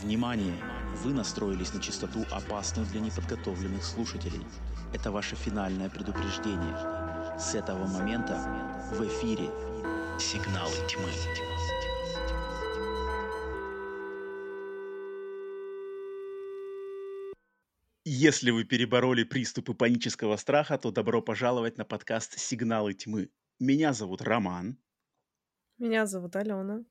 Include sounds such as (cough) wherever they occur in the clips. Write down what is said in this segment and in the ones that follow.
Внимание! Вы настроились на частоту, опасную для неподготовленных слушателей. Это ваше финальное предупреждение. С этого момента в эфире «Сигналы тьмы». Если вы перебороли приступы панического страха, то добро пожаловать на подкаст «Сигналы тьмы». Меня зовут Роман. Меня зовут Алена.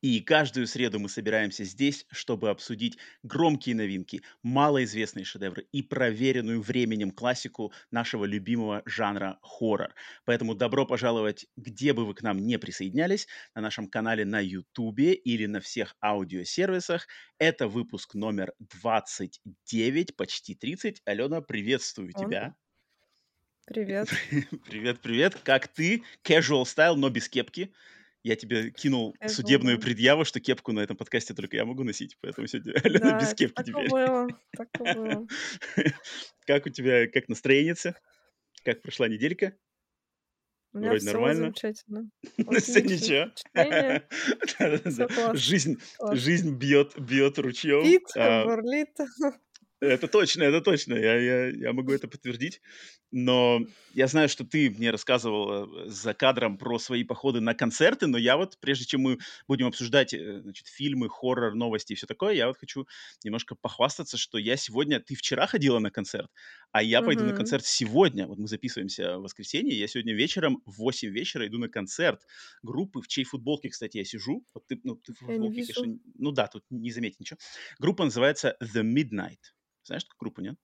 И каждую среду мы собираемся здесь, чтобы обсудить громкие новинки, малоизвестные шедевры и проверенную временем классику нашего любимого жанра хоррор. Поэтому добро пожаловать, где бы вы к нам не присоединялись, на нашем канале на YouTube или на всех аудиосервисах. Это выпуск номер 29, почти 30. Алена, приветствую Он. тебя. Привет. (laughs) Привет, привет. Как ты? Casual style, но без кепки. Я тебе кинул Casual, судебную да. предъяву, что кепку на этом подкасте только я могу носить, поэтому сегодня (laughs) без Да, кепки так теперь. было, так было. (laughs) Как у тебя, как настроение? Как прошла неделька? У меня Вроде все нормально. замечательно. (laughs) Все ничего. Да-да-да. Все классно. Жизнь, жизнь бьет, бьет ручьем. Пит, А, бурлит. Это точно, это точно. Я, я, я могу это подтвердить. Но я знаю, что ты мне рассказывал э, за кадром про свои походы на концерты, но я вот, прежде чем мы будем обсуждать э, значит, фильмы, хоррор, новости и все такое, я вот хочу немножко похвастаться, что я сегодня... Ты вчера ходила на концерт, а я пойду на концерт сегодня. Вот мы записываемся в воскресенье, я сегодня вечером в 8 вечера иду на концерт группы, в чьей футболке, кстати, я сижу. Вот ты, ну, ты в футболке, конечно, ну да, тут не заметить ничего. Группа называется The Midnight. Знаешь такую группу, нет?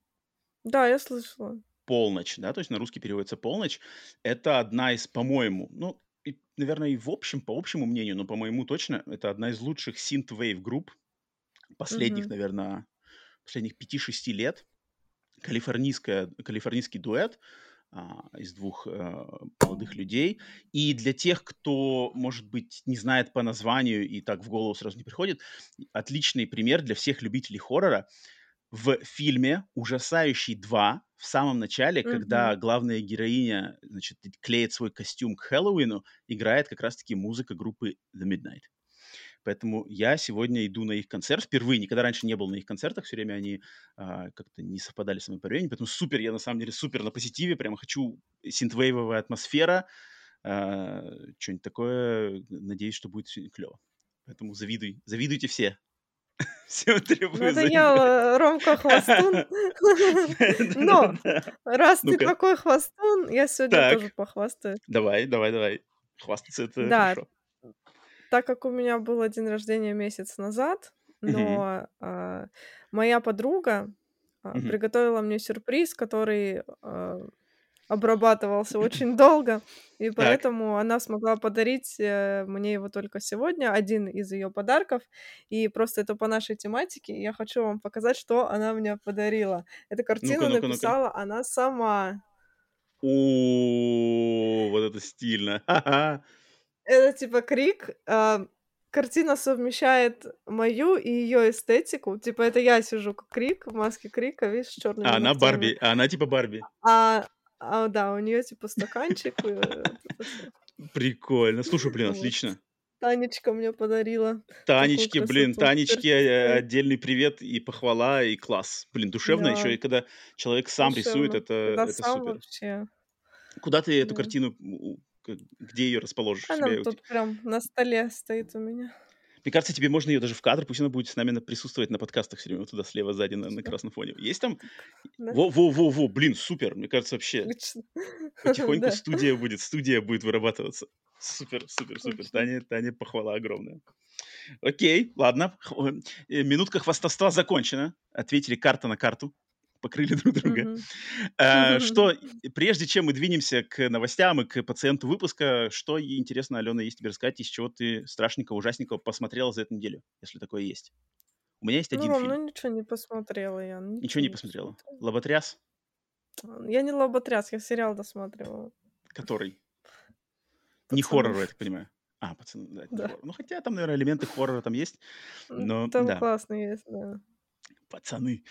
Да, я слышала. Полночь, да, то есть на русский переводится полночь. Это одна из, по-моему, ну, и, наверное, и в общем, по общему мнению, но по моему точно, это одна из лучших synthwave групп последних, Мгм. наверное, последних 5-6 лет. Калифорнийская, калифорнийский дуэт а, из двух э, молодых людей. И для тех, кто, может быть, не знает по названию и так в голову сразу не приходит, отличный пример для всех любителей хоррора. В фильме «Ужасающий 2» в самом начале, когда Мгм. главная героиня значит, клеит свой костюм к Хэллоуину, играет как раз-таки музыка группы The Midnight. Поэтому я сегодня иду на их концерт. Впервые, никогда раньше не был на их концертах. Все время они а, как-то не совпадали с моим по времени. Поэтому супер, я на самом деле супер на позитиве. Прямо хочу синтвейвовая атмосфера. а, что-нибудь такое. Надеюсь, что будет клево. Поэтому завидуй. Завидуйте все. Всем требую. Надоело, Ромка хвостун. (laughs) Но раз ты такой хвостун, я сегодня тоже похвастаюсь. Давай, давай, давай. Хвастаться это Да, хорошо. так как у меня был день рождения месяц назад, но а, моя подруга а, приготовила мне сюрприз, который а, обрабатывался очень долго, и (laughs) поэтому она смогла подарить э, мне его только сегодня, один из ее подарков, и просто это по нашей тематике. Я хочу вам показать, что она мне подарила. Эту картину ну-ка, ну-ка. написала она сама. О, вот это стильно. (laughs) Это типа крик. а, Картина совмещает мою и ее эстетику. Типа это я сижу как крик в маске крика, видишь, с черными А она. Барби, а она типа Барби. А, а, да, у нее типа стаканчик. это всё. Прикольно. Слушай, блин, отлично. Танечка мне подарила. Танечки, блин. Танечке э, отдельный привет и похвала, и класс. Блин, душевно. Да. Еще и когда человек сам рисует, Душевно. это, Когда это сам супер. вообще. Куда ты эту Да. картину, где ее расположишь? Она тут прям на столе стоит у меня. Мне кажется, тебе можно ее даже в кадр, пусть она будет с нами на- присутствовать на подкастах все время, вот туда слева сзади на, на красном фоне. Есть там? (laughs) Да? Во-во-во-во, блин, супер. Мне кажется, вообще Отлично. (laughs) потихоньку Да, студия будет, студия будет вырабатываться. Супер, супер, супер. Таня, Таня, похвала огромная. Окей, ладно. Э, Минутка хвастовства закончена. Ответили карта на карту. Покрыли (laughs) друг друга. Мгм. А, (laughs) Что, прежде чем мы двинемся к новостям и к пациенту выпуска, что интересно, Алена, есть тебе рассказать, из чего ты страшненького, ужасненького посмотрела за эту неделю, если такое есть? У меня есть Ну, один Ром, фильм. ну ничего не посмотрела я. Ничего Ничего не не посмотрела. посмотрела. Лоботряс, Я не лоботряс, я сериал досматривала. который не Пацанов. хоррор, я так понимаю. А, пацаны, да, не Да. Ну, хотя там, наверное, элементы хоррора там есть, но Там да. классно есть, да. Пацаны.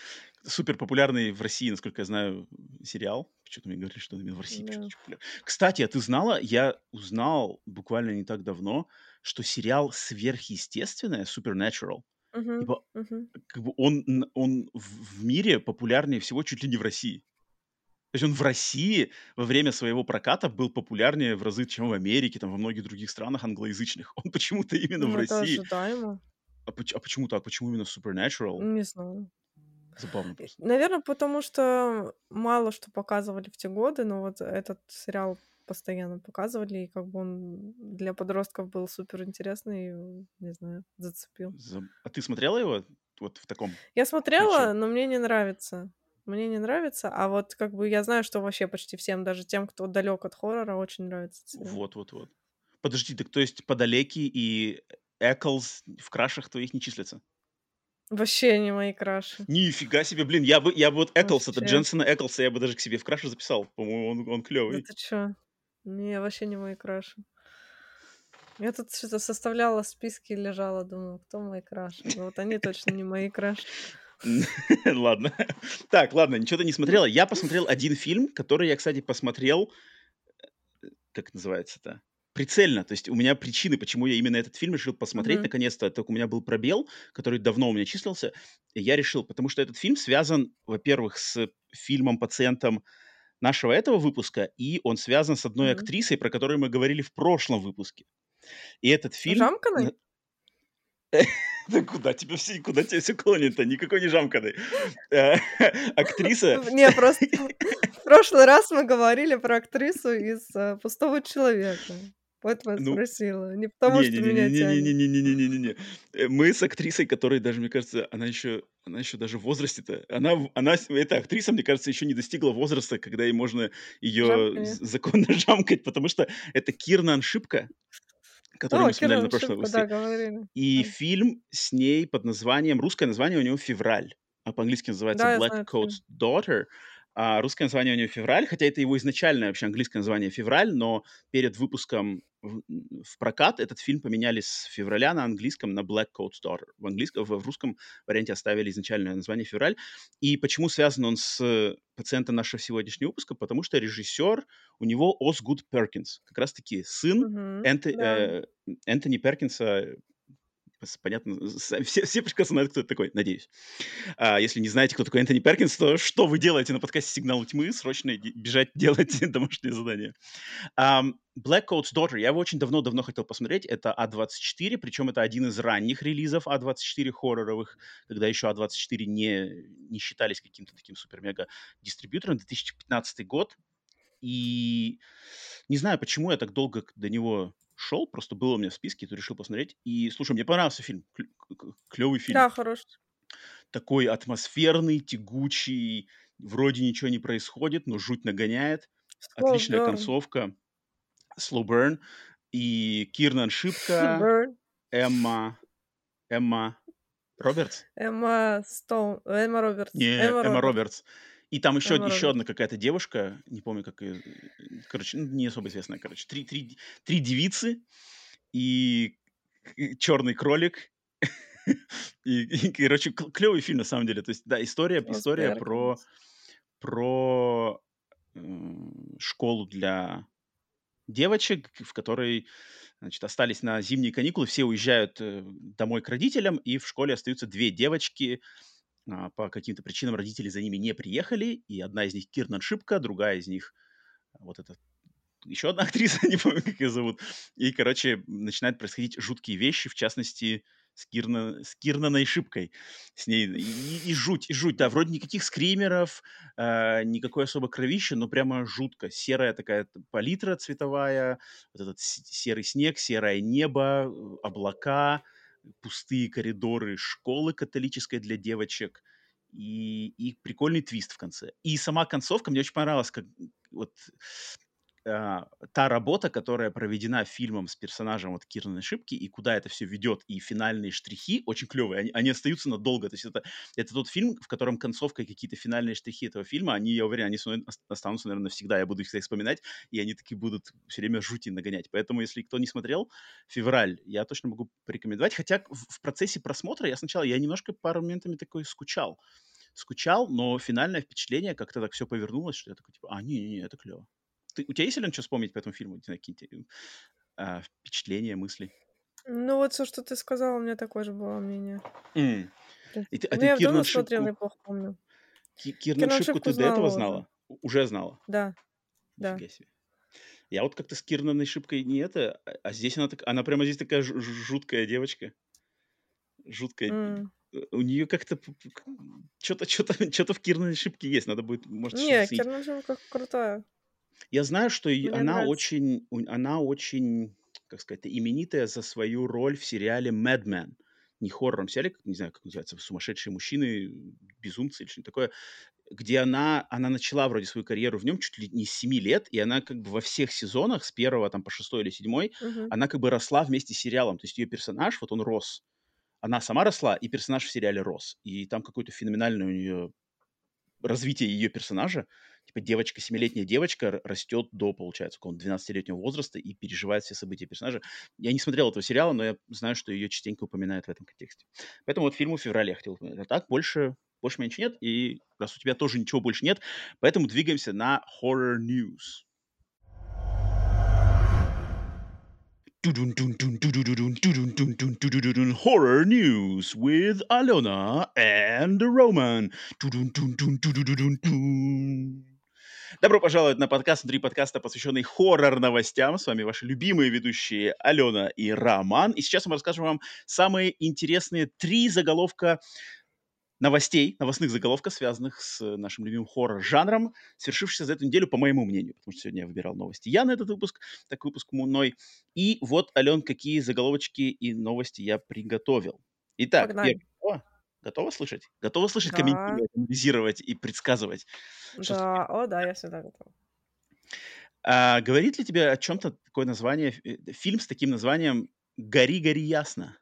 Супер популярный в России, насколько я знаю, сериал. Что-то мне говорили, что он именно в России почему-то Да. популярный. Кстати, а ты знала, я узнал буквально не так давно, что сериал «Сверхъестественное» Supernatural Мгм, Типа, мгм. как бы он, он в в мире популярнее всего чуть ли не в России. То есть он в России во время своего проката был популярнее в разы, чем в Америке, там, во многих других странах англоязычных. (laughs) Он почему-то именно в Ну, это России. ожидаемо. А, поч- а почему так? Почему именно Supernatural? Не знаю. Забавно просто. Наверное, потому что мало что показывали в те годы, но вот этот сериал постоянно показывали, и как бы он для подростков был супер интересный, и, не знаю, зацепил. Заб- А ты смотрела его вот в таком Я ключе? смотрела, но мне не нравится. Мне не нравится, а вот как бы я знаю, что вообще почти всем, даже тем, кто далек от хоррора, очень нравится этот сериал. Вот, вот, вот. Подожди, так то есть Подалеки и Эклс в крашах твоих не числятся? Вообще не мои краши. Нифига себе, блин, я бы, я бы вот Эклс, это. Дженсона Эклса, я бы даже к себе в краше записал. По-моему, он, он клевый. ты чё? Не, вообще не мои краши. Я тут что-то составляла списки, лежала, думаю, кто мои краши. Ну, вот они точно не мои краши. (laughs) Ладно. Так, ладно, ничего ты не смотрела. Я посмотрел один фильм, который я, кстати, посмотрел, э, как это называется-то? Прицельно. То есть у меня причины, почему я именно этот фильм решил посмотреть, Мгм. наконец-то, так у меня был пробел, который давно у меня числился, и я решил, потому что этот фильм связан, во-первых, с фильмом-пациентом нашего этого выпуска, и он связан с одной Мгм. актрисой, про которую мы говорили в прошлом выпуске. И этот фильм... Жамканой? (laughs) Да куда тебя все, куда тебя все клонит-то? Никакой не жамканый. Э, (laughs) Актриса... Не, просто в прошлый раз мы говорили про актрису из э, «Пустого человека». Поэтому я Ну, спросила. Не потому, что меня тянет. Не-не-не-не-не-не-не-не-не-не. Мы с актрисой, которой даже, мне кажется, она еще, она еще даже в возрасте-то, она, в- она, с- эта актриса, мне кажется, еще не достигла возраста, когда ей можно ее Жамканье. законно жамкать, потому что это Кирна Шипка, которую О, мы вспоминали Кира на прошлом Шипка, да, выпуске. говорили. И Да. фильм с ней под названием, русское название у него «Февраль», а по-английски называется Да, я «Black знаю этот Coat's фильм. Daughter», а русское название у него «Февраль», хотя это его изначальное вообще английское название «Февраль», но перед выпуском в, в прокат этот фильм поменяли с февраля на английском на Black Coat's Daughter. В, английском, в, в русском варианте оставили изначальное название «Февраль». И почему связан он с пациентом нашего сегодняшнего выпуска? Потому что режиссер, у него Осгуд Перкинс, как раз-таки сын Мгм. Энто- Да. э, Энтони Перкинса, понятно, все, все прекрасно знают, кто это такой, надеюсь. А, если не знаете, кто такой Энтони Перкинс, то что вы делаете на подкасте «Сигнал тьмы»? Срочно бежать (laughs) делать (laughs) домашнее задание. Ам, Black Coat's Daughter. Я его очень давно-давно хотел посмотреть. Это А24, причем это один из ранних релизов А24 хорроровых, когда еще А24 не, не считались каким-то таким супер-мега дистрибьютором. 2015 год. И не знаю, почему я так долго до него шел, просто было у меня в списке, то решил посмотреть. И, слушай, мне понравился фильм, клевый фильм. Да, хороший. Такой атмосферный, тягучий, вроде ничего не происходит, но жуть нагоняет. Slow Отличная burn. концовка. Slow Burn. И Кирнан Шипка, Burn. Эмма... Эмма Робертс? Эмма Стоун. Эмма Робертс. Не, Эмма Эмма Робертс. Робертс. И там еще, Эмма еще одна какая-то девушка, не помню, как ее... Короче, ну, не особо известная, короче. Три, три, три девицы и черный кролик. (laughs) И, и, короче, клевый фильм на самом деле. То есть, да, история, история про, про м, школу для девочек, в которой значит, остались на зимние каникулы, все уезжают э, домой к родителям, и в школе остаются две девочки. А, по каким-то причинам родители за ними не приехали, и одна из них Кирнан Шипка, другая из них а, вот эта еще одна (laughs) актриса, не помню, как ее зовут. И, короче, начинают происходить жуткие вещи, в частности, с, Кирна, с Кирнаной Шипкой. С ней и, и жуть, и жуть. Да, вроде никаких скримеров, э, никакой особо кровища, но прямо жутко. Серая такая палитра цветовая, вот этот серый снег, серое небо, э, облака, пустые коридоры школы католической для девочек и, и прикольный твист в конце. И сама концовка мне очень понравилась, как вот а, та работа, которая проведена фильмом с персонажем вот Кирной Шипки, и куда это все ведет, и финальные штрихи очень клевые, они, они остаются надолго. То есть это, это тот фильм, в котором концовка и какие-то финальные штрихи этого фильма, они, я уверен, они останутся, наверное, навсегда. Я буду их всегда вспоминать, и они такие будут все время жути нагонять. Поэтому, если кто не смотрел, «Февраль» я точно могу порекомендовать. Хотя в, в процессе просмотра я сначала, я немножко пару моментами такой скучал. Скучал, но финальное впечатление, как-то так все повернулось, что я такой, типа, а, не-не-не, это клево. Ты, у тебя есть, Елена, что вспомнить по этому фильму? Не знаю, какие-то а, впечатления, мысли? Ну вот все, что ты сказал, у меня такое же было мнение. Есть, И ты- а ну, ты я давно Кирнан смотрела, Шипку, я плохо помню. Ки- Кирнан Кирнан Шипку Шипку ты до этого знала уже. Уже знала? Да, да. Себе. Я вот как-то с Кирнаной Шипкой не это, а- а здесь она так, она прямо здесь такая жу- жу- жуткая девочка. Жуткая. Э, У нее как-то что-то что-то (laughs) что-то в Кирнане Шипке есть. Надо будет, может, Не. Кирнан Шипка крутая. Я знаю, что и- Мне она нравится. очень, у- она очень, как сказать, именитая за свою роль в сериале Mad Men. Не хоррором сериале, как- не знаю, как называется, «Сумасшедшие мужчины», «Безумцы» или что-нибудь такое, где она, она начала вроде свою карьеру в нем чуть ли не с 7 лет, и она как бы во всех сезонах, с первого там по шестой или седьмой, Мгм. она как бы росла вместе с сериалом. То есть ее персонаж, вот он рос. Она сама росла, и персонаж в сериале рос. И там какое-то феноменальное у нее развитие ее персонажа. Типа девочка, семилетняя девочка растет до, получается, какого-то 12-летнего возраста и переживает все события персонажа. Я не смотрел этого сериала, но я знаю, что ее частенько упоминают в этом контексте. Поэтому вот фильм в феврале я хотел упомянуть. А так больше, больше ничего нет. И раз у тебя тоже ничего больше нет, поэтому двигаемся на Horror News. Horror News with Alona and Roman. Добро пожаловать на подкаст внутри подкаста, посвященный хоррор-новостям. С вами ваши любимые ведущие Алена и Роман. И сейчас мы расскажем вам самые интересные три заголовка новостей, новостных заголовков, связанных с нашим любимым хоррор-жанром, свершившихся за эту неделю, по моему мнению. Потому что сегодня я выбирал новости я на этот выпуск, так выпуск мной. И вот, Ален, какие заголовочки и новости я приготовил. Итак, Погнали. Готова слышать? Готова слышать, Да. комментировать, анализировать и предсказывать? Да, о, да, (laughs) я всегда готова. А, говорит ли тебе о чем-то такое название, э, фильм с таким названием «Гори, гори ясно»?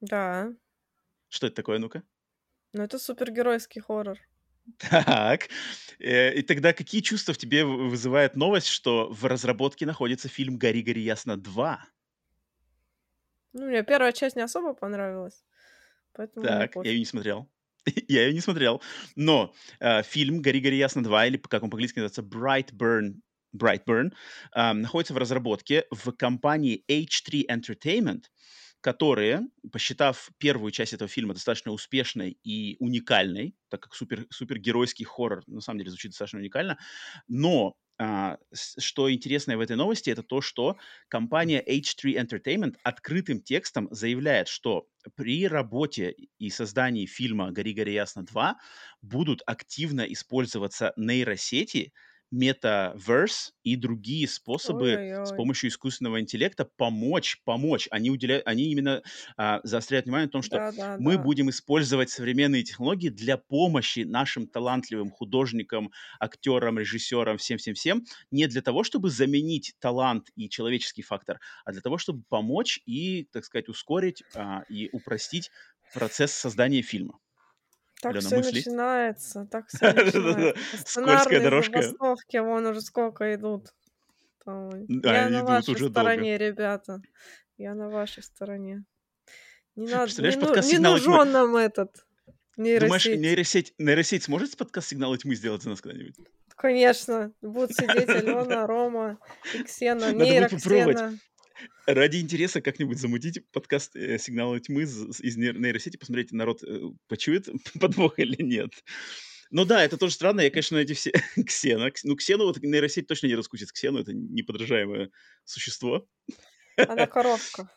Да, Что это такое, ну-ка? но это супергеройский хоррор. Так, э, и тогда какие чувства в тебе вызывает новость, что в разработке находится фильм «Гори, гори ясно 2»? Ну, мне первая часть не особо понравилась, поэтому Так, я ее не смотрел. (laughs) Я ее не смотрел. Но э, фильм «Гори, гори ясно 2», или как он по-английски называется, «Brightburn», Brightburn, а, находится в разработке в компании H3 Entertainment, которые, посчитав первую часть этого фильма достаточно успешной и уникальной, так как супер, супергеройский хоррор на самом деле звучит достаточно уникально, но что интересное в этой новости, это то, что компания H3 Entertainment открытым текстом заявляет, что при работе и создании фильма «Гори, гори ясно 2» будут активно использоваться нейросети, метаверс и другие способы с Ой-ой-ой. помощью искусственного интеллекта помочь, помочь. Они, уделяют, они именно а, заостряют внимание на том, что Да, да, мы да. будем использовать современные технологии для помощи нашим талантливым художникам, актерам, режиссерам, всем-всем-всем, не для того, чтобы заменить талант и человеческий фактор, а для того, чтобы помочь и, так сказать, ускорить а, и упростить процесс создания фильма. Так Алена, все мысли? начинается, так (laughs) все начинается. Скользкая дорожка. забастовки, вон уже сколько идут. Там, Да, Я на вашей стороне, ребята. Я на вашей стороне. Не (laughs) надо, не, ну- нужен нам этот Думаешь, нейросеть. нейросеть, нейросеть сможет подкаст «Сигналы тьмы» сделать за нас когда-нибудь? Конечно, будут сидеть Алена, Рома Ксена, (laughs) Надо будет попробовать. Ради интереса как-нибудь замутить подкаст э, «Сигналы тьмы» из нейр- нейросети, посмотреть, народ э, почует (laughs) подвох или нет. Ну да, это тоже странно. Я, конечно, эти все... (laughs) Ксена. Кс- Ну, Ксену вот нейросеть точно не раскусит. Ксену — это неподражаемое существо. Она (laughs) коровка.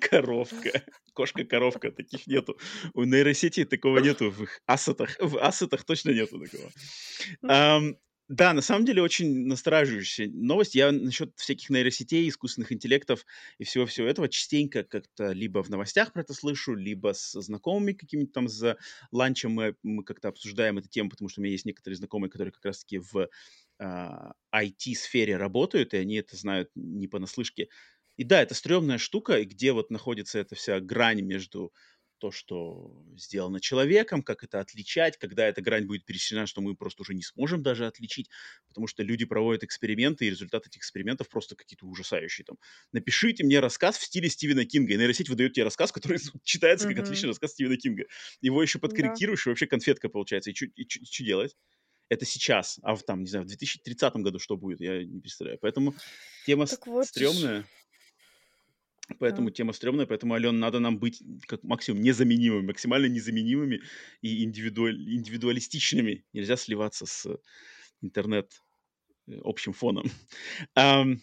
Коровка. Кошка-коровка. Таких нету. У нейросети такого нету в их ассетах. В ассетах точно нету такого. Да, на самом деле очень настораживающая новость. Я насчет всяких нейросетей, искусственных интеллектов и всего-всего этого частенько как-то либо в новостях про это слышу, либо с знакомыми какими-то там за ланчем мы, мы как-то обсуждаем эту тему, потому что у меня есть некоторые знакомые, которые как раз-таки в а, IT-сфере работают, и они это знают не понаслышке. И да, это стрёмная штука, и где вот находится эта вся грань между то, что сделано человеком, как это отличать, когда эта грань будет пересечена, что мы просто уже не сможем даже отличить, потому что люди проводят эксперименты, и результаты этих экспериментов просто какие-то ужасающие. Там, напишите мне рассказ в стиле Стивена Кинга, и нейросеть выдает тебе рассказ, который читается как Мгм. отличный рассказ Стивена Кинга. Его еще подкорректируешь, и вообще конфетка получается. И что делать? Это сейчас, а в, там, не знаю, в 2030 году что будет, я не представляю. Поэтому тема Так вот стрёмная. Поэтому Да. тема стрёмная, поэтому, Ален, надо нам быть как максимум незаменимыми, максимально незаменимыми и индивидуаль- индивидуалистичными. Нельзя сливаться с интернет э, общим фоном. (laughs) Ам,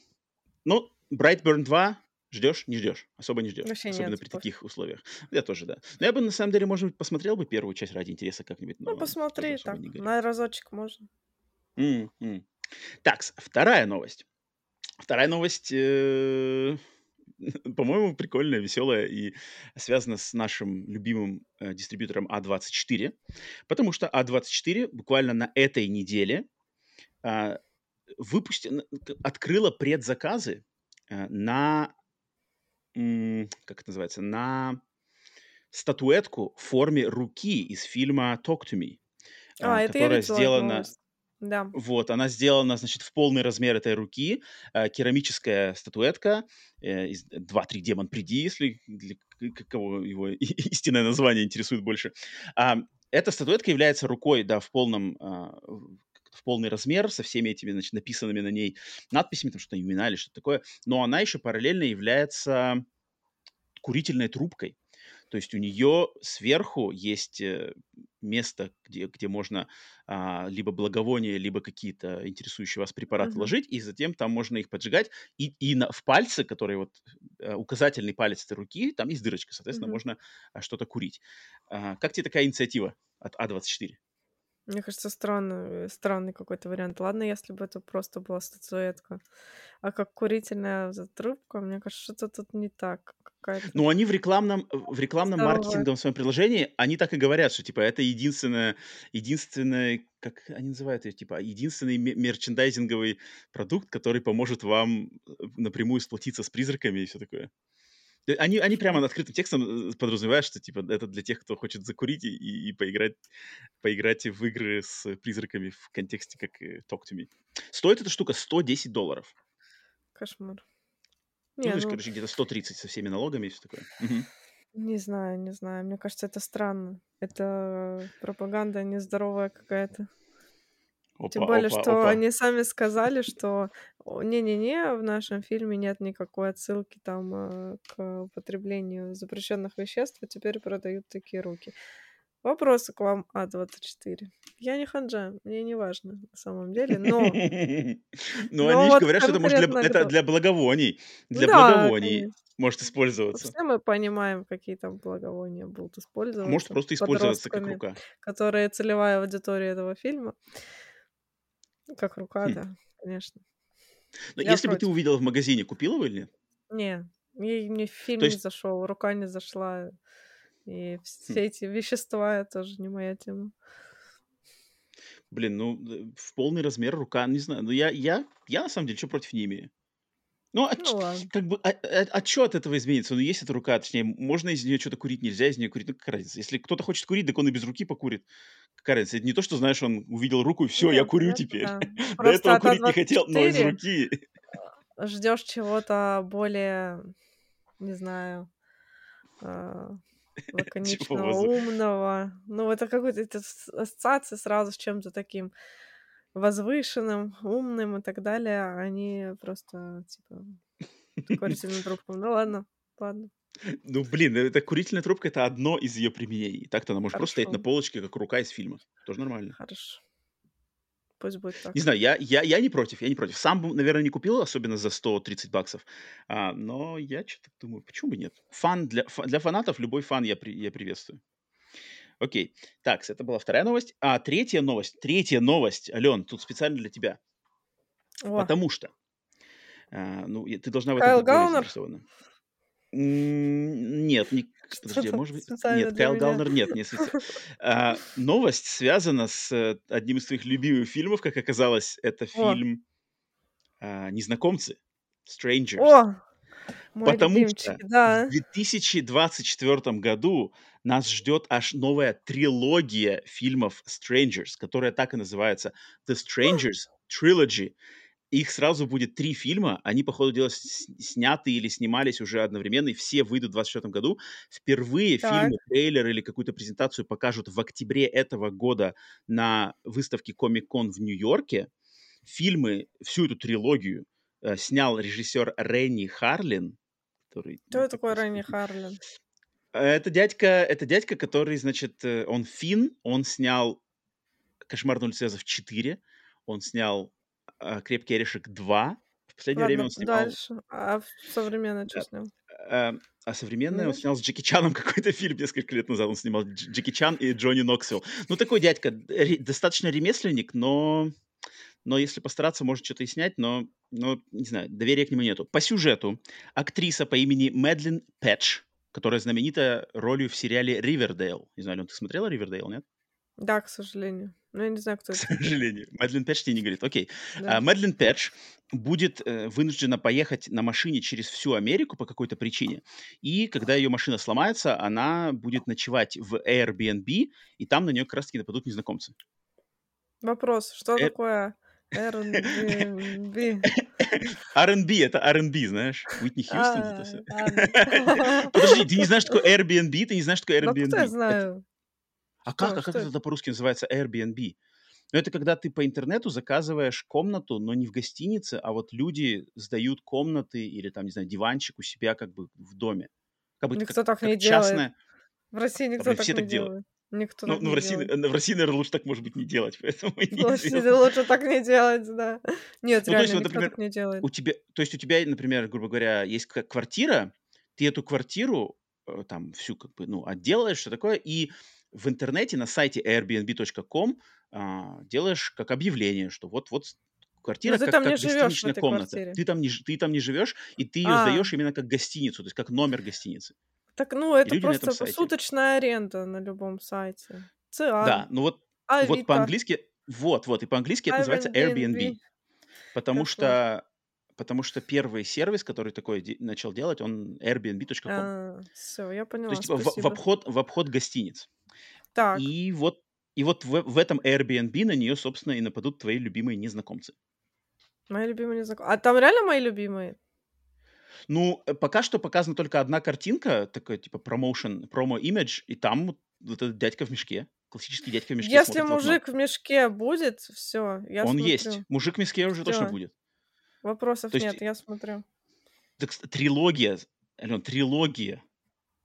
ну, Brightburn 2 ждешь? Не ждешь. Особо не ждешь. Вообще Особенно нет, при таких условиях. Я тоже, да. Но я бы, на самом деле, может быть, посмотрел бы первую часть ради интереса как-нибудь. Ну, посмотри так, на разочек можно. М. Так, вторая новость. Вторая новость, э, (laughs) по-моему, прикольная, веселая и связана с нашим любимым э, дистрибьютором А24, потому что А24 буквально на этой неделе а, выпусти- н- к- открыла предзаказы э, на, м, как это называется, на статуэтку в форме руки из фильма Talk to Me, А, это я которая сделана... новость. Да. Вот, она сделана, значит, в полный размер этой руки. э, керамическая статуэтка. Э, из 2-3 демон приди, если для кого его (laughs) истинное название интересует больше. А, эта статуэтка является рукой, да, в полном в в полный размер, со всеми этими, значит, написанными на ней надписями, там что-то имена или что-то такое. Но она еще параллельно является курительной трубкой. То есть у нее сверху есть э, место, где, где можно а, либо благовония, либо какие-то интересующие вас препараты Мгм. ложить, и затем там можно их поджигать. И, и на, в пальце, который вот э, указательный палец этой руки, там есть дырочка, соответственно, Мгм. можно а, что-то курить. А, как тебе такая инициатива от А А24? Мне кажется, странный, странный какой-то вариант. Ладно, если бы это просто была статуэтка. А как курительная трубка, мне кажется, что-то тут не так. Какая-то Ну, они в рекламном, в рекламном маркетинговом своем приложении, они так и говорят, что, типа, это единственное, единственное, как они называют ее, типа, единственный ме- мерчендайзинговый продукт, который поможет вам э, напрямую сплотиться с призраками и все такое. Они, они прямо открытым текстом э, подразумевают, что, типа, это для тех, кто хочет закурить и, и поиграть, поиграть в игры с призраками в контексте, как э, Talk to Me. Стоит эта штука 110 долларов. Кошмар. Ну, Не, есть, ну, короче, где-то 130 со всеми налогами и все такое. Не знаю, не знаю. Мне кажется, это странно. Это пропаганда нездоровая какая-то. Тем Опа, более, опа, что опа. они сами сказали, что не-не-не, в нашем фильме нет никакой отсылки там э, к употреблению запрещенных веществ, а теперь продают такие руки. Вопросы к вам, А24. Я не ханжа, мне не важно на самом деле, но... (laughs) Ну, Но они же говорят, что это может для, благовоний. Для благовоний может использоваться. Все мы понимаем, какие там благовония будут использоваться. может просто использоваться как рука. Которые целевая аудитория этого фильма. Ну, Как рука, Хм. да, конечно. Но Я если бы ты против. увидела в магазине, купила бы или нет? Не, мне, мне фильм То не есть, зашел, рука не зашла. И хм, все эти вещества тоже не моя тема. блин, ну, э, в полный размер рука, не знаю. Ну, я, я, я на самом деле, что против не имею? Ну, а ч- Ну ладно. как бы, а, а, а чё от этого изменится? Ну, есть эта рука, точнее, можно из нее что-то курить, нельзя из нее курить, ну, какая разница? Если кто-то хочет курить, так он и без руки покурит. Какая разница? Это не то, что, знаешь, он увидел руку, и все, я Нет, курю понятно, теперь. да. (laughs) До этого от курить не хотел, но из А24 руки. ждешь чего-то более, не знаю, а, (laughs) Чего лаконичного, умного. Ну, это какой-то это ассоциация сразу с чем-то таким возвышенным, умным и так далее. а Они просто, типа, курительным (laughs) трубкам. Ну ладно, ладно, Ну, блин, это курительная трубка это одно из ее применений. Так-то она может просто стоять на полочке, как рука из фильма. Тоже нормально. хорошо. Пусть будет Не так. знаю, я, я, я не против, я не против. Сам бы, наверное, не купил, особенно за 130 баксов. А, но я что-то думаю, почему бы нет? Фан для, фа- для фанатов, любой фан я, при- я приветствую. Окей. Так, это была вторая новость. А третья новость, третья новость, Ален, тут специально для тебя. О, Потому что, а, ну, ты должна в этом Кайл Гаунер? Нет, не, подожди, может быть... Нет, Кайл меня. Галнер нет, не А, (laughs) новость связана с э, одним из твоих любимых фильмов, как оказалось, это фильм а, «Незнакомцы», «Strangers». о, мой Потому что в да. 2024 году нас ждет аж новая трилогия фильмов Strangers, которая так и называется The Strangers Trilogy. Их сразу будет три фильма, они, по ходу дела, сняты или снимались уже одновременно, и все выйдут в 2024 году. Впервые Так. фильмы, трейлер или какую-то презентацию покажут в октябре этого года на выставке Comic-Con в Нью-Йорке. Фильмы, всю эту трилогию э, снял режиссер Ренни Харлин, который... Кто ну, такой Ренни Харлин? Это дядька, это дядька, который, значит, э, он фин, он снял «Кошмар на улице 4», он снял э, «Крепкий орешек 2», в последнее Ладно, время он снимал... дальше. А современное что снял? А, а современное он снял с Джеки Чаном (laughs) какой-то фильм несколько лет назад. Он снимал Джеки Чан и Джонни Ноксвилл. Ну, такой дядька, ре- достаточно ремесленник, но но если постараться, может что-то и снять, но, но, не знаю, доверия к нему нету. По сюжету актриса по имени Мэдлин Пэтч, которая знаменита ролью в сериале «Ривердейл». Не знаю, ты смотрела «Ривердейл», нет? Да, к сожалению. Но я не знаю, кто это. К сожалению. Мэдлин Пэтч тебе не говорит. Окей. Да. А, Мэдлин Пэтч будет э, вынуждена поехать на машине через всю Америку по какой-то причине. И когда ее машина сломается, она будет ночевать в Airbnb, и там на нее как раз-таки нападут незнакомцы. Вопрос. Что э... такое R&B. (laughs) R&B, это R&B, знаешь? Уитни Хьюстон, это все. (laughs) Подожди, ты не знаешь, что такое Airbnb? Ты не знаешь, что такое Airbnb? Ну, я знаю. А как, а как это по-русски называется Airbnb? Ну, это когда ты по интернету заказываешь комнату, но не в гостинице, а вот люди сдают комнаты или там, не знаю, диванчик у себя как бы в доме. Как бы, никто как, так как не частная... делает. В России никто так все не так делает. Никто ну, ну, в, России, в России, наверное, лучше так, может быть, не делать, (laughs) поэтому России лучше так не делать, да. Нет, ну, реально, то есть, вот, например, так не делает. У тебя, то есть у тебя, например, грубо говоря, есть квартира, ты эту квартиру э, там всю как бы, ну, отделаешь, что такое, и в интернете на сайте airbnb.com а, делаешь как объявление, что вот-вот квартира как, как гостиничная комната. Квартире. Ты там, не, ты там не живешь, и ты ее а. сдаешь именно как гостиницу, то есть как номер гостиницы. Так, ну, это просто суточная аренда на любом сайте. ЦА. Да, ну вот, вот по-английски, вот, вот, и по-английски это называется Airbnb. Потому что потому что первый сервис, который такой де- начал делать, он airbnb.com. А, все, я поняла. То есть типа, в, в обход в обход гостиниц. Так. И вот и вот в, в этом Airbnb на нее, собственно, и нападут твои любимые незнакомцы. Мои любимые незнакомцы. А там реально мои любимые? Ну, э, пока что показана только одна картинка, такой типа промоушен, промо-имидж, и там вот, этот дядька в мешке. Классический дядька в мешке. Если мужик в, в мешке будет, все, я Он смотрю. есть. Мужик в мешке уже Всё. точно будет. Вопросов есть, нет, я смотрю. Так, трилогия, Ален, трилогия.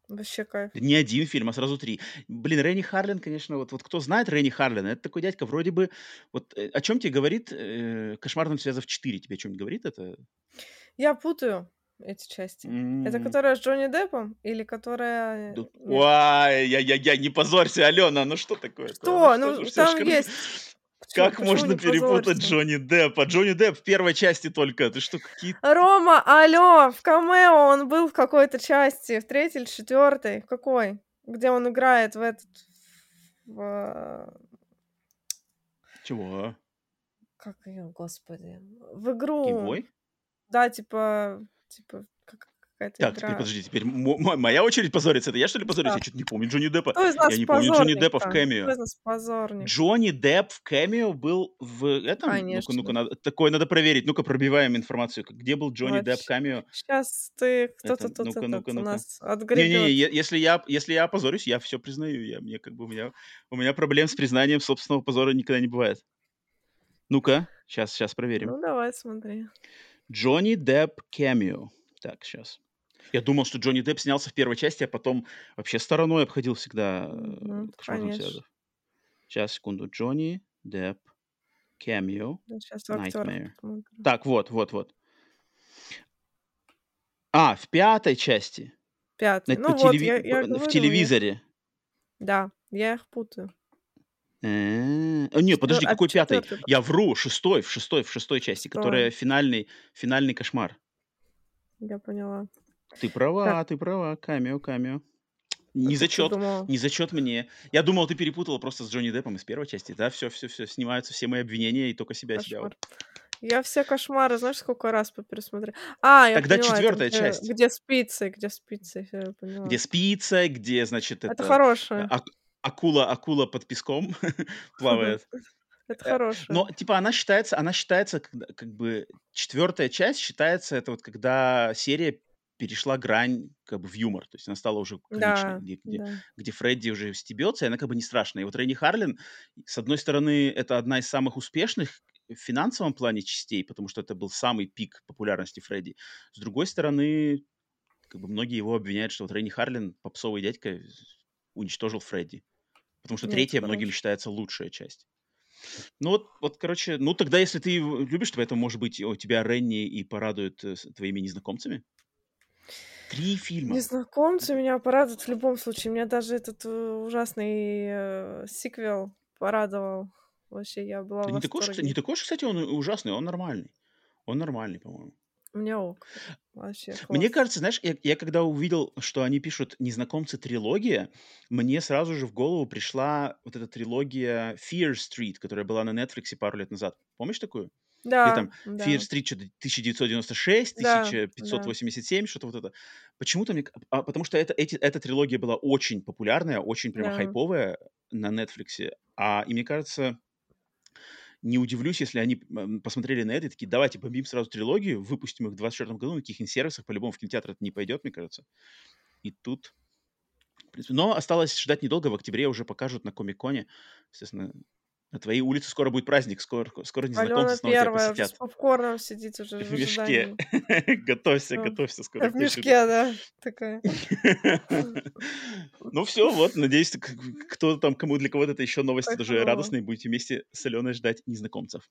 Вообще кайф. Не один фильм, а сразу три. Блин, Ренни Харлин, конечно, вот, вот кто знает Ренни Харлина, это такой дядька, вроде бы... Вот э, о чем тебе говорит э, «Кошмар на связав 4»? Тебе о чем говорит это? Я путаю эти части. Mm. Это которая с Джонни Деппом или которая... Ой, я-я-я, не позорься, Алена, ну что такое? Что? Ну, ну там есть... Как Почему можно перепутать Джонни Деппа? Джонни Депп в первой части только. Ты что, какие... Рома, алло, в камео он был в какой-то части, в третьей или четвертой. В какой? Где он играет в этот... В... Чего? Как ее, господи? В игру. Геймбой? Да, типа типа, как какая-то Так, игра. теперь подожди, теперь моя очередь позориться. Это я, что ли, позорюсь? Да. Я что-то не помню Джонни Деппа. Я не помню Джонни Деппа в камео. Джонни Депп в камео был в этом? Конечно. Ну-ка, ну-ка, надо, такое надо проверить. Ну-ка, пробиваем информацию. Где был Джонни Депп в камео? Сейчас ты, кто-то тут ну-ка, ну-ка, ну-ка. нас отгребет. Не-не-не, если я, если я опозорюсь, я все признаю. Я, мне как бы, у меня, у меня проблем с признанием собственного позора никогда не бывает. Ну-ка, сейчас, сейчас проверим. Ну, давай, смотри. Джонни Депп камео. Так, сейчас. Я думал, что Джонни Депп снялся в первой части, а потом вообще стороной обходил всегда ну, конечно. Сейчас, секунду. Джонни Депп, сейчас Nightmare. Так, вот, вот, вот. А, в пятой части. Пятой. Ну, вот, телеви... я, я говорю, в телевизоре. Да, я их путаю. Э, не, подожди, какой пятый? Я вру, шестой, в шестой, в шестой части, которая финальный, финальный кошмар. Я поняла. Ты права, ты права. Камео, камео. Не зачет, не зачет мне. Я думал, ты перепутала просто с Джонни Деппом из первой части. Да, все, все, все, снимаются все мои обвинения и только себя себя. Я все кошмары, знаешь, сколько раз пересмотрела. А, я Тогда поняла, четвертая где, часть. Где спицы, где спицы, я поняла. Где спица, где, значит, это... Это хорошая. А, акула, акула под песком (laughs) плавает. Это хорошее. Но, типа, она считается, она считается, как, как бы, четвертая часть считается, это вот когда серия перешла грань как бы в юмор, то есть она стала уже комичной, да, где, где, да. где Фредди уже стебется, и она как бы не страшная. И вот Ренни Харлин, с одной стороны, это одна из самых успешных в финансовом плане частей, потому что это был самый пик популярности Фредди. С другой стороны, как бы многие его обвиняют, что вот Ренни Харлин, попсовый дядька, уничтожил Фредди. Потому что Нет, третья хорошо. многими считается лучшая часть. Ну вот, вот, короче, ну тогда, если ты любишь, то поэтому, может быть, у тебя Ренни и порадует э, твоими незнакомцами? Три фильма. Незнакомцы меня порадуют в любом случае. Меня даже этот э, ужасный э, сиквел порадовал. Вообще, я была в Не такой, уж, не такой уж, кстати, он ужасный, он нормальный. Он нормальный, по-моему. (laughs) Мне ок. Вообще Мне кажется, знаешь, я, я когда увидел, что они пишут «Незнакомцы. Трилогия», мне сразу же в голову пришла вот эта трилогия Fear Street, которая была на Netflix пару лет назад. Помнишь такую? Да, там да, Fear Street что-то 1996, да, да. 1587, что-то вот это. Почему-то мне... а, потому что это, эти, эта трилогия была очень популярная, очень прямо Да. хайповая на Netflix. А, и мне кажется, не удивлюсь, если они посмотрели на это и такие, давайте бомбим сразу трилогию, выпустим их в 24 году на каких-нибудь сервисах, по-любому в кинотеатр это не пойдет, мне кажется. И тут... Но осталось ждать недолго, в октябре уже покажут на Комик-Коне. Естественно, на твоей улице скоро будет праздник, скоро, скоро незнакомцы Алена снова тебя первая с посетят. попкорном сидит уже в В мешке. (laughs) Готовься, Да. готовься, скоро В к тебе мешке, да, такая. (laughs) Ну все, вот, надеюсь, к- кто там, кому для кого-то это еще новости даже радостные, будете вместе с Аленой ждать незнакомцев.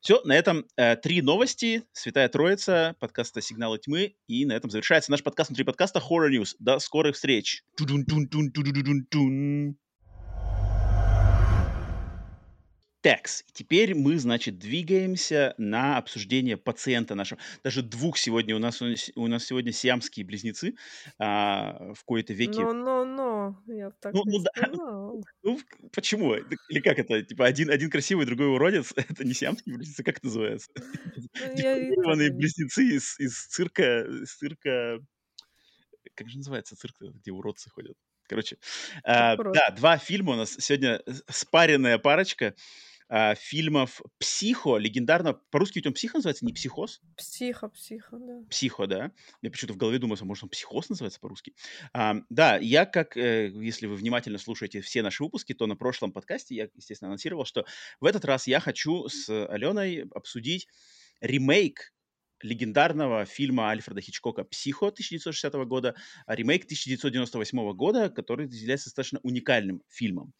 Все, на этом э, три новости, Святая Троица, подкаста «Сигналы тьмы», и на этом завершается наш подкаст внутри подкаста Horror News. До скорых встреч! Тудун-тун-тун, Такс, теперь мы, значит, двигаемся на обсуждение пациента нашего. Даже двух сегодня у нас у нас у нас сегодня сиамские близнецы а, в кои-то веки. Но-но-но, я б так Ну, не ну да. (laughs) Ну, почему? Или как это? Типа один, один красивый, другой уродец? (laughs) Это не сиамские близнецы, как это называется? Ну, (laughs) я не- близнецы из, из цирка, из цирка... Как же называется цирк, где уродцы ходят? Короче, урод. да, два фильма у нас сегодня с- спаренная парочка а, фильмов «Психо», легендарно... По-русски он «Психо» называется, не «Психоз»? Психо, психо, да. Психо, да. Я почему-то в голове думал, что, может, он психоз называется по-русски. А, да, я как, э, если вы внимательно слушаете все наши выпуски, то на прошлом подкасте я, естественно, анонсировал, что в этот раз я хочу с Аленой обсудить ремейк легендарного фильма Альфреда Хичкока «Психо» 1960 года, а ремейк 1998 года, который является достаточно уникальным фильмом.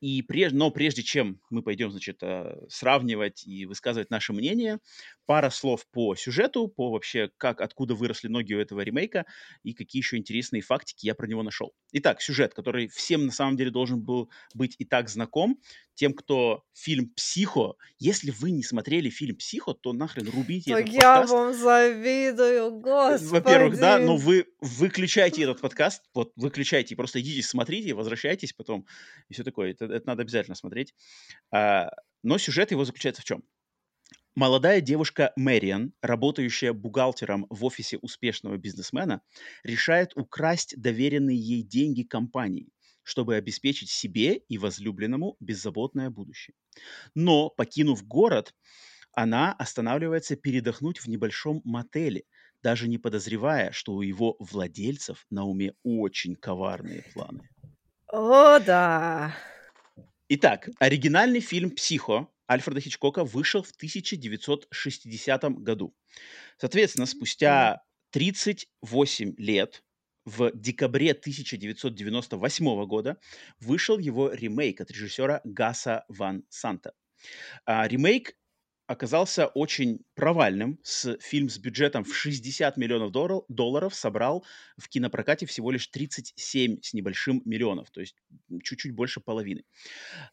И преж... Но прежде чем мы пойдем, значит, э, сравнивать и высказывать наше мнение, пара слов по сюжету, по вообще, как, откуда выросли ноги у этого ремейка и какие еще интересные фактики я про него нашел. Итак, сюжет, который всем на самом деле должен был быть и так знаком, тем, кто фильм «Психо», если вы не смотрели фильм «Психо», то нахрен рубите Так этот я подкаст. вам завидую, господи. Во-первых, да, но вы выключайте этот подкаст, вот выключайте, просто идите, смотрите, возвращайтесь потом и все такое. Это, это надо обязательно смотреть. А, но сюжет его заключается в чем? Молодая девушка Мэриан, работающая бухгалтером в офисе успешного бизнесмена, решает украсть доверенные ей деньги компании, чтобы обеспечить себе и возлюбленному беззаботное будущее. Но, покинув город, она останавливается передохнуть в небольшом мотеле, даже не подозревая, что у его владельцев на уме очень коварные планы. О, да. Итак, оригинальный фильм «Психо» Альфреда Хичкока вышел в 1960 году. Соответственно, спустя 38 лет, в декабре 1998 года, вышел его ремейк от режиссера Гаса Ван Санта. А, ремейк оказался очень провальным. С, фильм с бюджетом в 60 миллионов долларов, долларов собрал в кинопрокате всего лишь 37 с небольшим миллионов, то есть чуть-чуть больше половины.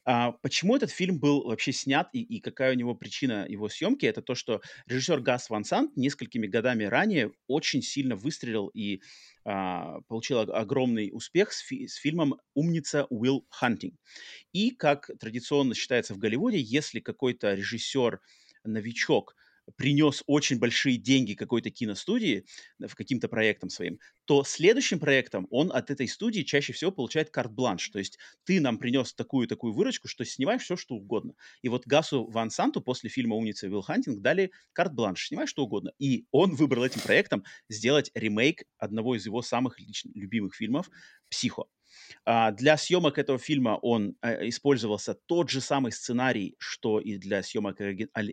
А, почему этот фильм был вообще снят и, и какая у него причина его съемки? Это то, что режиссер Гас Ван Сант несколькими годами ранее очень сильно выстрелил и а, получил ог- огромный успех с, фи- с фильмом «Умница Уилл Хантинг». И, как традиционно считается в Голливуде, если какой-то режиссер, новичок, принес очень большие деньги какой-то киностудии, э, в каким-то проектам своим, то следующим проектом он от этой студии чаще всего получает карт-бланш. То есть ты нам принес такую-такую выручку, что снимай все, что угодно. И вот Гасу Ван Санту после фильма «Умница Уилл Хантинг» дали карт-бланш, снимай что угодно. И он выбрал этим проектом сделать ремейк одного из его самых лично любимых фильмов «Психо». А, Для съемок этого фильма он э, использовался тот же самый сценарий, что и для съемок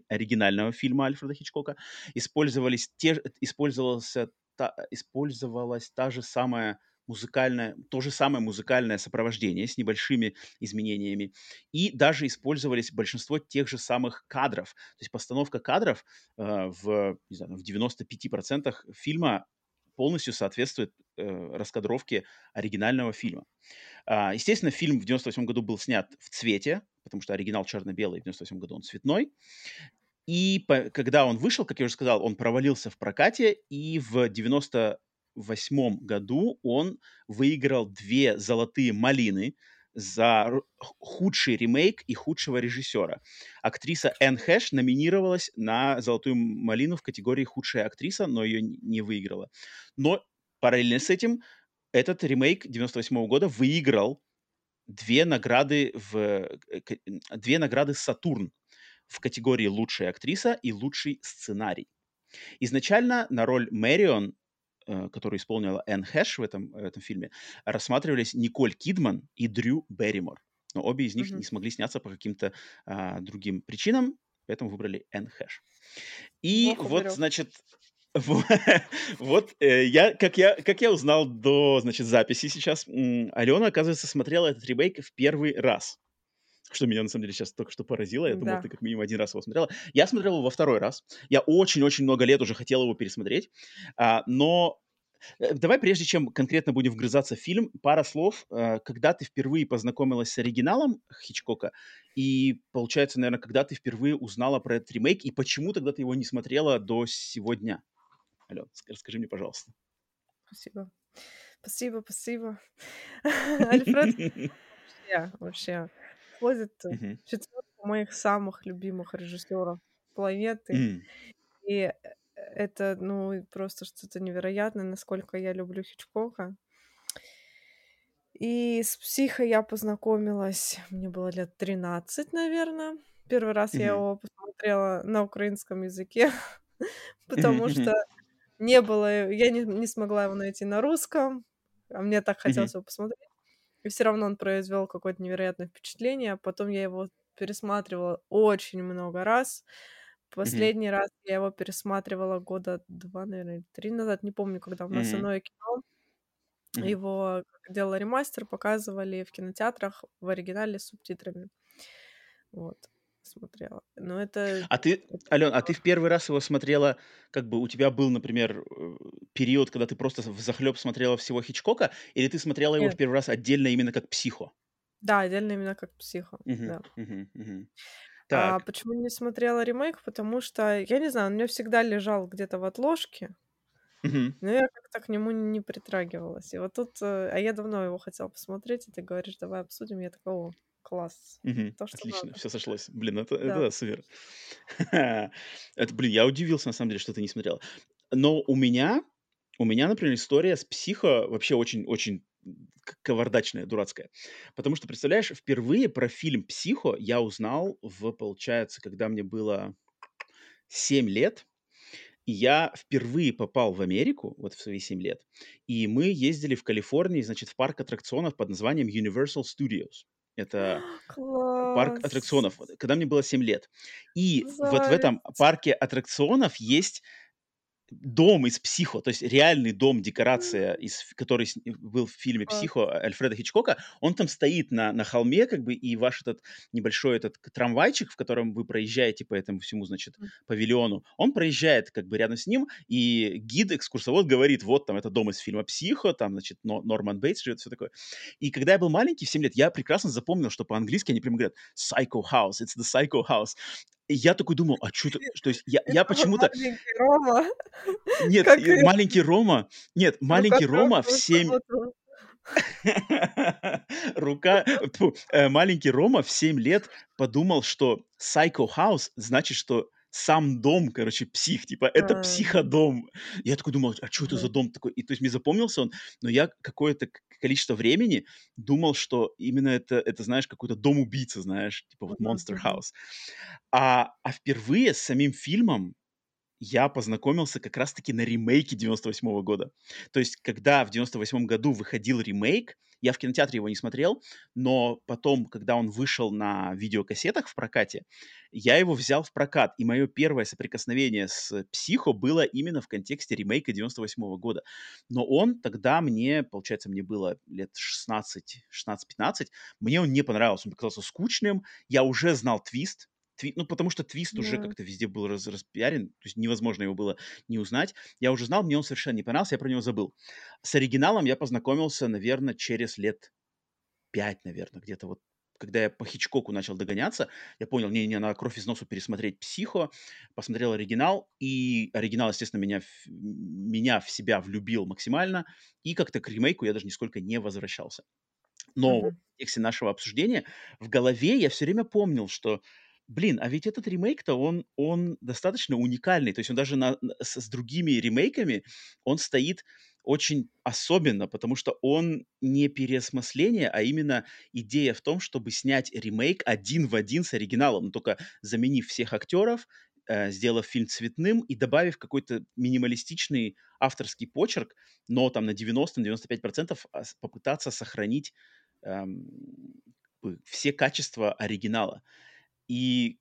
оригинального фильма Альфреда Хичкока. Использовались те, использовался та, использовалась та же самая музыкальное, то же самое музыкальное сопровождение с небольшими изменениями. И даже использовались большинство тех же самых кадров. То есть постановка кадров э, в, не знаю, в 95% фильма полностью соответствует э, раскадровке оригинального фильма. А, естественно, фильм в 98 году был снят в цвете, потому что оригинал черно-белый, в 98 году он цветной. И по, когда он вышел, как я уже сказал, он провалился в прокате, и в 90 восьмом году он выиграл две золотые малины за худший ремейк и худшего режиссера. Актриса Энн Хэш номинировалась на «Золотую малину» в категории «Худшая актриса», но ее не выиграла. Но параллельно с этим этот ремейк 98 года выиграл две награды, в, э, две награды «Сатурн» в категории «Лучшая актриса» и «Лучший сценарий». Изначально на роль Мэрион Э, которую исполнила Энн Хэш в этом, в этом фильме, рассматривались Николь Кидман и Дрю Берримор. Но обе из них mm-hmm. не смогли сняться по каким-то а, другим причинам, поэтому выбрали Энн Хэш. И Бог вот, уберет. значит, (laughs) вот э, я, как я, как я узнал до, значит, записи сейчас, Алена, оказывается, смотрела этот ремейк в первый раз что меня на самом деле сейчас только что поразило. Я думал, ты как минимум один раз его смотрела. Я смотрел его во второй раз. Я очень-очень много лет уже хотел его пересмотреть. А, но э, Давай, прежде чем конкретно будем вгрызаться в фильм, пара слов. Э, когда ты впервые познакомилась с оригиналом Хичкока, и, получается, наверное, когда ты впервые узнала про этот ремейк, и почему тогда ты его не смотрела до сегодня? Ален, расскажи мне, пожалуйста. Спасибо. Спасибо, спасибо. (laughs) Альфред, (laughs) вообще, вообще входит в четверку моих самых любимых режиссеров планеты. И э, это, ну, просто что-то невероятное, насколько я люблю Хичкока. И с «Психо» я познакомилась, мне было лет 13, наверное. Первый раз я его посмотрела на украинском языке, (laughs) потому что не было, я не, не смогла его найти на русском, а мне так хотелось его посмотреть. И все равно он произвел какое-то невероятное впечатление. Потом я его пересматривала очень много раз. Последний mm-hmm. раз я его пересматривала года два, наверное, три назад. Не помню, когда у нас mm-hmm. иное кино. Mm-hmm. Его делала ремастер, показывали в кинотеатрах в оригинале с субтитрами. Вот смотрела. Но это... А ты, Ален, а ты в первый раз его смотрела, как бы у тебя был, например, э, период, когда ты просто в захлеб смотрела всего Хичкока, или ты смотрела его Нет. в первый раз отдельно именно как психо? Да, отдельно именно как психо, угу, да. Угу, угу. Так. А почему не смотрела ремейк? Потому что, я не знаю, он у меня всегда лежал где-то в отложке, угу. но я как-то к нему не притрагивалась. И вот тут, э, а я давно его хотела посмотреть, и ты говоришь, давай обсудим, я такого класс. Угу. То, что Отлично, надо. все сошлось. Блин, это, да. это супер. (laughs) это, блин, я удивился, на самом деле, что ты не смотрела. Но у меня, у меня, например, история с психо вообще очень-очень кавардачная, дурацкая. Потому что, представляешь, впервые про фильм «Психо» я узнал в, получается, когда мне было 7 лет, и я впервые попал в Америку, вот в свои 7 лет, и мы ездили в Калифорнии, значит, в парк аттракционов под названием Universal Studios. Это Класс. парк аттракционов, когда мне было 7 лет. И вот в этом парке аттракционов есть дом из «Психо», то есть реальный дом, декорация, из, который был в фильме «Психо» Альфреда Хичкока, он там стоит на, на холме, как бы, и ваш этот небольшой этот трамвайчик, в котором вы проезжаете по этому всему, значит, павильону, он проезжает как бы рядом с ним, и гид, экскурсовод говорит, вот там это дом из фильма «Психо», там, значит, Норман Бейтс живет, все такое. И когда я был маленький, в 7 лет, я прекрасно запомнил, что по-английски они прямо говорят «Psycho House», «It's the Psycho House». И я такой думал, а что это? То есть я, я почему-то... Маленький Рома. Нет, как... маленький Рома. Нет, ну, маленький Рома в 7... (laughs) Рука... Э, маленький Рома в 7 лет подумал, что Psycho House значит, что сам дом, короче, псих, типа, это а, психодом. Я такой думал, а что это за дом такой? И то есть мне запомнился он, но я какое-то количество времени думал, что именно это, это знаешь, какой-то дом убийцы, знаешь, типа вот Monster House. А, а впервые с самим фильмом я познакомился как раз-таки на ремейке 98 -го года. То есть, когда в 98 году выходил ремейк, Я в кинотеатре его не смотрел, но потом, когда он вышел на видеокассетах в прокате, я его взял в прокат, и мое первое соприкосновение с «Психо» было именно в контексте ремейка 98 -го года. Но он тогда мне, получается, мне было лет 16, 16-15, мне он не понравился, он показался скучным, я уже знал твист, Тви... Ну, потому что твист Да. уже как-то везде был раз... распиарен, то есть невозможно его было не узнать. Я уже знал, мне он совершенно не понравился, я про него забыл. С оригиналом я познакомился, наверное, через лет пять, наверное, где-то вот когда я по Хичкоку начал догоняться, я понял, не-не, надо кровь из носу пересмотреть «Психо», посмотрел оригинал, и оригинал, естественно, меня, в- меня в себя влюбил максимально, и как-то к ремейку я даже нисколько не возвращался. Но Мгм. в контексте нашего обсуждения в голове я все время помнил, что, блин, а ведь этот ремейк-то, он, он достаточно уникальный. То есть он даже на, с, с другими ремейками, он стоит очень особенно, потому что он не переосмысление, а именно идея в том, чтобы снять ремейк один в один с оригиналом, но только заменив всех актеров, э, сделав фильм цветным и добавив какой-то минималистичный авторский почерк, но там на 90-95% а, попытаться сохранить эм, все качества оригинала. И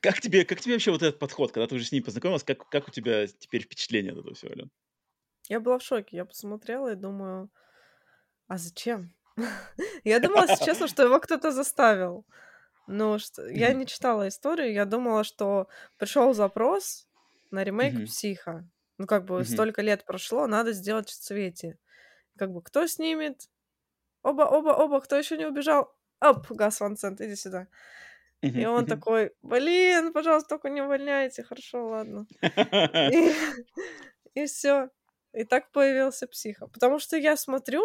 как тебе, как тебе вообще вот этот подход, когда ты уже с ним познакомилась, как, как у тебя теперь впечатление от этого всего, Ален? Я была в шоке. Я посмотрела и думаю, а зачем? (laughs) Я думала, если честно, что его кто-то заставил. Но что... я не читала историю, я думала, что пришел запрос на ремейк. «Психа». Ну, как бы столько лет прошло, надо сделать в цвете. Как бы кто снимет? Оба, оба, оба, кто еще не убежал? Оп, Гас Ван Сент, иди сюда. И он такой, блин, пожалуйста, только не увольняйте, хорошо, ладно. (laughs) И, (laughs) и все. И так появился психа. Потому что я смотрю,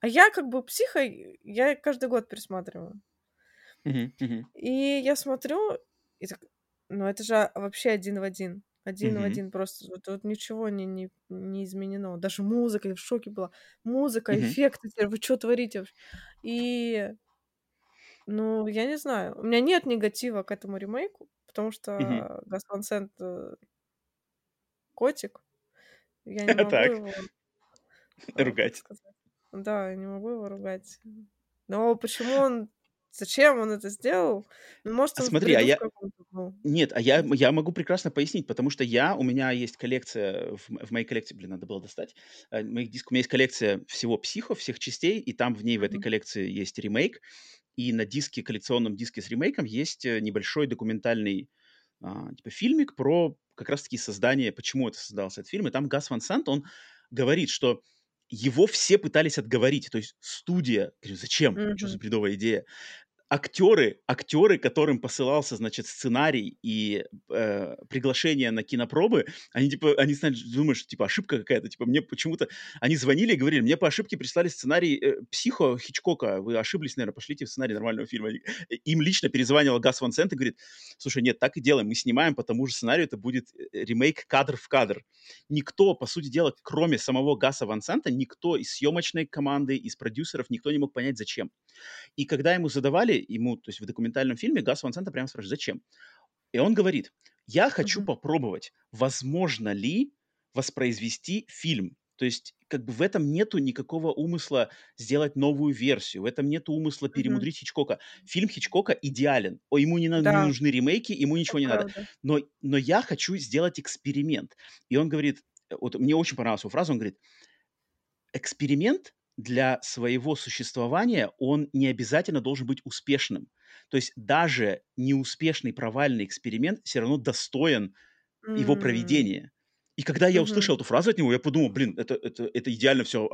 а я как бы психа, я каждый год пересматриваю. И я смотрю, и так, ну это же вообще один в один. Один в один просто. Вот, вот ничего не, не, не изменено. Даже музыка, я в шоке была. Музыка, эффекты, вы что творите вообще? И, ну, я не знаю. У меня нет негатива к этому ремейку, потому что Гас Ван Сент котик. Я не (laughs) могу его, э, ругать. Да, я не могу его ругать. Но почему он... Зачем он это сделал? Ну, может, А он смотри, а я... Нет, а я, я могу прекрасно пояснить, потому что я, у меня есть коллекция, в, в моей коллекции, блин, надо было достать, э, моих дисков, у меня есть коллекция всего психо, всех частей, и там в ней, в этой коллекции есть ремейк, и на диске, коллекционном диске с ремейком есть э, небольшой документальный а, типа фильмик про как раз-таки создание, почему это создался этот фильм, и там Гас Ван Sant, он говорит, что его все пытались отговорить, то есть студия, говорю, зачем, что за бредовая идея, актеры, актеры, которым посылался, значит, сценарий и э, приглашение на кинопробы, они типа, они знаешь, думают, что типа ошибка какая-то, типа мне почему-то, они звонили и говорили, мне по ошибке прислали сценарий э, «Психо» Хичкока, вы ошиблись, наверное, пошлите в сценарий нормального фильма. Э, Им лично перезванивал Гас Ван Сент и говорит, слушай, нет, так и делаем, мы снимаем по тому же сценарию, это будет э, ремейк кадр в кадр. Никто, по сути дела, кроме самого Гаса Ван Сента, никто из съемочной команды, из продюсеров, никто не мог понять, зачем. И когда ему задавали, ему, то есть в документальном фильме, Гас Ван Сента прямо спрашивает, зачем? И он говорит, я хочу Мгм. попробовать, возможно ли воспроизвести фильм. То есть как бы в этом нету никакого умысла сделать новую версию, в этом нету умысла перемудрить Хичкока. Фильм Хичкока идеален. О, ему не, на- не Да, нужны ремейки, ему это ничего не надо. правда. Но, но я хочу сделать эксперимент. И он говорит, вот мне очень понравилась его фраза, он говорит, эксперимент для своего существования, он не обязательно должен быть успешным. То есть даже неуспешный провальный эксперимент все равно достоин его М, проведения. И когда я услышал эту фразу от него, я подумал, блин, это, это, это идеально все,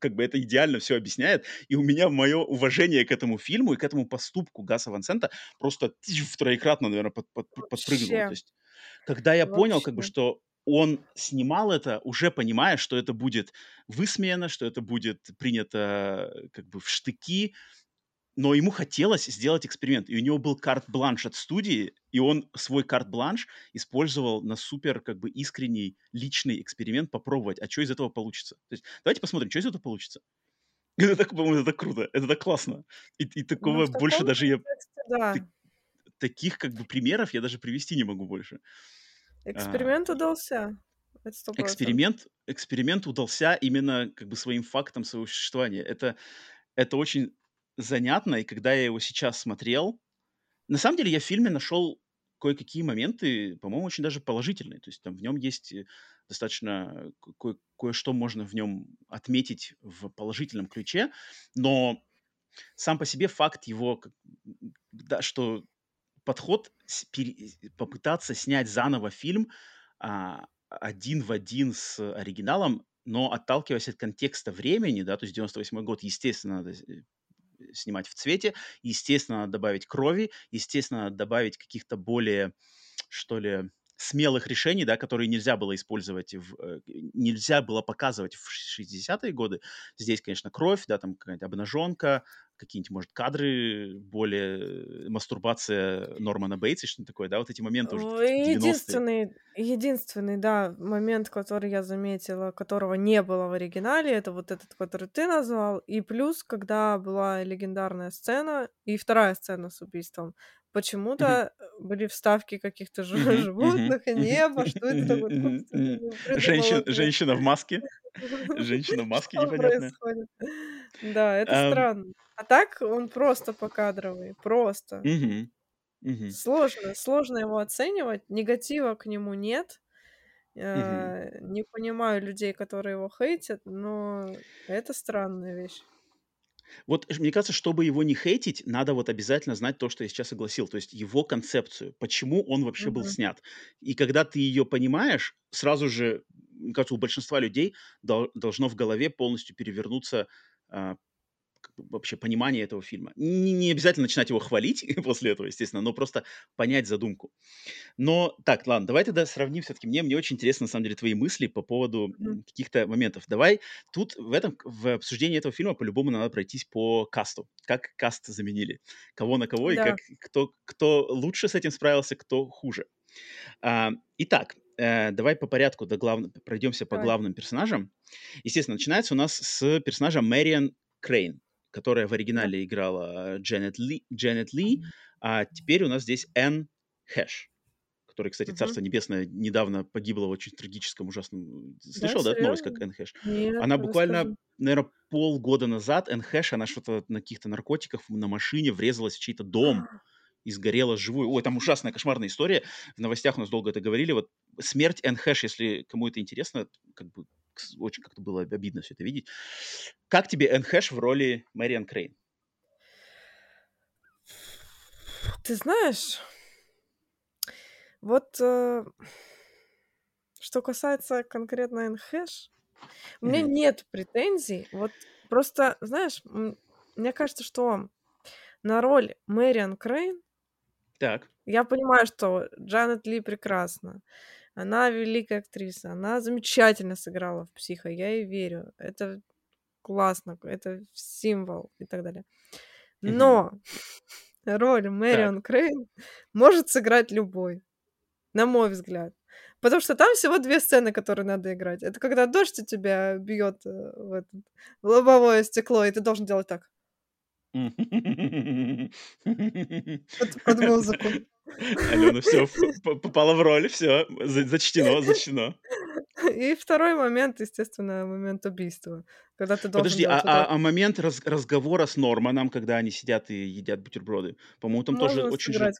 как бы это идеально все объясняет. И у меня мое уважение к этому фильму и к этому поступку Гаса Ван Сента просто тьф, троекратно, наверное, под, под- подпрыгнуло. То Вообще, есть, когда я понял, как бы, вообще. что он снимал это, уже понимая, что это будет высмеяно, что это будет принято э, как бы в штыки, но ему хотелось сделать эксперимент, и у него был карт-бланш от студии, и он свой карт-бланш использовал на супер как бы искренний личный эксперимент попробовать, а что из этого получится. То есть давайте посмотрим, что из этого получится. (laughs) Это так, по-моему, это так круто, это так классно. И, и Ну, такого в больше даже я... да. таких как бы примеров я даже привести не могу больше. А, Эксперимент удался. Сто процентов. эксперимент, эксперимент удался именно как бы своим фактом своего существования. Это это очень занятно, и когда я его сейчас смотрел, на самом деле я в фильме нашел кое-какие моменты, по-моему, очень даже положительные. То есть там в нем есть э, достаточно ко- кое-что можно в нем отметить в положительном ключе, но сам по себе факт его, да, что подход попытаться снять заново фильм а, один в один с оригиналом, но отталкиваясь от контекста времени, да, то есть 98 год, естественно, надо э, снимать в цвете, естественно, надо добавить крови, естественно, надо добавить каких-то более, что ли, смелых решений, да, которые нельзя было использовать, в, э, нельзя было показывать в 60-е годы. Здесь, конечно, кровь, да, там какая-то обнаженка, какие-нибудь, может, кадры, более мастурбация Нормана Бейтса, что-то такое, да, вот эти моменты уже Единственный, единственный, да, момент, который я заметила, которого не было в оригинале, это вот этот, который ты назвал, и плюс, когда была легендарная сцена, и вторая сцена с убийством, почему-то были вставки каких-то (laughs) животных и неба, что это такое? Женщина в маске. (laughs) Женщина в маске непонятная. Да, это странно. А так он просто покадровый, просто. Сложно, сложно его оценивать, негатива к нему нет. Э, не понимаю людей, которые его хейтят, но это странная вещь. Вот мне кажется, чтобы его не хейтить, надо вот обязательно знать то, что я сейчас огласил, то есть его концепцию, почему он вообще был снят. И когда ты ее понимаешь, сразу же, мне кажется, у большинства людей должно в голове полностью перевернуться а, вообще понимание этого фильма. Не, не обязательно начинать его хвалить (laughs) после этого, естественно, но просто понять задумку. Но так, ладно, давай тогда сравним все-таки. Мне, мне очень интересно, на самом деле, твои мысли по поводу mm-hmm. каких-то моментов. Давай тут в этом, в обсуждении этого фильма по-любому надо пройтись по касту. Как каст заменили. Кого на кого да. и как, кто, кто лучше с этим справился, кто хуже. А, итак, э, давай по порядку до глав... пройдемся по главным персонажам. Естественно, начинается у нас с персонажа Мэриан Крейн которая в оригинале играла Дженнет Ли, Дженнет Ли а теперь у нас здесь Энн Хэш, который, кстати, uh-huh. Царство Небесное недавно погибло в очень трагическом, ужасном... Слышал, да, да эту новость, как Энн Хэш? Нет, она буквально, расскажи. наверное, полгода назад, Энн Хэш, она что-то на каких-то наркотиках на машине врезалась в чей-то дом (gasps) и сгорела живую. Ой, там ужасная, кошмарная история. В новостях у нас долго это говорили. Вот смерть Энн Хэш, если кому это интересно, как бы очень как-то было обидно все это видеть. Как тебе Энн Хэш в роли Мэриан Крейн? Ты знаешь, вот э, что касается конкретно Энн Хэш, у меня mm-hmm. нет претензий. Вот просто, знаешь, мне кажется, что на роль Мэриан Крейн так. я понимаю, что Джанет Ли прекрасна. Она великая актриса, она замечательно сыграла в «Психо», я ей верю. Это классно, это символ и так далее. Но роль Мэрион Крейн может сыграть любой, на мой взгляд. Потому что там всего две сцены, которые надо играть. Это когда дождь у тебя бьет э, в, этот, в лобовое стекло, и ты должен делать так. под, под музыку. Алена, все, попала в роль, все, зачтено, зачтено. И второй момент, естественно, момент убийства. Когда ты должен Подожди, а, а, а момент раз, разговора с Норманом, когда они сидят и едят бутерброды, по-моему, там Можно тоже очень же...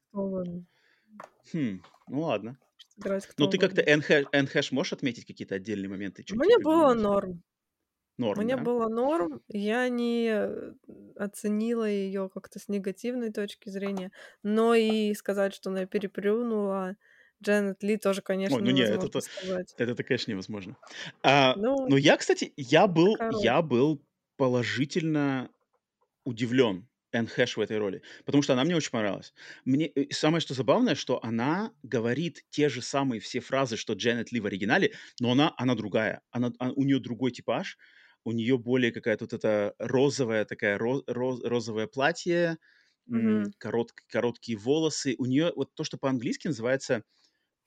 Хм, ну ладно. Сыграть Но ты как-то Энхэш можешь отметить какие-то отдельные моменты? Мне было норм. Норм, Мне да? было норм, я не э, оценила ее как-то с негативной точки зрения, но и сказать, что она переплюнула Дженнет Ли тоже, конечно, Ой, ну нет, это, сказать. это, это, конечно, невозможно. А, ну, но я, кстати, я был, я был положительно удивлен Энн Хэш в этой роли, потому что она мне очень понравилась. Мне э, самое что забавное, что она говорит те же самые все фразы, что Дженнет Ли в оригинале, но она она другая, она, она у нее другой типаж, у нее более какая-то вот эта розовая такая роз, роз, розовое платье, mm-hmm. корот, короткие волосы. У нее вот то, что по-английски называется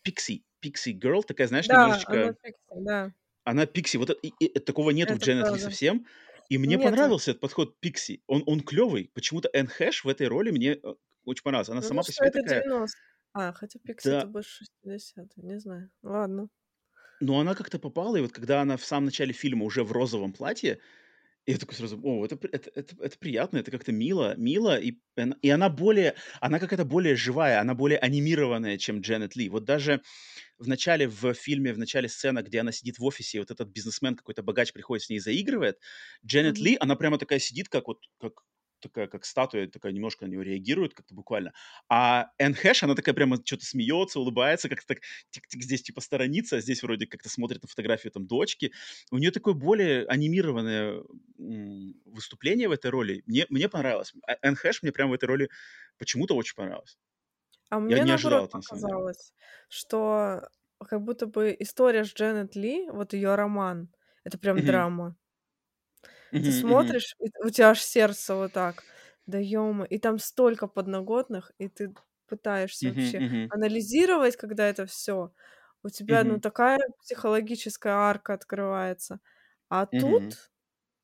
пикси, пикси girl, такая, знаешь, да, немножечко... Она пикси, да. Она пикси, вот это, и, и, такого нет это в Дженнет Ли совсем. И мне Нет. понравился этот подход Пикси. Он, он клевый. Почему-то Энн Хэш в этой роли мне э, очень понравилась. Она ну, сама по себе это такая... 90. А, хотя Пикси да. это больше 60 не знаю. Ладно. Но она как-то попала, и вот когда она в самом начале фильма уже в розовом платье, И я такой сразу, о, это, это, это, это приятно, это как-то мило, мило, и, и она более, она какая-то более живая, она более анимированная, чем Дженнет Ли. Вот даже в начале, в фильме, в начале сцена, где она сидит в офисе, и вот этот бизнесмен, какой-то богач приходит с ней заигрывает, Дженнет mm-hmm. Ли, она прямо такая сидит, как вот, как, такая, как статуя, такая немножко на него реагирует как-то буквально. А Энн Хэш, она такая прямо что-то смеется, улыбается, как-то так тик-тик здесь типа сторонится, а здесь вроде как-то смотрит на фотографию там дочки. У нее такое более анимированное выступление в этой роли. Мне, мне понравилось. А Энн Хэш мне прямо в этой роли почему-то очень понравилось. А мне, Я не наоборот, ожидал, показалось, что как будто бы история с Дженнет Ли, вот ее роман, это прям mm-hmm. драма. Ты смотришь, и у тебя аж сердце вот так. Да ё И там столько подноготных, и ты пытаешься вообще анализировать, когда это все. У тебя, ну, такая психологическая арка открывается. А тут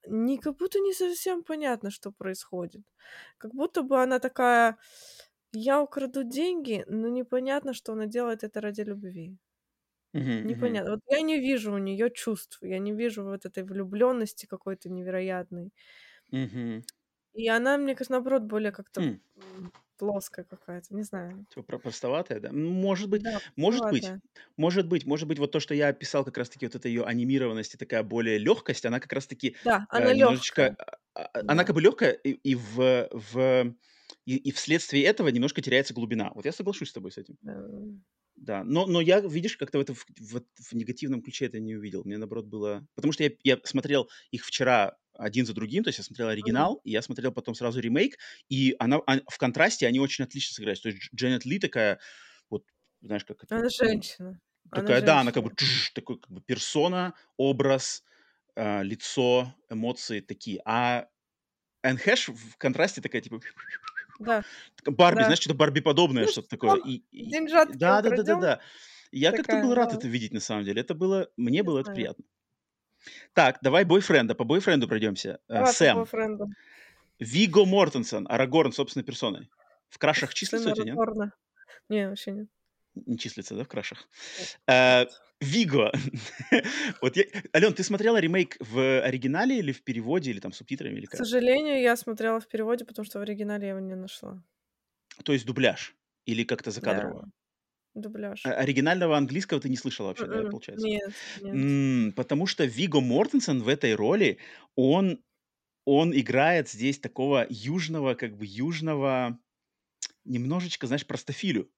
не как будто не совсем понятно, что происходит. Как будто бы она такая: "Я украду деньги", но непонятно, что она делает это ради любви. Мгм, Непонятно. Вот я не вижу у нее чувств, я не вижу вот этой влюбленности какой-то невероятной. Мгм. И она, мне кажется, наоборот, более как-то Хм. плоская какая-то, не знаю. Типа про простоватая, да? Может быть, Да, может быть, может быть, может быть, вот то, что я описал, как раз-таки вот эта ее анимированность и такая более легкость, она как раз-таки Да, э, она немножечко, легкая. а, а, она Да. как бы легкая, и, и в, в и, и вследствие этого немножко теряется глубина. Вот я соглашусь с тобой с этим. Да, но, но я, видишь, как-то в, это, в, в, в негативном ключе это не увидел. Мне, наоборот, было... Потому что я, я смотрел их вчера один за другим, то есть я смотрел оригинал, mm-hmm. и я смотрел потом сразу ремейк, и она, а, в контрасте они очень отлично сыграли. То есть Дженнет Ли такая, вот, знаешь, как это... Она женщина. Такая, она да, она как бы тш, такой как бы персона, образ, э, лицо, эмоции такие. А Энн Хэш в контрасте такая, типа... Да. Барби, да. знаешь, что-то Барби-подобное, ну, что-то такое. И, и, да, да, да, да, да. Я как-то был рад это видеть, на самом деле. Это было, мне Не было это приятно. Так, давай бойфренда, по бойфренду пройдемся. Э, давай Сэм. Бойфренду. Виго Мортенсон, Арагорн собственной персоной. В крашах числится у тебя, нет? Не, вообще нет. Не числится, да, в крашах? Э, Виго. (laughs) вот я... Ален, ты смотрела ремейк в оригинале или в переводе, или там субтитрами? Или как? К сожалению, я смотрела в переводе, потому что в оригинале я его не нашла. То есть дубляж? Или как-то закадрово? Да. Дубляж. А, оригинального английского ты не слышала вообще, да, М-м, получается? Нет, нет. М, потому что Виго Мортенсен в этой роли, он, он играет здесь такого южного, как бы южного, немножечко, знаешь, простофилю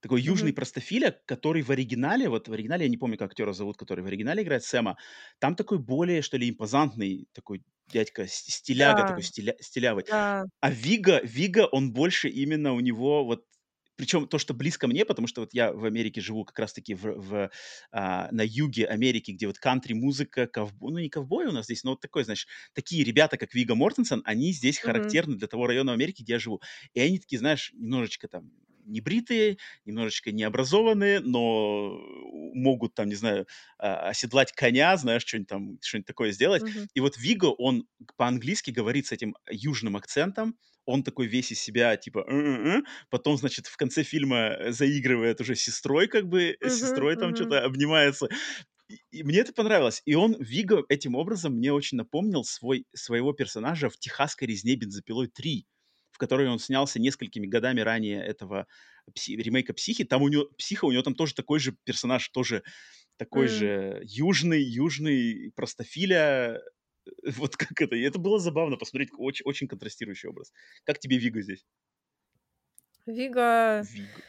такой южный Мгм. простофиля, который в оригинале, вот в оригинале, я не помню, как актера зовут, который в оригинале играет Сэма, там такой более, что ли, импозантный такой дядька, стиляга Да, такой, стиля- стилявый. да. А Вига, Вига, он больше именно у него вот причем то, что близко мне, потому что вот я в Америке живу как раз-таки в, в, а, на юге Америки, где вот кантри-музыка, ковбой, ну не ковбой у нас здесь, но вот такой, знаешь, такие ребята, как Вига Мортенсон, они здесь Мгм. характерны для того района Америки, где я живу. И они такие, знаешь, немножечко там небритые, немножечко необразованные, но могут там, не знаю, а, оседлать коня, знаешь, что-нибудь там, что-нибудь такое сделать. Мгм. И вот Виго, он по-английски говорит с этим южным акцентом, он такой весь из себя, типа, «М-м-м». потом, значит, в конце фильма заигрывает уже сестрой, как бы, Мгм, сестрой там мгм. что-то обнимается. И, и мне это понравилось. И он, Виго, этим образом мне очень напомнил свой, своего персонажа в «Техасской резне бензопилой 3», в которой он снялся несколькими годами ранее этого пси- ремейка «Психи». Там у него, «Психа», у него там тоже такой же персонаж, тоже такой М. же южный, южный простофиля, вот как это. И это было забавно посмотреть, очень, очень контрастирующий образ. Как тебе Виго здесь? Вига Виго.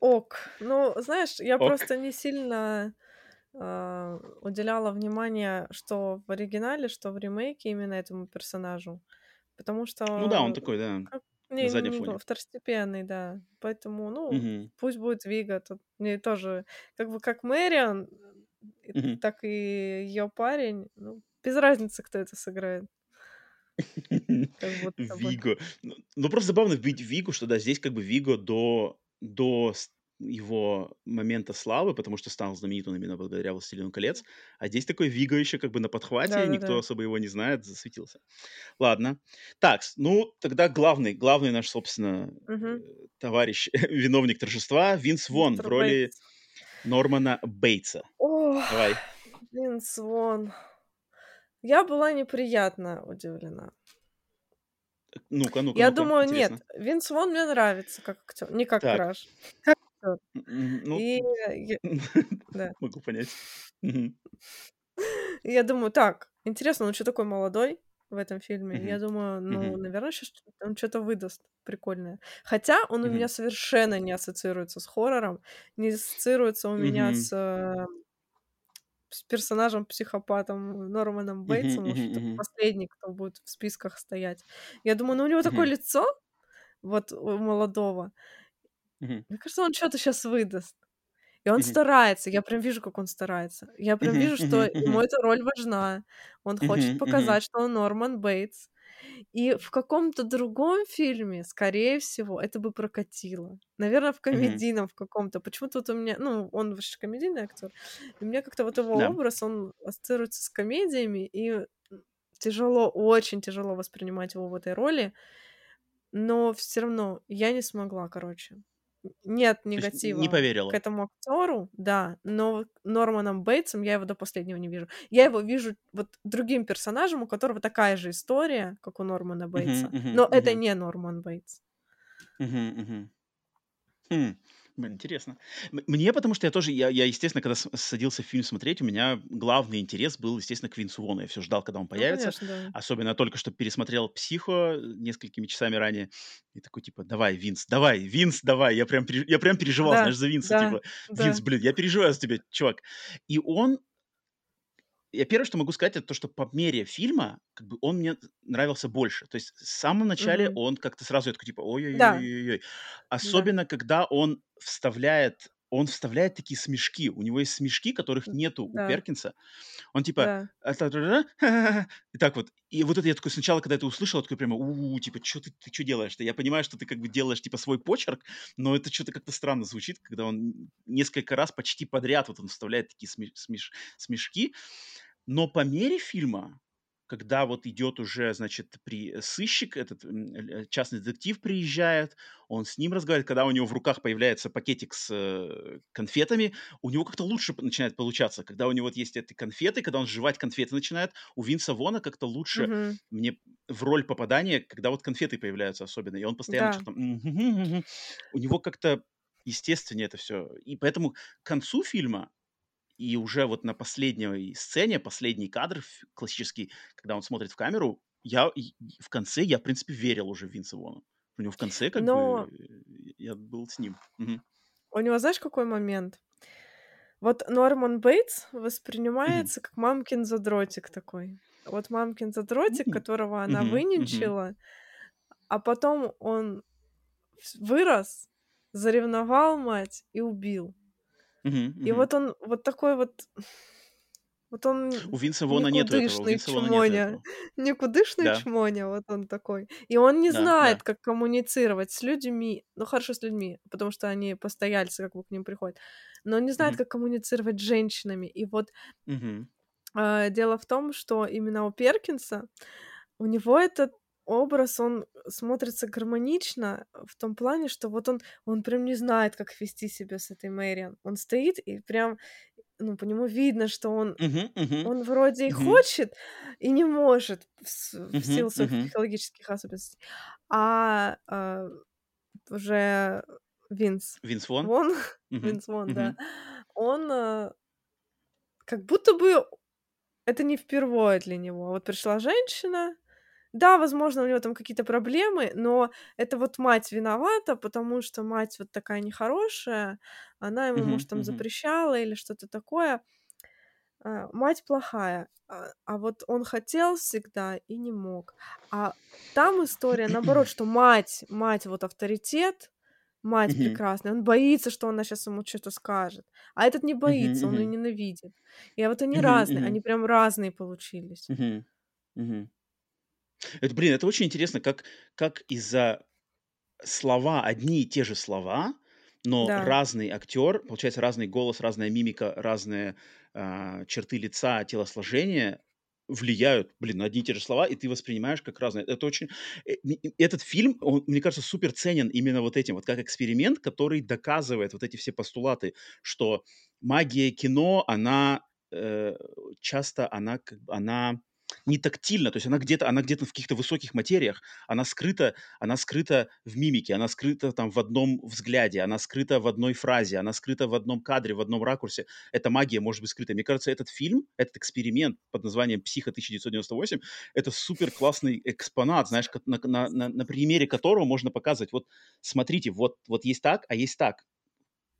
ок. Ну, знаешь, я Ок. просто не сильно а, уделяла внимание, что в оригинале, что в ремейке именно этому персонажу. Потому что Ну да, он такой, да, как- на не, заднем не фоне. второстепенный, да. Поэтому, ну, Мгм. пусть будет Вига. Тут мне тоже, как бы как Мэриан, и- Мгм. так и ее парень. Ну, без разницы, кто это сыграет. (laughs) Виго. Ну, ну, просто забавно видеть Вигу, что да, здесь как бы Виго до, до его момента славы, потому что стал знаменитым именно благодаря «Властелину колец», а здесь такой Виго еще как бы на подхвате, Да-да-да. никто особо его не знает, засветился. Ладно. Так, ну, тогда главный, главный наш, собственно, э, товарищ, (laughs) виновник торжества, Винс Вон в Мистер роли Бейтс. Нормана Бейтса. Ох, Давай. Винс Вон. Я была неприятно удивлена. Ну-ка, ну-ка, Я ну-ка, думаю, интересно. нет, Винс Вон мне нравится как актер, не как Так. краш. М, Ну, И я, (laughs) да. могу понять. Я думаю, так, интересно, он что такой молодой в этом фильме? Я думаю, ну, наверное, сейчас он что-то выдаст прикольное. Хотя он у меня совершенно не ассоциируется с хоррором, не ассоциируется у меня с, э, с персонажем-психопатом Норманом Мгм, Бейтсом, мгм. последний, кто будет в списках стоять. Я думаю, ну, у него такое лицо, вот у молодого. Мне кажется, он что-то сейчас выдаст. И он старается, я прям вижу, как он старается. Я прям вижу, что ему эта роль важна. Он хочет показать, что он Норман Бейтс. И в каком-то другом фильме, скорее всего, это бы прокатило. Наверное, в комедийном в каком-то. Почему-то вот у меня, ну, он вообще комедийный актер, и у меня как-то вот его Да. образ, он ассоциируется с комедиями, и тяжело, очень тяжело воспринимать его в этой роли, но все равно я не смогла, короче. Нет есть не негатива к поверила. этому актеру, да, но Норманом Бейтсом я его до последнего не вижу. Я его вижу вот другим персонажем, у которого такая же история, как у Нормана Бейтса, мгм, но это мгм. не Норман Бейтс. Мгм, мгм. Хм, блин, интересно. Мне, потому что я тоже, я, я, естественно, когда садился фильм смотреть, у меня главный интерес был, естественно, к Винсу Вону. Я все ждал, когда он Ну, появится. конечно, да. Особенно только что пересмотрел «Психо» несколькими часами ранее. И такой, типа, давай, Винс, давай, Винс, давай. Я прям, я прям переживал, Да, знаешь, за Винса, да, типа, Винс, да. блин, я переживаю за тебя, чувак. И он я первое, что могу сказать, это то, что по мере фильма, как бы, он мне нравился больше. То есть в самом начале Мгм. он как-то сразу я такой типа Да, ой-ой-ой-ой-ой. да. Особенно когда он вставляет он вставляет такие смешки. У него есть смешки, которых нету у да, Перкинса. Он типа да. ха-ха-ха, (laughs) и так вот. И вот это я такой сначала, когда это услышал, такой прямо, у типа, что ты, ты что делаешь-то? Я понимаю, что ты как бы делаешь типа свой почерк, но это что-то как-то странно звучит, когда он несколько раз почти подряд вот он вставляет такие смеш- смеш- смешки. Но по мере фильма, когда вот идет уже, значит, при э, сыщик, этот э, частный детектив приезжает, он с ним разговаривает, когда у него в руках появляется пакетик с э, конфетами, у него как-то лучше начинает получаться. Когда у него вот есть эти конфеты, когда он жевать конфеты начинает, у Винса Вона как-то лучше Мгм. мне в роль попадания, когда вот конфеты появляются особенно, и он постоянно Да. что-то... У него как-то естественнее это все. И поэтому к концу фильма и уже вот на последней сцене, последний кадр классический, когда он смотрит в камеру, я в конце я, в принципе, верил уже Винсу Вону. У него в конце как бы, Но э, я был с ним. Мгм. у него знаешь, какой момент? Вот Норман Бейтс воспринимается как мамкин задротик такой. Вот мамкин задротик, которого она выненчила, а потом он вырос, заревновал мать и убил. И вот он вот такой вот (laughs) вот он У Винса Вона нету этого. У Винса Вона нету чмоня, этого. (laughs) никудышный Да, чмоня, вот он такой. И он не да, знает, да. как коммуницировать с людьми. Ну, хорошо, с людьми, потому что они постояльцы, как бы к ним приходят. Но он не знает, Мгм. как коммуницировать с женщинами. И вот Мгм. А, дело в том, что именно у Перкинса у него этот образ, он смотрится гармонично в том плане, что вот он он прям не знает, как вести себя с этой Мэриан. Он стоит и прям, ну, по нему видно, что он Мгм. Мгм. он вроде и Мгм. хочет, и не может в Мгм. силу своих Мгм. психологических особенностей. А, а, уже Винс Винс Вон? Вон, (laughs) Мгм. Винс Вон, да, Мгм. он, а, как будто бы Это не впервые для него. Вот пришла женщина. Да, возможно, у него там какие-то проблемы, но это вот мать виновата, потому что мать вот такая нехорошая, она ему, Мгм. может, там Мгм. запрещала или что-то такое. А, мать плохая, а, а вот он хотел всегда и не мог. А там история наоборот, (clears throat) что мать, мать вот авторитет, мать Мгм. прекрасная, он боится, что она сейчас ему что то скажет, а этот не боится, он ее ненавидит. И вот они Мгм. разные, они прям разные получились. Мгм. Мгм. Это, блин, это очень интересно, как как из-за слова, одни и те же слова, но Да. разный актер, получается, разный голос, разная мимика, разные, а, черты лица, телосложения влияют, блин, на одни и те же слова, и ты воспринимаешь как разные. Это очень э, этот фильм, он, мне кажется, супер ценен именно вот этим, вот как эксперимент, который доказывает вот эти все постулаты, что магия кино, она, э, часто она она не тактильно, то есть она где-то, она где-то в каких-то высоких материях, она скрыта, она скрыта в мимике, она скрыта там в одном взгляде, она скрыта в одной фразе, она скрыта в одном кадре, в одном ракурсе. Эта магия может быть скрыта. Мне кажется, этот фильм, этот эксперимент под названием «Психо 1998», это супер классный экспонат, знаешь, на, на, на, на примере которого можно показывать, вот смотрите, вот, вот есть так, а есть так.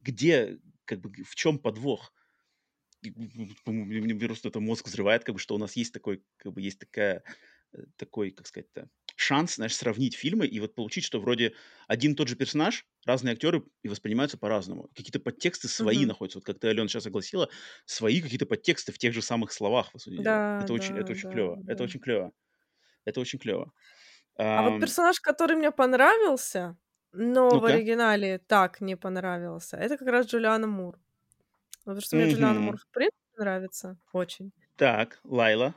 Где, как бы, в чем подвох? Мне просто это мозг взрывает, как бы, что у нас есть такой, как бы, есть такая, э, такой, как сказать-то, шанс, знаешь, сравнить фильмы и вот получить, что вроде один и тот же персонаж, разные актеры и воспринимаются по-разному. Какие-то подтексты свои mm-hmm. находятся. Вот как ты, Алена, сейчас огласила, свои какие-то подтексты в тех же самых словах. Да, это, да, очень, это очень да, клево. Да. Это очень клево. Это очень клево. А um... вот персонаж, который мне понравился, но ну в оригинале так не понравился, это как раз Джулиана Мур. Ну, потому что мне Джулиана Мур в принципе нравится очень. Так, Лайла.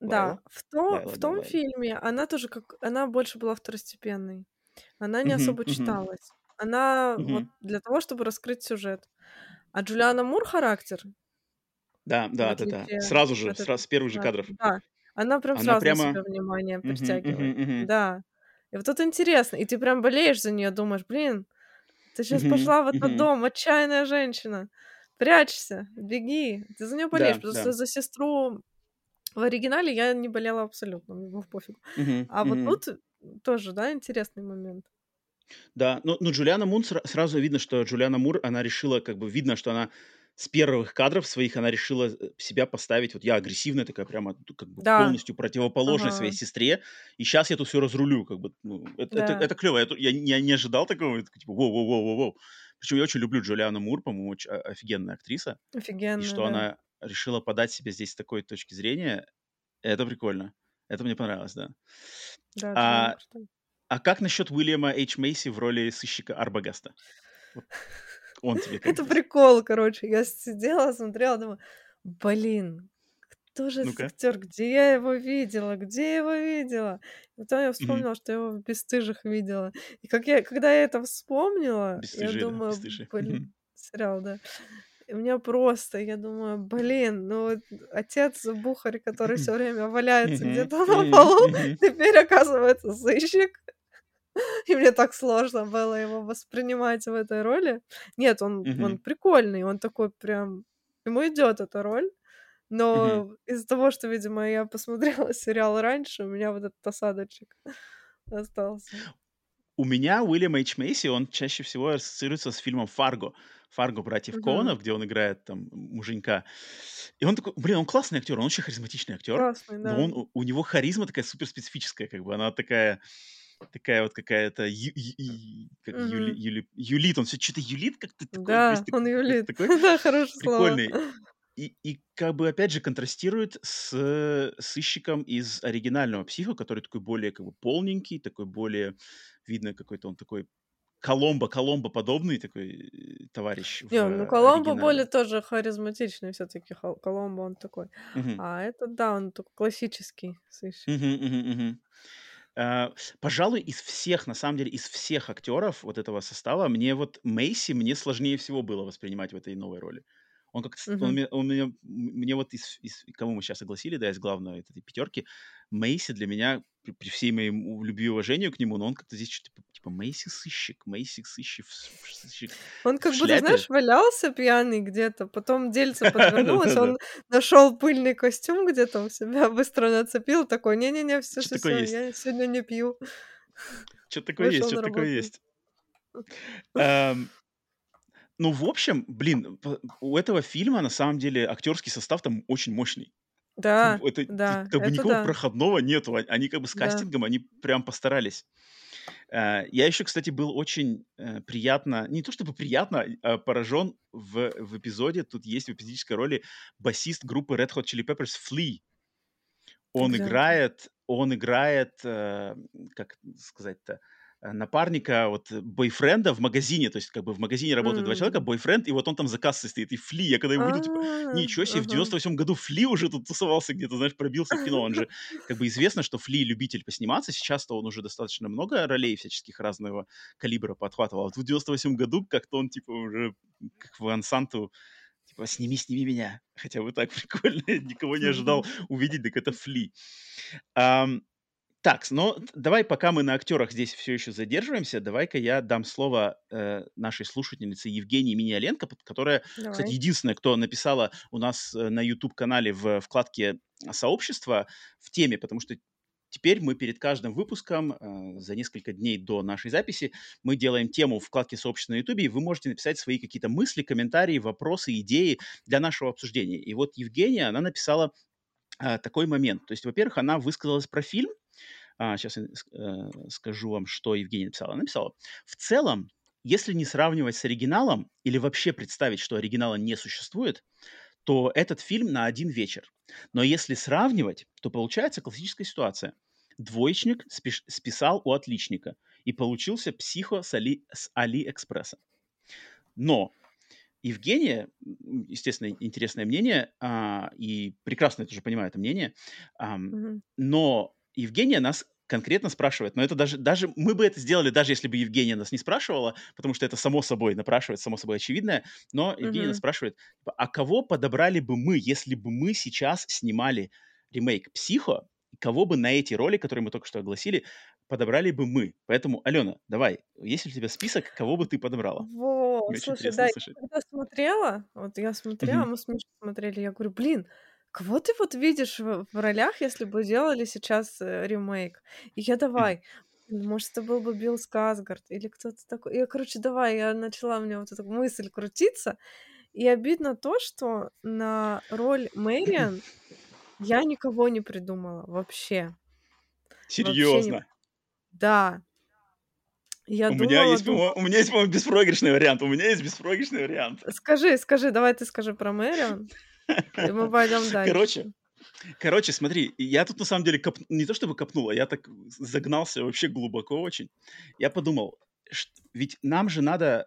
Да, Лайла. в том, Лайла, в том фильме она тоже как... Она больше была второстепенной. Она не особо читалась. Она вот для того, чтобы раскрыть сюжет. А Джулиана Мур характер, Да, да, да, да. Сразу же, сразу с первых же кадров. да, она прям Она сразу на себя внимание притягивает. Да. И вот это интересно. И ты прям болеешь за нее, думаешь, блин, ты сейчас пошла в этот дом, отчаянная женщина прячься, беги. Ты за нее болеешь, да, потому да. что за сестру в оригинале я не болела абсолютно, мне было пофиг. Uh-huh, а uh-huh. вот тут тоже, да, интересный момент. Да, но, но Джулиана Мун сразу видно, что Джулиана Мур, она решила, как бы видно, что она с первых кадров своих она решила э, себя поставить, вот я агрессивная такая, прямо как бы да. полностью противоположная ага. своей сестре, и сейчас я тут все разрулю, как бы, ну, это, да. это, это клево, я, я, я не ожидал такого, типа, воу-воу-воу-воу-воу. Причем я очень люблю Джулиану Мур, по-моему, очень офигенная актриса. Офигенная, И что да. она решила подать себе здесь с такой точки зрения, это прикольно. Это мне понравилось, да. Да, а, а как насчет Уильяма Эйч Мейси в роли сыщика Арбагаста? Он тебе как (laughs) Это прикол, короче. Я сидела, смотрела, думаю, блин, кто же этот актер? Где я его видела? Где я его видела? И потом я вспомнила, что я его в «Бесстыжих» видела. И как я, когда я это вспомнила, я думаю, блин, сериал, да. И у меня просто, я думаю, блин, ну вот отец Бухарь, который все время валяется где-то на полу, (laughs) теперь оказывается сыщик. И мне так сложно было его воспринимать в этой роли. Нет, он, он прикольный, он такой прям... Ему идет эта роль. Но Мгм. из-за того, что, видимо, я посмотрела (laughs) сериал раньше, у меня вот этот осадочек (laughs) остался. У меня Уильям Эйч Мейси, он чаще всего ассоциируется с фильмом «Фарго». «Фарго» братьев Мгм. Коэнов, где он играет там муженька. И он такой, блин, он классный актер, он очень харизматичный актер, Классный, но да. он, у- него харизма такая суперспецифическая, как бы она такая, такая вот какая-то, ю- ю- как юли- Мгм. юли- юлит, он все что-то юлит как-то такой, Да, он такой, юлит. такой (laughs) Да, хорошее слово. прикольный. И, и как бы опять же контрастирует с сыщиком из оригинального психо, который такой более как бы полненький, такой более видно какой-то он такой Коломбо, Коломбо подобный такой э, товарищ. Не, ну Коломбо более тоже харизматичный все-таки. Коломбо он такой. Мгм. А этот, да, он такой классический сыщик. Мгм, мгм, мгм. А, Пожалуй, из всех, на самом деле, из всех актеров вот этого состава, мне вот Мейси мне сложнее всего было воспринимать в этой новой роли. Он как он, Мгм. мне, он меня, мне вот из, из кого мы сейчас согласили, да, из главной этой пятерки, Мейси для меня при, при всей моей любви и уважению к нему, но он как-то здесь что-то типа, Мейси сыщик, Мейси сыщик, сыщик Он как будто, знаешь, валялся пьяный где-то, потом дельце (laughs) подвернулось, он нашел пыльный костюм где-то у себя, быстро нацепил, такой, не-не-не, все, все, все, я сегодня не пью. Что такое есть, что такое есть. Ну, в общем, блин, у этого фильма на самом деле актерский состав там очень мощный. Да, это да, как бы это никакого да, проходного нету. а- Они как бы с да. кастингом, они прям постарались. Э, Я еще, кстати, был очень э, приятно, не то чтобы приятно, а поражен в, в эпизоде. Тут есть в эпизодической роли басист группы Red Hot Chili Peppers Flea. Он Глянь-ка. играет, он играет, э, как сказать-то, напарника, вот, э, бойфренда в магазине, то есть, как бы, в магазине работают два человека, бойфренд, и вот он там за кассой стоит, и Фли, я когда его увидел, типа, А, ничего себе, в ага. 98 году Фли уже тут тусовался где-то, знаешь, пробился в кино, он же, как бы, известно, что Фли любитель посниматься, сейчас-то он уже достаточно много ролей всяческих разного калибра подхватывал, а вот в 98 году как-то он, типа, уже, как в Ансанту, Типа, сними, сними меня. Хотя бы так (laughs) прикольно. Никого не ожидал (laughs) увидеть, так это Фли. Um, так, но давай, пока мы на актерах здесь все еще задерживаемся, давай-ка я дам слово э, нашей слушательнице Евгении Миниаленко, которая, давай. кстати, единственная, кто написала у нас э, на YouTube-канале в вкладке «Сообщество» в теме, потому что Теперь мы перед каждым выпуском, э, за несколько дней до нашей записи, мы делаем тему в вкладке сообщества на YouTube, и вы можете написать свои какие-то мысли, комментарии, вопросы, идеи для нашего обсуждения. И вот Евгения, она написала э, такой момент. То есть, во-первых, она высказалась про фильм, а, сейчас я э, скажу вам, что Евгения написала. Она написала, в целом, если не сравнивать с оригиналом или вообще представить, что оригинала не существует, то этот фильм на один вечер. Но если сравнивать, то получается классическая ситуация. Двоечник спиш- списал у отличника, и получился психо с, Али, с Алиэкспресса. Но Евгения, естественно, интересное мнение, а, и прекрасно это же понимаю, это мнение, а, mm-hmm. но Евгения нас конкретно спрашивает, но это даже, даже мы бы это сделали, даже если бы Евгения нас не спрашивала, потому что это само собой напрашивает, само собой очевидное, но Евгения mm-hmm. нас спрашивает, типа, а кого подобрали бы мы, если бы мы сейчас снимали ремейк «Психо», кого бы на эти роли, которые мы только что огласили, подобрали бы мы. Поэтому, Алена, давай, есть ли у тебя список, кого бы ты подобрала? Во, слушай, да, услышать. я когда смотрела, вот я смотрела, mm-hmm. мы с Мишей смотрели, я говорю, блин, Кого ты вот видишь в, в ролях, если бы делали сейчас э, ремейк? И я давай, может, это был бы Билл Сказгард или кто-то такой. Я, короче, давай, я начала, у меня вот эта мысль крутиться. И обидно то, что на роль Мэриан я никого не придумала вообще. Серьезно? Вообще не... Да. Я у, думала, меня есть, дум... у меня есть, по-моему, беспроигрышный вариант. У меня есть беспроигрышный вариант. Скажи, скажи, давай ты скажи про Мэриан. И мы пойдем дальше. Короче, Короче, смотри, я тут на самом деле коп... не то чтобы копнул, а я так загнался вообще глубоко очень. Я подумал, что... ведь нам же надо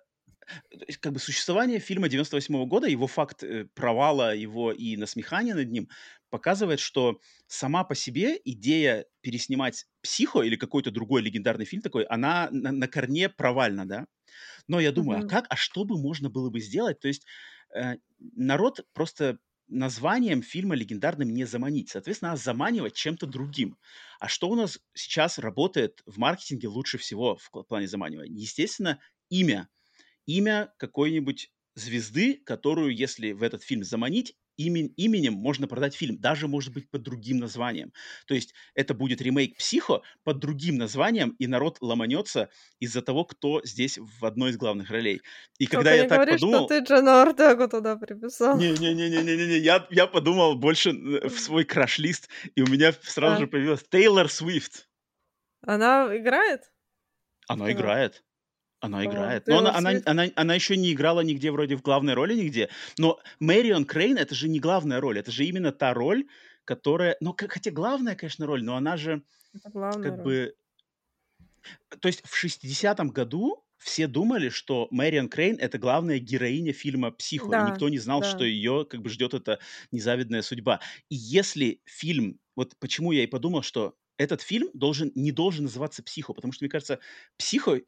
как бы существование фильма 98 -го года, его факт э, провала его и насмехания над ним показывает, что сама по себе идея переснимать «Психо» или какой-то другой легендарный фильм такой, она на, на корне провальна, да? Но я думаю, mm-hmm. а как, а что бы можно было бы сделать? То есть э, народ просто названием фильма легендарным не заманить. Соответственно, надо заманивать чем-то другим. А что у нас сейчас работает в маркетинге лучше всего в плане заманивания? Естественно, имя. Имя какой-нибудь звезды, которую, если в этот фильм заманить, имен, именем можно продать фильм, даже, может быть, под другим названием. То есть это будет ремейк «Психо» под другим названием, и народ ломанется из-за того, кто здесь в одной из главных ролей. И Только когда я так говори, подумал... что ты Джона Ортегу туда приписал. Не-не-не-не-не-не, я, я подумал больше в свой краш-лист, и у меня сразу а. же появилась Тейлор Свифт. Она играет? Она играет. Она играет. Но она, она, она, она еще не играла нигде вроде в главной роли нигде. Но Мэрион Крейн это же не главная роль, это же именно та роль, которая... Ну, хотя главная, конечно, роль, но она же это как роль. бы... То есть в 60-м году все думали, что Мэрион Крейн это главная героиня фильма «Психо», да, и никто не знал, да. что ее как бы ждет эта незавидная судьба. И если фильм... Вот почему я и подумал, что этот фильм должен, не должен называться «Психо», потому что, мне кажется, «Психо»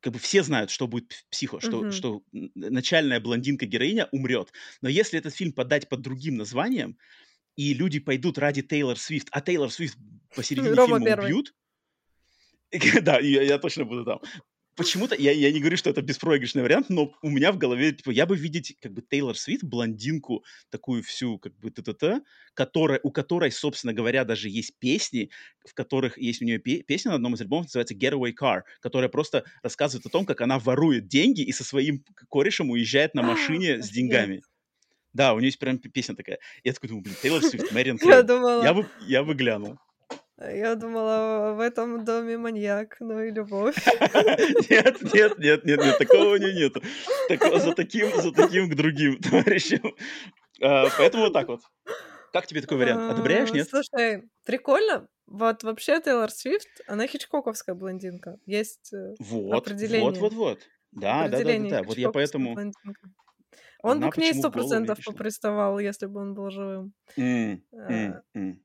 как бы все знают, что будет психо, что, mm-hmm. что начальная блондинка-героиня умрет. Но если этот фильм подать под другим названием, и люди пойдут ради Тейлор Свифт, а Тейлор Свифт посередине Рома фильма первый. убьют, (laughs) да, я, я точно буду там почему-то, я, я не говорю, что это беспроигрышный вариант, но у меня в голове, типа, я бы видеть, как бы, Тейлор Свит, блондинку, такую всю, как бы, т-т-т, которая, у которой, собственно говоря, даже есть песни, в которых есть у нее пе- песня на одном из альбомов, называется Getaway Car, которая просто рассказывает о том, как она ворует деньги и со своим корешем уезжает на машине с деньгами. Да, у нее есть прям песня такая. Я такой думаю, блин, Тейлор Свифт, Мэриан. Я бы, я бы глянул. Я думала, в этом доме маньяк, ну и любовь. (laughs) Нет, нет, нет, нет, нет, такого у нее нету. За таким, за таким к другим товарищам. А, поэтому вот так вот. Как тебе такой вариант? Одобряешь, нет? Слушай, прикольно. Вот вообще Тейлор Свифт, она хичкоковская блондинка. Есть э, вот, определение. Вот, вот, вот. Да, да, да, да, да. Вот я поэтому... Он бы к ней сто процентов поприставал, если бы он был живым. Mm, mm, mm.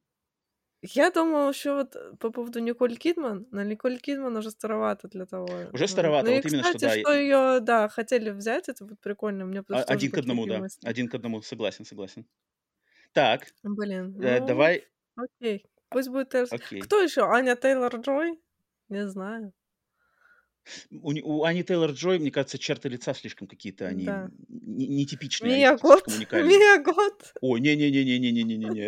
Я думала еще вот э, по поводу Николь Кидман, но Николь Кидман уже старовато для того. Уже старовато, ну, вот и, именно кстати, что, да. что ее, да, хотели взять, это вот прикольно. Мне А, один к одному, да. Мысли. Один к одному, согласен, согласен. Так. Блин. Э, ну, давай. Окей. Пусть будет Тейлор. Окей. Кто еще? Аня Тейлор Джой? Не знаю. У, у Ани Тейлор Джой, мне кажется, черты лица слишком какие-то, они да. нетипичные. Мия Год. Мия Год. О, не-не-не-не-не-не-не-не.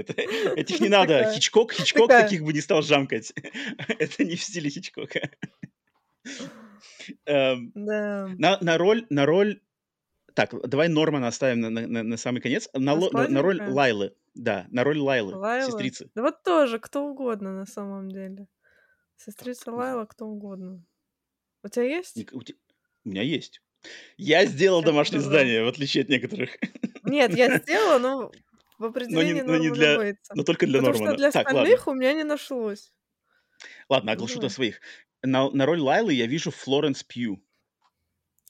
Этих (laughs) не надо. Хичкок, Хичкок таких бы не стал жамкать. (laughs) Это не в стиле Хичкока. Эм, да. На, роль, на роль так, давай Нормана оставим на, самый конец. На, роль Лайлы. Да, на роль Лайлы, сестрицы. Да вот тоже, кто угодно на самом деле. Сестрица Лайла, кто угодно. У тебя есть? У, te... у меня есть. Я сделал домашнее задание, в отличие от некоторых. Нет, я (laughs) сделала, но в определении но не, но не для, но только для Потому Нормана. что для так, остальных ладно. у меня не нашлось. Ладно, оглашу до своих. На, на роль Лайлы я вижу Флоренс Пью.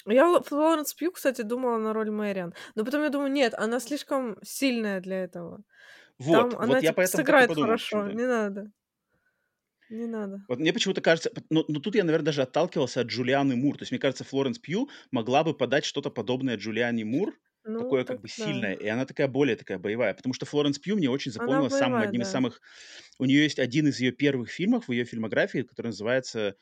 Я Флоренс Пью, кстати, думала на роль Мэриан. Но потом я думаю, нет, она слишком сильная для этого. Вот, Там вот она, я типа, поэтому сыграет подумал, хорошо, не надо. Не надо. Вот мне почему-то кажется, но, но тут я, наверное, даже отталкивался от Джулианы Мур. То есть мне кажется, Флоренс Пью могла бы подать что-то подобное Джулиане Мур, ну, такое так, как бы да. сильное, и она такая более такая боевая. Потому что Флоренс Пью мне очень запомнилась боевая, самым одним да. из самых... У нее есть один из ее первых фильмов в ее фильмографии, который называется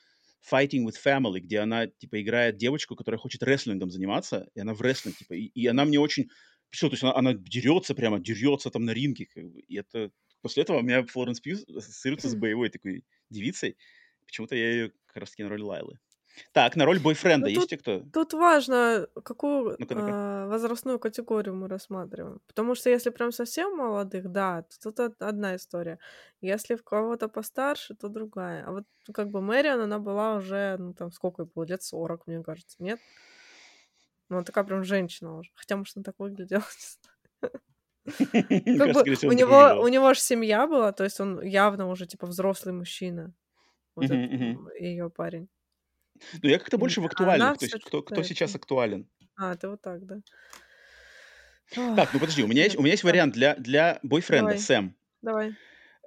Fighting with Family, где она, типа, играет девочку, которая хочет рестлингом заниматься, и она в рестлинг, типа, и, и она мне очень... Все, то есть она, она дерется прямо, дерется там на ринге, как бы, и это... После этого у меня Флоренс Пью ассоциируется с боевой такой девицей. Почему-то я ее как раз таки на роль Лайлы. Так, на роль бойфренда ну, есть тут, кто? Тут важно, какую ну э, возрастную категорию мы рассматриваем. Потому что если прям совсем молодых, да, то тут одна история. Если в кого-то постарше, то другая. А вот ну, как бы Мэриан, она была уже, ну там, сколько ей было, лет 40, мне кажется, нет? Ну, она такая прям женщина уже. Хотя, может, она так выглядела, (laughs) у него, у него же семья была, то есть он явно уже типа взрослый мужчина. Ее парень. Ну, я как-то больше в актуальных, то есть кто, кто сейчас актуален. А, ты вот так, да. Так, ну подожди, у меня есть, у меня есть вариант для, для бойфренда, Давай. Сэм. Давай.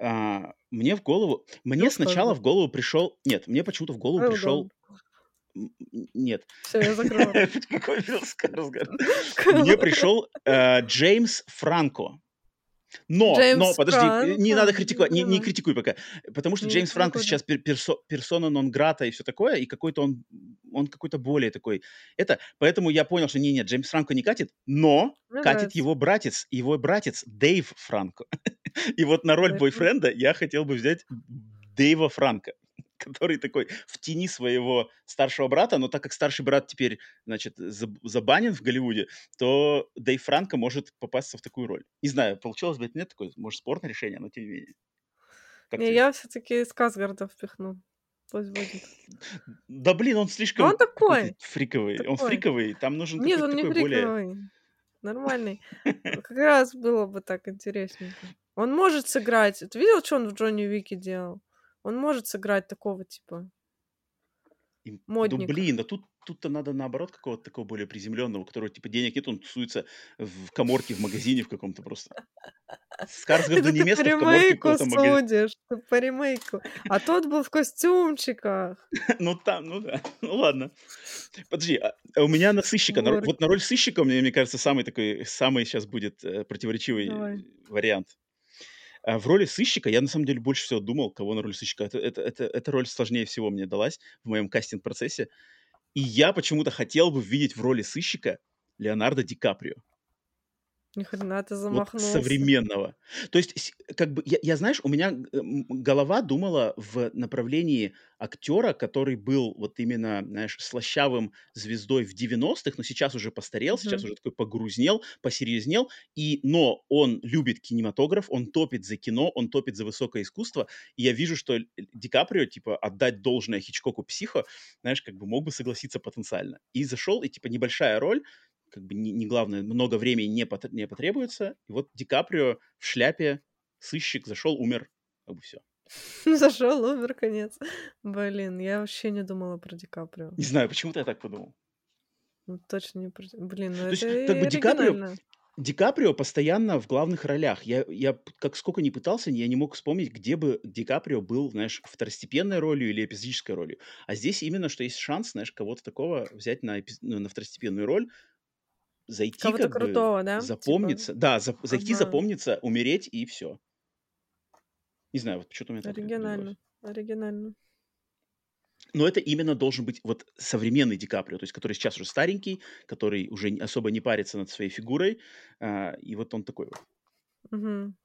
А, мне в голову, мне Ну, сначала в голову пришел, нет, мне почему-то в голову пришел, нет, Все, я закрыла. какой Билл Скарсгард. Мне пришел э, Джеймс Франко. Но, но, подожди, не надо критиковать, не, не критикуй пока. Потому что Не Джеймс Франко сейчас пер- персо- персона нон грата и все такое, и какой-то он, он какой-то более такой. Это, поэтому я понял, что не-нет, Джеймс Франко не катит, но Мне катит нравится. его братец, его братец Дэйв Франко. (laughs) И вот на роль бойфренда я хотел бы взять Дэйва Франко, который такой в тени своего старшего брата, но так как старший брат теперь, значит, заб- забанен в Голливуде, то Дэйв Франко может попасться в такую роль. Не знаю, получилось бы это нет такое, может, спорное решение, но тем не менее. Как Не, я все-таки Сказгарда впихну. Пусть будет. Да блин, он Но слишком он такой. фриковый. Он Такой. фриковый, там нужен Нет, он не такой более... фриковый. Нормальный. Как раз было бы так интересненько. Он может сыграть. Ты видел, что он в Джонни Уике делал? Он может сыграть такого типа Ну модника. блин, да тут тут-то надо наоборот какого-то такого более приземленного, у которого типа денег нет, он тусуется в коморке в магазине в каком-то просто. Скарсгарду (laughs) не место в коморке в магазине. судишь. Ты по ремейку. А тот был в костюмчиках. (laughs) Ну там, ну да. (laughs) Ну ладно. Подожди, а а у меня на сыщика, вот на роль сыщика, мне, мне кажется, самый такой, самый сейчас будет э, противоречивый вариант. А в роли сыщика я на самом деле больше всего думал, кого на роль сыщика. Это, это, это, эта роль сложнее всего мне далась в моем кастинг-процессе. И я почему-то хотел бы видеть в роли сыщика Леонардо Ди Каприо. Ни хрена ты Вот замахнулся. современного. То есть, как бы, я, я, знаешь, у меня голова думала в направлении актера, который был вот именно, знаешь, слащавым звездой в 90-х, но сейчас уже постарел, сейчас Мгм. уже такой погрузнел, посерьезнел, и, но он любит кинематограф, он топит за кино, он топит за высокое искусство, и я вижу, что Ди Каприо, типа, отдать должное Хичкоку психо, знаешь, как бы мог бы согласиться потенциально. И зашел, и, типа, небольшая роль, как бы не, не главное, много времени не, пот- не потребуется. И вот Ди Каприо в шляпе, сыщик, зашел, умер, как бы все. (laughs) Зашел, умер, конец. Блин, я вообще не думала про Ди Каприо. Не знаю, почему-то я так подумал. Ну, точно не про... Блин, ну То есть, это как бы Ди Каприо. Ди Каприо постоянно в главных ролях. Я, я как сколько не пытался, я не мог вспомнить, где бы Ди Каприо был, знаешь, второстепенной ролью или эпизодической ролью. А здесь именно, что есть шанс, знаешь, кого-то такого взять на, эпи- ну, на второстепенную роль, зайти Кого-то как бы, крутого, да? Типа, запомниться. Да, за- зайти, ага. запомниться, умереть и все. Не знаю, вот почему-то у меня так Оригинально. Оригинально. Но это именно должен быть вот современный Ди Каприо, то есть который сейчас уже старенький, который уже особо не парится над своей фигурой, а, и вот он такой вот. Мгм.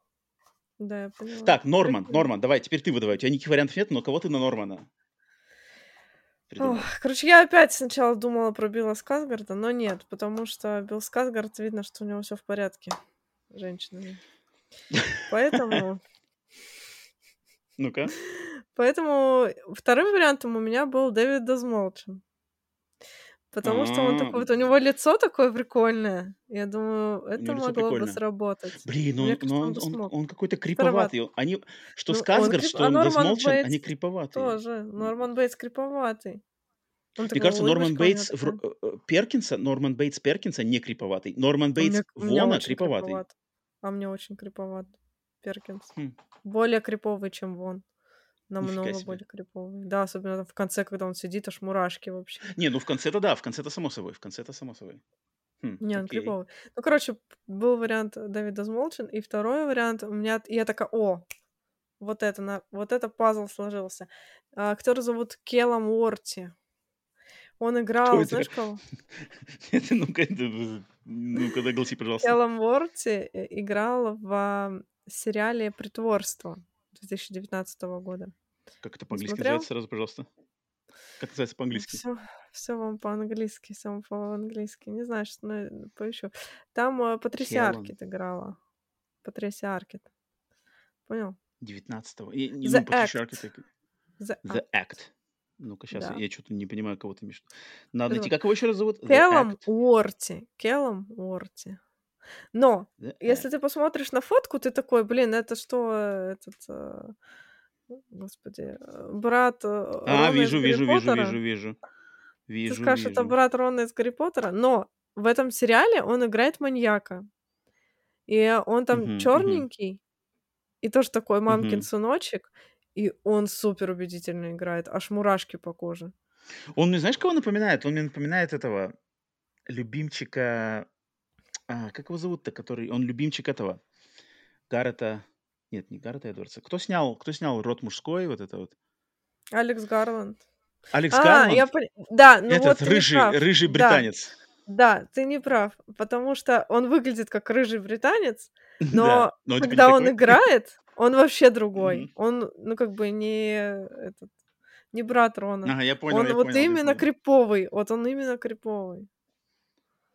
Да, я поняла. Так, Норман, Прикольно. Норман, давай, теперь ты выдавай. У тебя никаких вариантов нет, но кого ты на Нормана придумал? Ох, короче, я опять сначала думала про Билла Сказгарда, но нет, потому что Билл Сказгард, видно, что у него все в порядке с женщинами. (laughs) Поэтому, Ну-ка. (laughs) поэтому вторым вариантом у меня был Дэвид Дозмолчин. Потому что он А, такой, вот у него лицо такое прикольное. Я думаю, это могло бы сработать. Блин, он, кажется, но он он, он, он какой-то криповатый. Он- Они, что Ну, Сказгард, что а он Дезмолчен, они криповатые. тоже. Норман Бейтс криповатый. Он Мне кажется, Норман Бейтс в э, Перкинса, Норман Бейтс Перкинса не криповатый. Норман А Бейтс мне, мне Вона криповатый. криповат. А мне очень криповат. Перкинс. Хм, Более криповый, чем Вон. Намного более криповый. Да, особенно там в конце, когда он сидит, аж мурашки вообще. Не, ну в конце-то да, в конце-то само собой, в конце-то само собой. Хм, Не, он криповый. Ну, короче, был вариант Дэвида Смолчин, и второй вариант у меня... и Я такая, о, вот это, на... вот это пазл сложился. А, Актера зовут Келлам Уорти. Он Кто играл, (laughs) это? знаешь кого? Это, ну-ка, ну-ка, догласи, пожалуйста. Келлам Уорти э, играл в сериале «Притворство» 2019 года. Как это Не по-английски смотрел? называется сразу, пожалуйста? Как называется по-английски? Все, все вам по-английски, все вам по-английски. Не знаю, что на- поищу. Там э, Патрисия. Аркет играла. Патрисия Аркет. Понял? 19-го. И, и, The ну, Act. Arquette, The The Act. Act. Ну-ка, сейчас Да. я что-то не понимаю, кого ты имеешь. Надо. Поняла. Как его еще раз зовут? Act. Уорти. Келлам Уорти. Но, The если ты посмотришь на фотку, ты такой, блин, это что, э, этот, э, господи, э, брат э, А, Рона из вижу, Гарри вижу, вижу, Поттера? вижу, вижу. Ты Вижу, скажешь, это вижу. брат Рона из Гарри Поттера, но в этом сериале он играет маньяка. И он там Мгм, мгм, черненький, и тоже такой мамкин мгм. сыночек, и он супер убедительно играет, аж мурашки по коже. Он мне, знаешь, кого напоминает? Он мне напоминает этого любимчика... А, как его зовут-то, который... Он любимчик этого Гаррета... Нет, не Гаррета Эдвардса. Кто снял, кто снял «Род мужской», вот это вот? Алекс Гарланд. Алекс А, я Гарланд? поняла. Да, ну Этот вот рыжий, рыжий Да, британец. да, ты не прав, потому что он выглядит как рыжий британец, (laughs) Да, но но типа когда он такой. играет, он вообще другой. Мгм. Он, ну, как бы не этот, не брат Рона. Ага, я понял, Он я вот понял, я именно понял. криповый. Вот он именно криповый.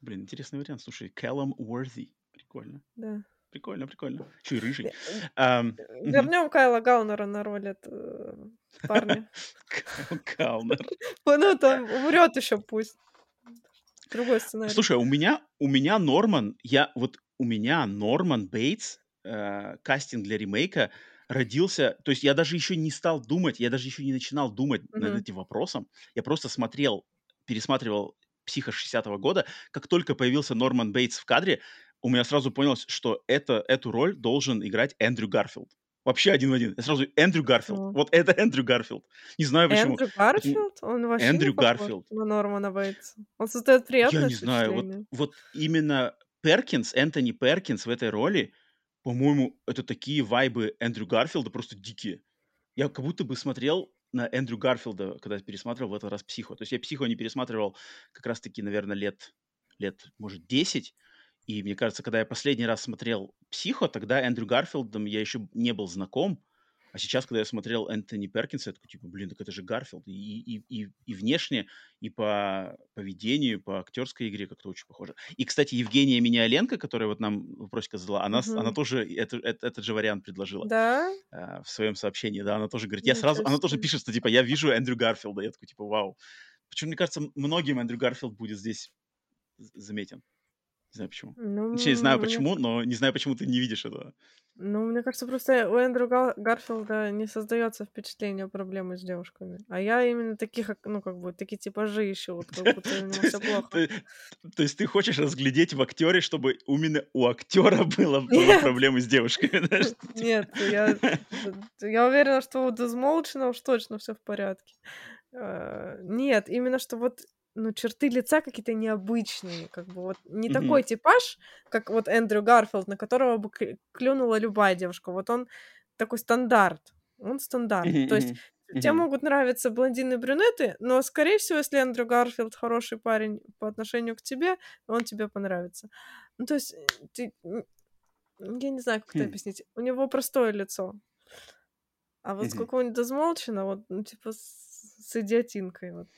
Блин, интересный вариант. Слушай, Callum Worthy. Прикольно. Да. Прикольно, прикольно. Еще и рыжий. Э. Вернем Кайла Гаунера на роль этого парня. Кайл Калнер. (laughs) Ну, там умрет еще пусть. Другой сценарий. Слушай, у меня, у меня Норман, я вот у меня Норман Бейтс, э, кастинг для ремейка родился, то есть я даже еще не стал думать, я даже еще не начинал думать над этим вопросом, я просто смотрел, пересматривал «Психа» 60-го года, как только появился Норман Бейтс в кадре, у меня сразу понялось, что это, эту роль должен играть Эндрю Гарфилд. Вообще один в один. Я сразу Эндрю Гарфилд. О. Вот это Эндрю Гарфилд. Не знаю почему. Эндрю Гарфилд? Он вообще Эндрю не Гарфилд. на Нормана Бейтса. Он создает приятное Я не знаю, вот, вот именно Перкинс, Энтони Перкинс в этой роли, по-моему, это такие вайбы Эндрю Гарфилда просто дикие. Я как будто бы смотрел Эндрю Гарфилда, когда пересматривал в этот раз «Психо». То есть я «Психо» не пересматривал как раз-таки, наверное, лет, лет, может, 10. И мне кажется, когда я последний раз смотрел «Психо», тогда Эндрю Гарфилдом я еще не был знаком. А сейчас, когда я смотрел Энтони Перкинса, я такой, типа, блин, так это же Гарфилд. И, и, и, и внешне, и по поведению, по актерской игре как-то очень похоже. И, кстати, Евгения Миниаленко, которая вот нам вопросик задала, она, с- она тоже это, это- этот же вариант предложила Да? а, в своем сообщении. Да, она тоже говорит, я сразу, она тоже пишет, что, типа, я вижу Эндрю Гарфилда. Я такой, типа, вау. Причем, мне кажется, многим Эндрю Гарфилд будет здесь заметен. Не знаю почему. Ну, Точнее, знаю почему, но не знаю, почему ты не видишь этого. Ну, мне кажется, просто у Эндрю Гар- Гарфилда не создается впечатление проблемы с девушками. А я именно таких, ну, как бы, такие типажи ищу, вот как будто у него все (laughs) плохо. То есть ты хочешь разглядеть в актере, чтобы именно у актера было (laughs) проблемы с девушками, (laughs) Нет, я уверена, что у Дастмалчиана уж точно все в порядке. Э, нет, именно что вот ну, черты лица какие-то необычные, как бы вот не mm-hmm. такой типаж, как вот Эндрю Гарфилд, на которого бы клюнула любая девушка. Вот он такой стандарт, он стандарт. Mm-hmm. То есть mm-hmm. тебе могут нравиться блондины и брюнеты, но, скорее всего, если Эндрю Гарфилд хороший парень по отношению к тебе, он тебе понравится. Ну, то есть ты... Я не знаю, как это хм. объяснить. У него простое лицо. А вот с какого-нибудь Дозмолчина, вот, ну, типа, с, с идиотинкой, вот.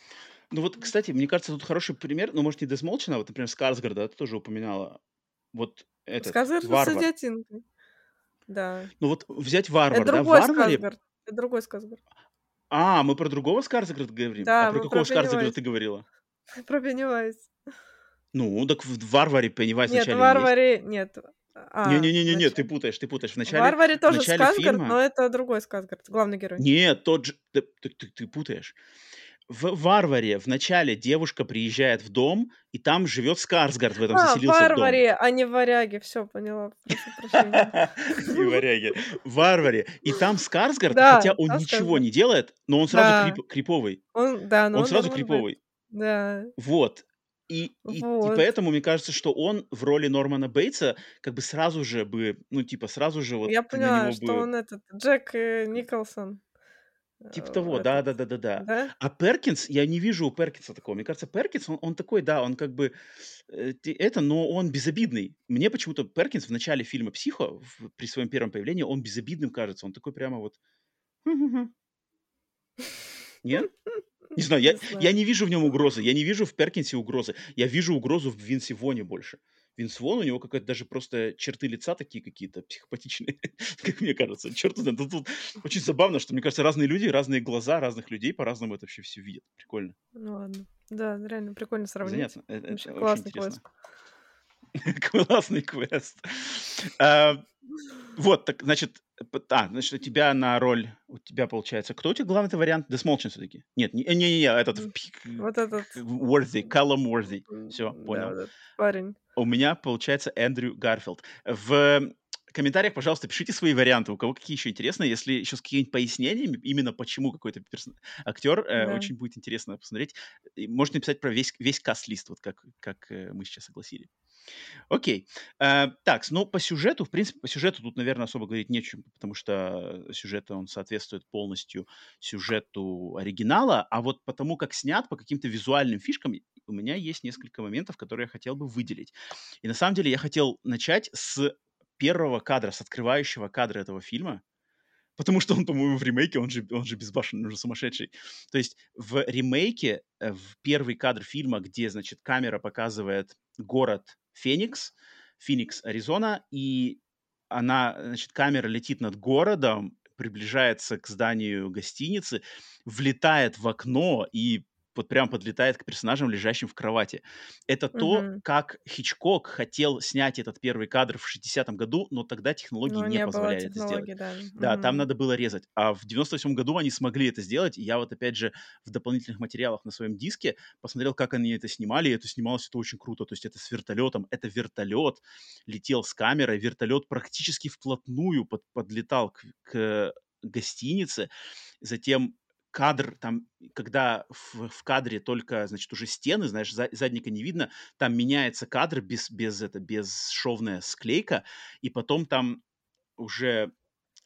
Ну вот, кстати, мне кажется, тут хороший пример, ну, может, не Десмолчина, вот, например, Скарсгарда, ты тоже упоминала. Вот этот, Скарсгард с варвар. идиотинкой. Да. Ну вот взять варвар, Это да, другой варваре... Скарсгард. Это другой Скарсгард. А, мы про другого Скарсгарда говорим? Да, а про какого про Скарсгарда ты говорила? (laughs) Про Пеннивайз. Ну, так в варваре Пеннивайз Нет, в вначале есть. варваре нет. А, Не-не-не-не, значит, ты путаешь, ты путаешь. В в начале, варваре в тоже начале Скарсгард, фильма... но это другой Скарсгард, главный герой. Нет, тот же... Ты, ты- ты- ты путаешь. В «Варваре» в начале девушка приезжает в дом, и там живет Скарсгард в этом, А, заселился в дом. варваре, а не варяге. Все, поняла. Прошу прощения. (laughs) И варяги. В «Варваре». И там Скарсгард, хотя он ничего не делает, но он сразу криповый. Он, сразу криповый. Да, Вот. И, и, и вот. поэтому мне кажется, что он в роли Нормана Бейтса как бы сразу же бы, ну, типа, сразу же вот Я поняла, что бы... он этот, Джек э, Николсон. Типа э, того, этот, да-да-да-да-да. Да? А Перкинс, я не вижу у Перкинса такого. Мне кажется, Перкинс, он, он такой, да, он как бы э, это, но он безобидный. Мне почему-то Перкинс в начале фильма «Психо», в- при своем первом появлении, он безобидным кажется. Он такой прямо вот... Нет? Не знаю, я, Не я не вижу в нем угрозы. Я не вижу в Перкинсе угрозы. Я вижу угрозу в Винсе Воне больше. Винс Вон, у него какая-то даже просто черты лица такие какие-то психопатичные, (laughs) как мне кажется. Черт знает. Тут, тут очень забавно, что, мне кажется, разные люди, разные глаза разных людей по-разному это вообще все видят. Прикольно. Ну ладно. Да, реально прикольно сравнить. Занятно. Это, Вообще очень классный интересно. квест. (laughs) Классный квест. А, Вот, так, значит, а, значит, у тебя на роль, у тебя получается, кто у тебя главный вариант? Десмолчин все-таки. Нет, не, не, не, этот Вот этот... Worthy, Callum Worthy. Все, понял. парень. У меня получается Эндрю Гарфилд. В комментариях, пожалуйста, пишите свои варианты. У кого какие еще интересные, если еще с какими-нибудь пояснениями, именно почему какой-то персон... актер, э, Да. очень будет интересно посмотреть. И можете написать про весь, весь каст-лист, вот как, как э, мы сейчас согласили. Окей. Э, так, ну, по сюжету, в принципе, по сюжету тут, наверное, особо говорить нечем, потому что сюжет, он соответствует полностью сюжету оригинала, а вот потому, как снят, по каким-то визуальным фишкам, у меня есть несколько моментов, которые я хотел бы выделить. И на самом деле я хотел начать с первого кадра, с открывающего кадра этого фильма, потому что он, по-моему, в ремейке, он же, он же безбашенный, он же сумасшедший. То есть в ремейке, э, в первый кадр фильма, где, значит, камера показывает город Феникс, Феникс, Аризона, и она, значит, камера летит над городом, приближается к зданию гостиницы, влетает в окно и вот прям подлетает к персонажам, лежащим в кровати. Это то, Мгм. как Хичкок хотел снять этот первый кадр в 60-м году, но тогда технологии Но не не позволяли это сделать. технологий, да. Там надо было резать. А в 98 году они смогли это сделать. И я вот опять же в дополнительных материалах на своем диске посмотрел, как они это снимали. И это снималось это очень круто. То есть это с вертолетом. Это вертолет летел с камерой. Вертолет практически вплотную под- подлетал к, к гостинице. Затем кадр там, когда в, в кадре только, значит, уже стены, знаешь, за- задника не видно, там меняется кадр без, без, это, бесшовная склейка, и потом там уже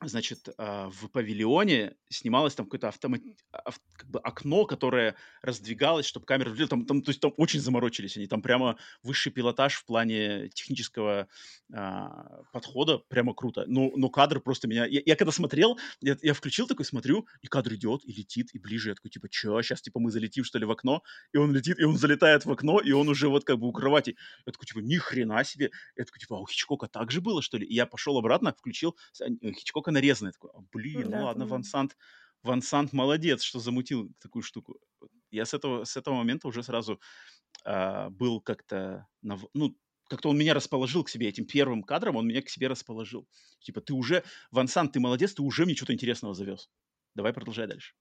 значит, а, в павильоне снималось там какое-то автомат... ав- как бы окно, которое раздвигалось, чтобы камера... влезла. Там, там, то есть там очень заморочились они. Там прямо высший пилотаж в плане технического а, подхода. Прямо круто. Но, но кадр просто меня... Я, я когда смотрел, я, я включил такой, смотрю, и кадр идет, и летит, и ближе. Я такой, типа, чё, сейчас, типа, мы залетим, что ли, в окно? И он летит, и он залетает в окно, и он уже вот как бы у кровати. Я такой, типа, ни хрена себе. Я такой, типа, а у Хичкока так же было, что ли? И я пошел обратно, включил э, Хичкока нарезанный. Такой, «А, блин, Да, ну ладно, понимаю. Ван Сант, Ван Сант молодец, что замутил такую штуку. Я с этого, с этого момента уже сразу а, был как-то, нав- ну, как-то он меня расположил к себе этим первым кадром, он меня к себе расположил. Типа, ты уже, Ван Сан, ты молодец, ты уже мне что-то интересного завез. Давай продолжай дальше.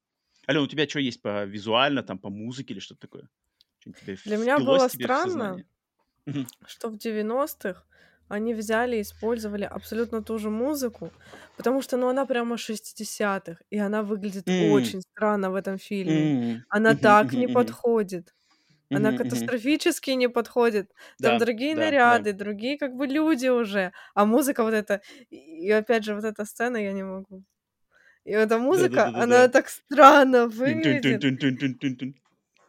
Алена, у тебя что есть по визуально, там, по музыке или что-то такое? Для меня было странно, что в 90-х они взяли и использовали абсолютно ту же музыку, потому что, ну, она прямо 60-х, и она выглядит mm. очень странно в этом фильме. Mm. Она mm-hmm, так mm-hmm, не mm-hmm. подходит. Она mm-hmm, катастрофически mm-hmm. не подходит. Там да, другие да, наряды, да. другие как бы люди уже. А музыка вот эта... И опять же, вот эта сцена я не могу. И эта музыка, да, да, да, она да. так странно выглядит.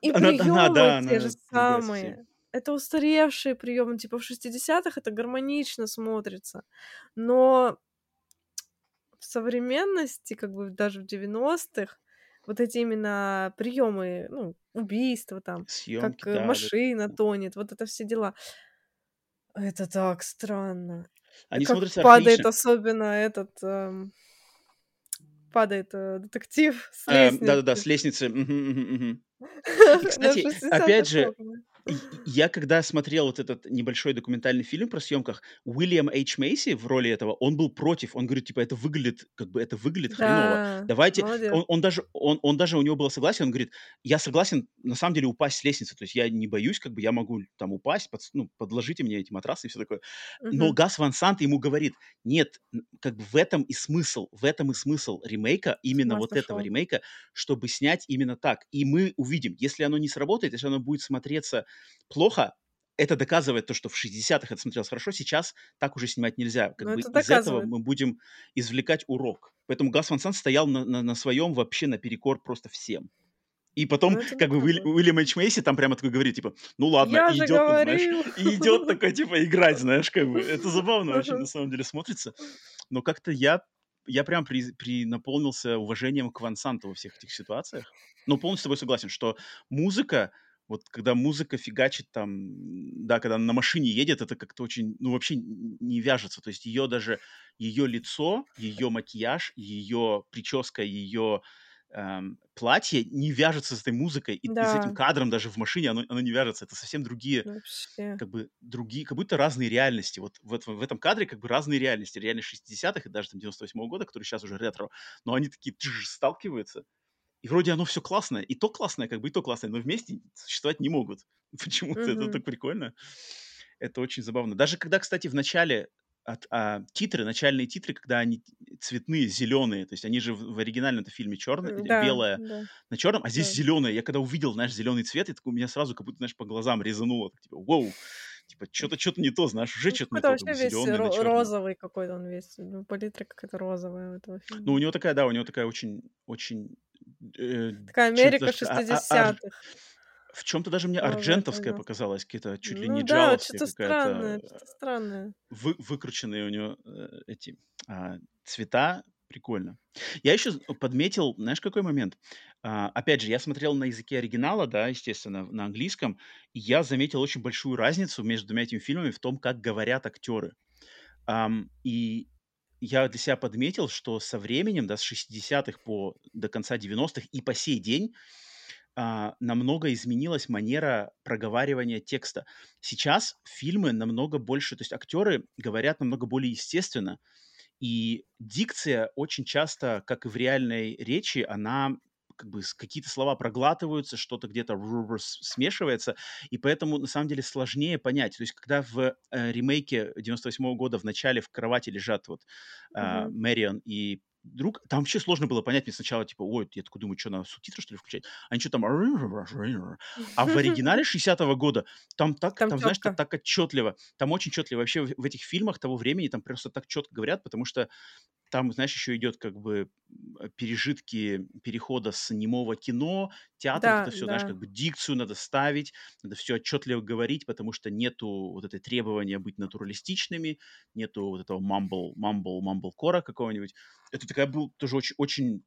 И приемы те же самые это устаревшие приемы, типа в 60-х это гармонично смотрится, но в современности, как бы даже в 90-х, вот эти именно приемы, ну, убийства там, Съемки, как да, машина да. тонет, вот это все дела. Это так странно. Они как смотрятся падает отлично. особенно этот эм, падает э, детектив с лестницы. Да-да-да, с лестницы. (laughs) Кстати, опять же, я когда смотрел вот этот небольшой документальный фильм про съемках, Уильям Эйч Мейси в роли этого, он был против. Он говорит, типа, это выглядит, как бы, это выглядит да, хреново. Давайте... Он, он, даже, он, он даже, у него было согласие, он говорит, я согласен, на самом деле, упасть с лестницы. То есть я не боюсь, как бы, я могу там упасть, под, ну, подложите мне эти матрасы и все такое. Угу. Но Гас Ван Сант ему говорит, нет, как бы в этом и смысл, в этом и смысл ремейка, именно вот этого ремейка, чтобы снять именно так. И мы увидим, если оно не сработает, если оно будет смотреться плохо, это доказывает то, что в 60-х это смотрелось хорошо, сейчас так уже снимать нельзя. Как Но ну, бы из этого мы будем извлекать урок. Поэтому Гас Ван Сант стоял на, на, на своем вообще наперекор просто всем. И потом, ну, как бы, Уиль, Уильям Эйч Мейси там прямо такой говорит, типа, ну ладно, Я (laughs) и идет, ну, знаешь, и идет такой, типа, играть, знаешь, как бы. Это забавно (laughs) очень, на самом деле, смотрится. Но как-то я, я прям при, при наполнился уважением к Ван Санту во всех этих ситуациях. Но полностью с тобой согласен, что музыка, вот когда музыка фигачит там, да, когда она на машине едет, это как-то очень, ну, вообще не вяжется. То есть ее даже, ее лицо, ее макияж, ее прическа, ее эм, платье не вяжется с этой музыкой, и, да. и с этим кадром даже в машине оно, оно не вяжется. Это совсем другие, вообще. как бы, другие, как будто разные реальности. Вот в, в, в этом кадре как бы разные реальности. Реальность 60-х и даже там 98-го года, который сейчас уже ретро, но они такие тж, сталкиваются. И вроде оно все классное, и то классное, как бы и то классное, но вместе существовать не могут. (laughs) Почему-то mm-hmm. это так прикольно. Это очень забавно. Даже когда, кстати, в начале от, а, титры, начальные титры, когда они цветные, зеленые, то есть они же в, в оригинальном это фильме черное, да, белое да. на черном, а здесь да. зеленое. Я когда увидел, знаешь, зеленый цвет, и такой, у меня сразу как будто, знаешь, по глазам резануло, так, типа, вау, типа, что-то что-то не то, знаешь, уже ну, что-то не то. вообще весь ро- розовый какой-то он весь, ну, палитра какая-то розовая у этого фильма. Ну, у него такая, да, у него такая очень, очень Э, Такая Америка 60-х. В чем-то даже мне арджентовская да. показалась, какие-то чуть ли ну, не да, что-то странное, что-то странное. Вы, выкрученные у нее э, эти а, цвета, прикольно. Я еще подметил, знаешь, какой момент? А, опять же, я смотрел на языке оригинала, да, естественно, на английском, и я заметил очень большую разницу между двумя этими фильмами в том, как говорят актеры. Um, и я для себя подметил, что со временем, да, с 60-х по, до конца 90-х и по сей день а, намного изменилась манера проговаривания текста. Сейчас фильмы намного больше, то есть актеры говорят намного более естественно, и дикция очень часто, как и в реальной речи, она как бы какие-то слова проглатываются, что-то где-то смешивается, и поэтому на самом деле сложнее понять. То есть когда в э, ремейке 98 -го года в начале в кровати лежат вот э, Мэрион и друг, там вообще сложно было понять мне сначала, типа, ой, я такой думаю, что, на субтитры, что ли, включать? Они что там... (laughs) А в оригинале 60-го года там так, там, там знаешь, так, так отчетливо, там очень отчетливо. Вообще в, в этих фильмах того времени там просто так четко говорят, потому что там, знаешь, еще идет как бы пережитки перехода с немого кино, театр, да, это все, да. знаешь, как бы дикцию надо ставить, надо все отчетливо говорить, потому что нету вот этой требования быть натуралистичными, нету вот этого мамбл, мамбл, мамбл кора какого-нибудь. Это такая был тоже очень, очень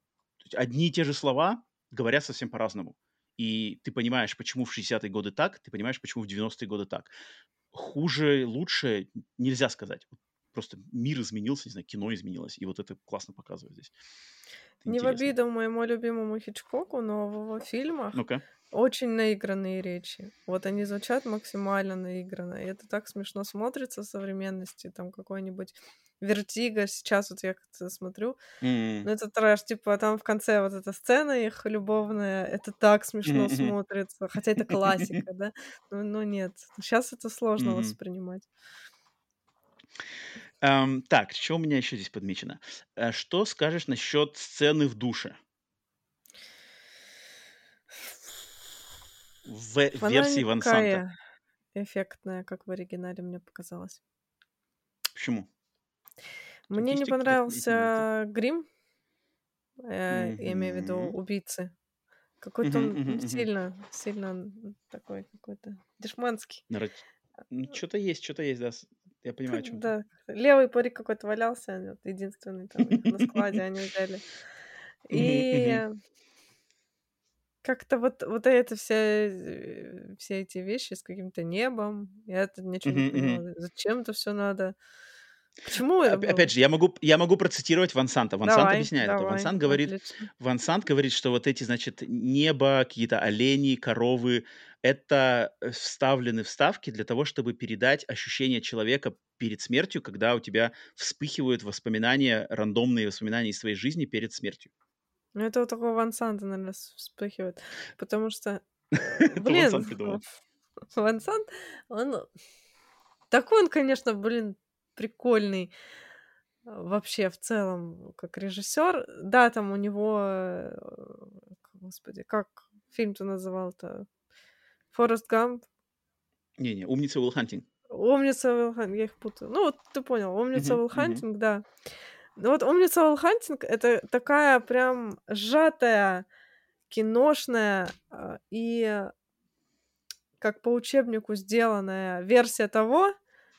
одни и те же слова говорят совсем по-разному. И ты понимаешь, почему в 60-е годы так, ты понимаешь, почему в 90-е годы так. Хуже, лучше нельзя сказать просто мир изменился, не знаю, кино изменилось, и вот это классно показывает здесь. Это не интересно. в обиду моему любимому Хичкоку, но в его фильмах ну Очень наигранные речи. Вот они звучат максимально наигранно. И это так смешно смотрится в современности. Там какой-нибудь Вертиго. Сейчас вот я как-то смотрю. М. Ну, это трэш. Типа там в конце вот эта сцена их любовная. Это так смешно мгм. смотрится. Хотя это классика, да? Ну, ну нет. Сейчас это сложно Мгм. воспринимать. Ам, так, что у меня еще здесь подмечено? Э, Что скажешь насчет сцены в душе? В Она версии не Ван Санта. такая эффектная, как в оригинале, мне показалось. Почему? Тут Мне есть не какие-то понравился грим. Э, я имею в виду Мгм. убийцы. Какой-то Мгм, он мгм, м, мгм. сильно, сильно такой какой-то дешманский. Нарати- Ну, что-то есть, что-то есть, да. с- Я понимаю, о чем ты. Да, левый парик какой-то валялся, вот единственный там на складе они взяли. (laughs) И как-то вот, вот это все, э, все эти вещи с каким-то небом, я это ничего не поняла. Зачем это все надо? Почему это Оп- Опять же, я могу, я могу процитировать Ван Санта. Ван Сант Давай, объясняет это. Давай, Сант говорит, отлично. Ван Сант говорит, что вот эти, значит, небо, какие-то олени, коровы, это э, вставлены вставки для того, чтобы передать ощущение человека перед смертью, когда у тебя вспыхивают воспоминания, рандомные воспоминания из твоей жизни перед смертью. Ну, это вот такого Ван Санта, наверное, вспыхивает. Потому что, (laughs) Это блин, Сант придумал. (laughs) Ван Сант, он такой он, конечно, блин, прикольный а, вообще в целом как режиссер. Да, там у него, э, господи, как фильм-то называл-то? Форест Гамп. Не-не, умница Уилл Хантинг. Умница Уилл Хантинг, я их путаю. Ну, вот ты понял, Умница Уилл. Хантинг, да. Ну вот Умница Уилл Хантинг — это такая прям сжатая, киношная а, и как по учебнику сделанная версия того,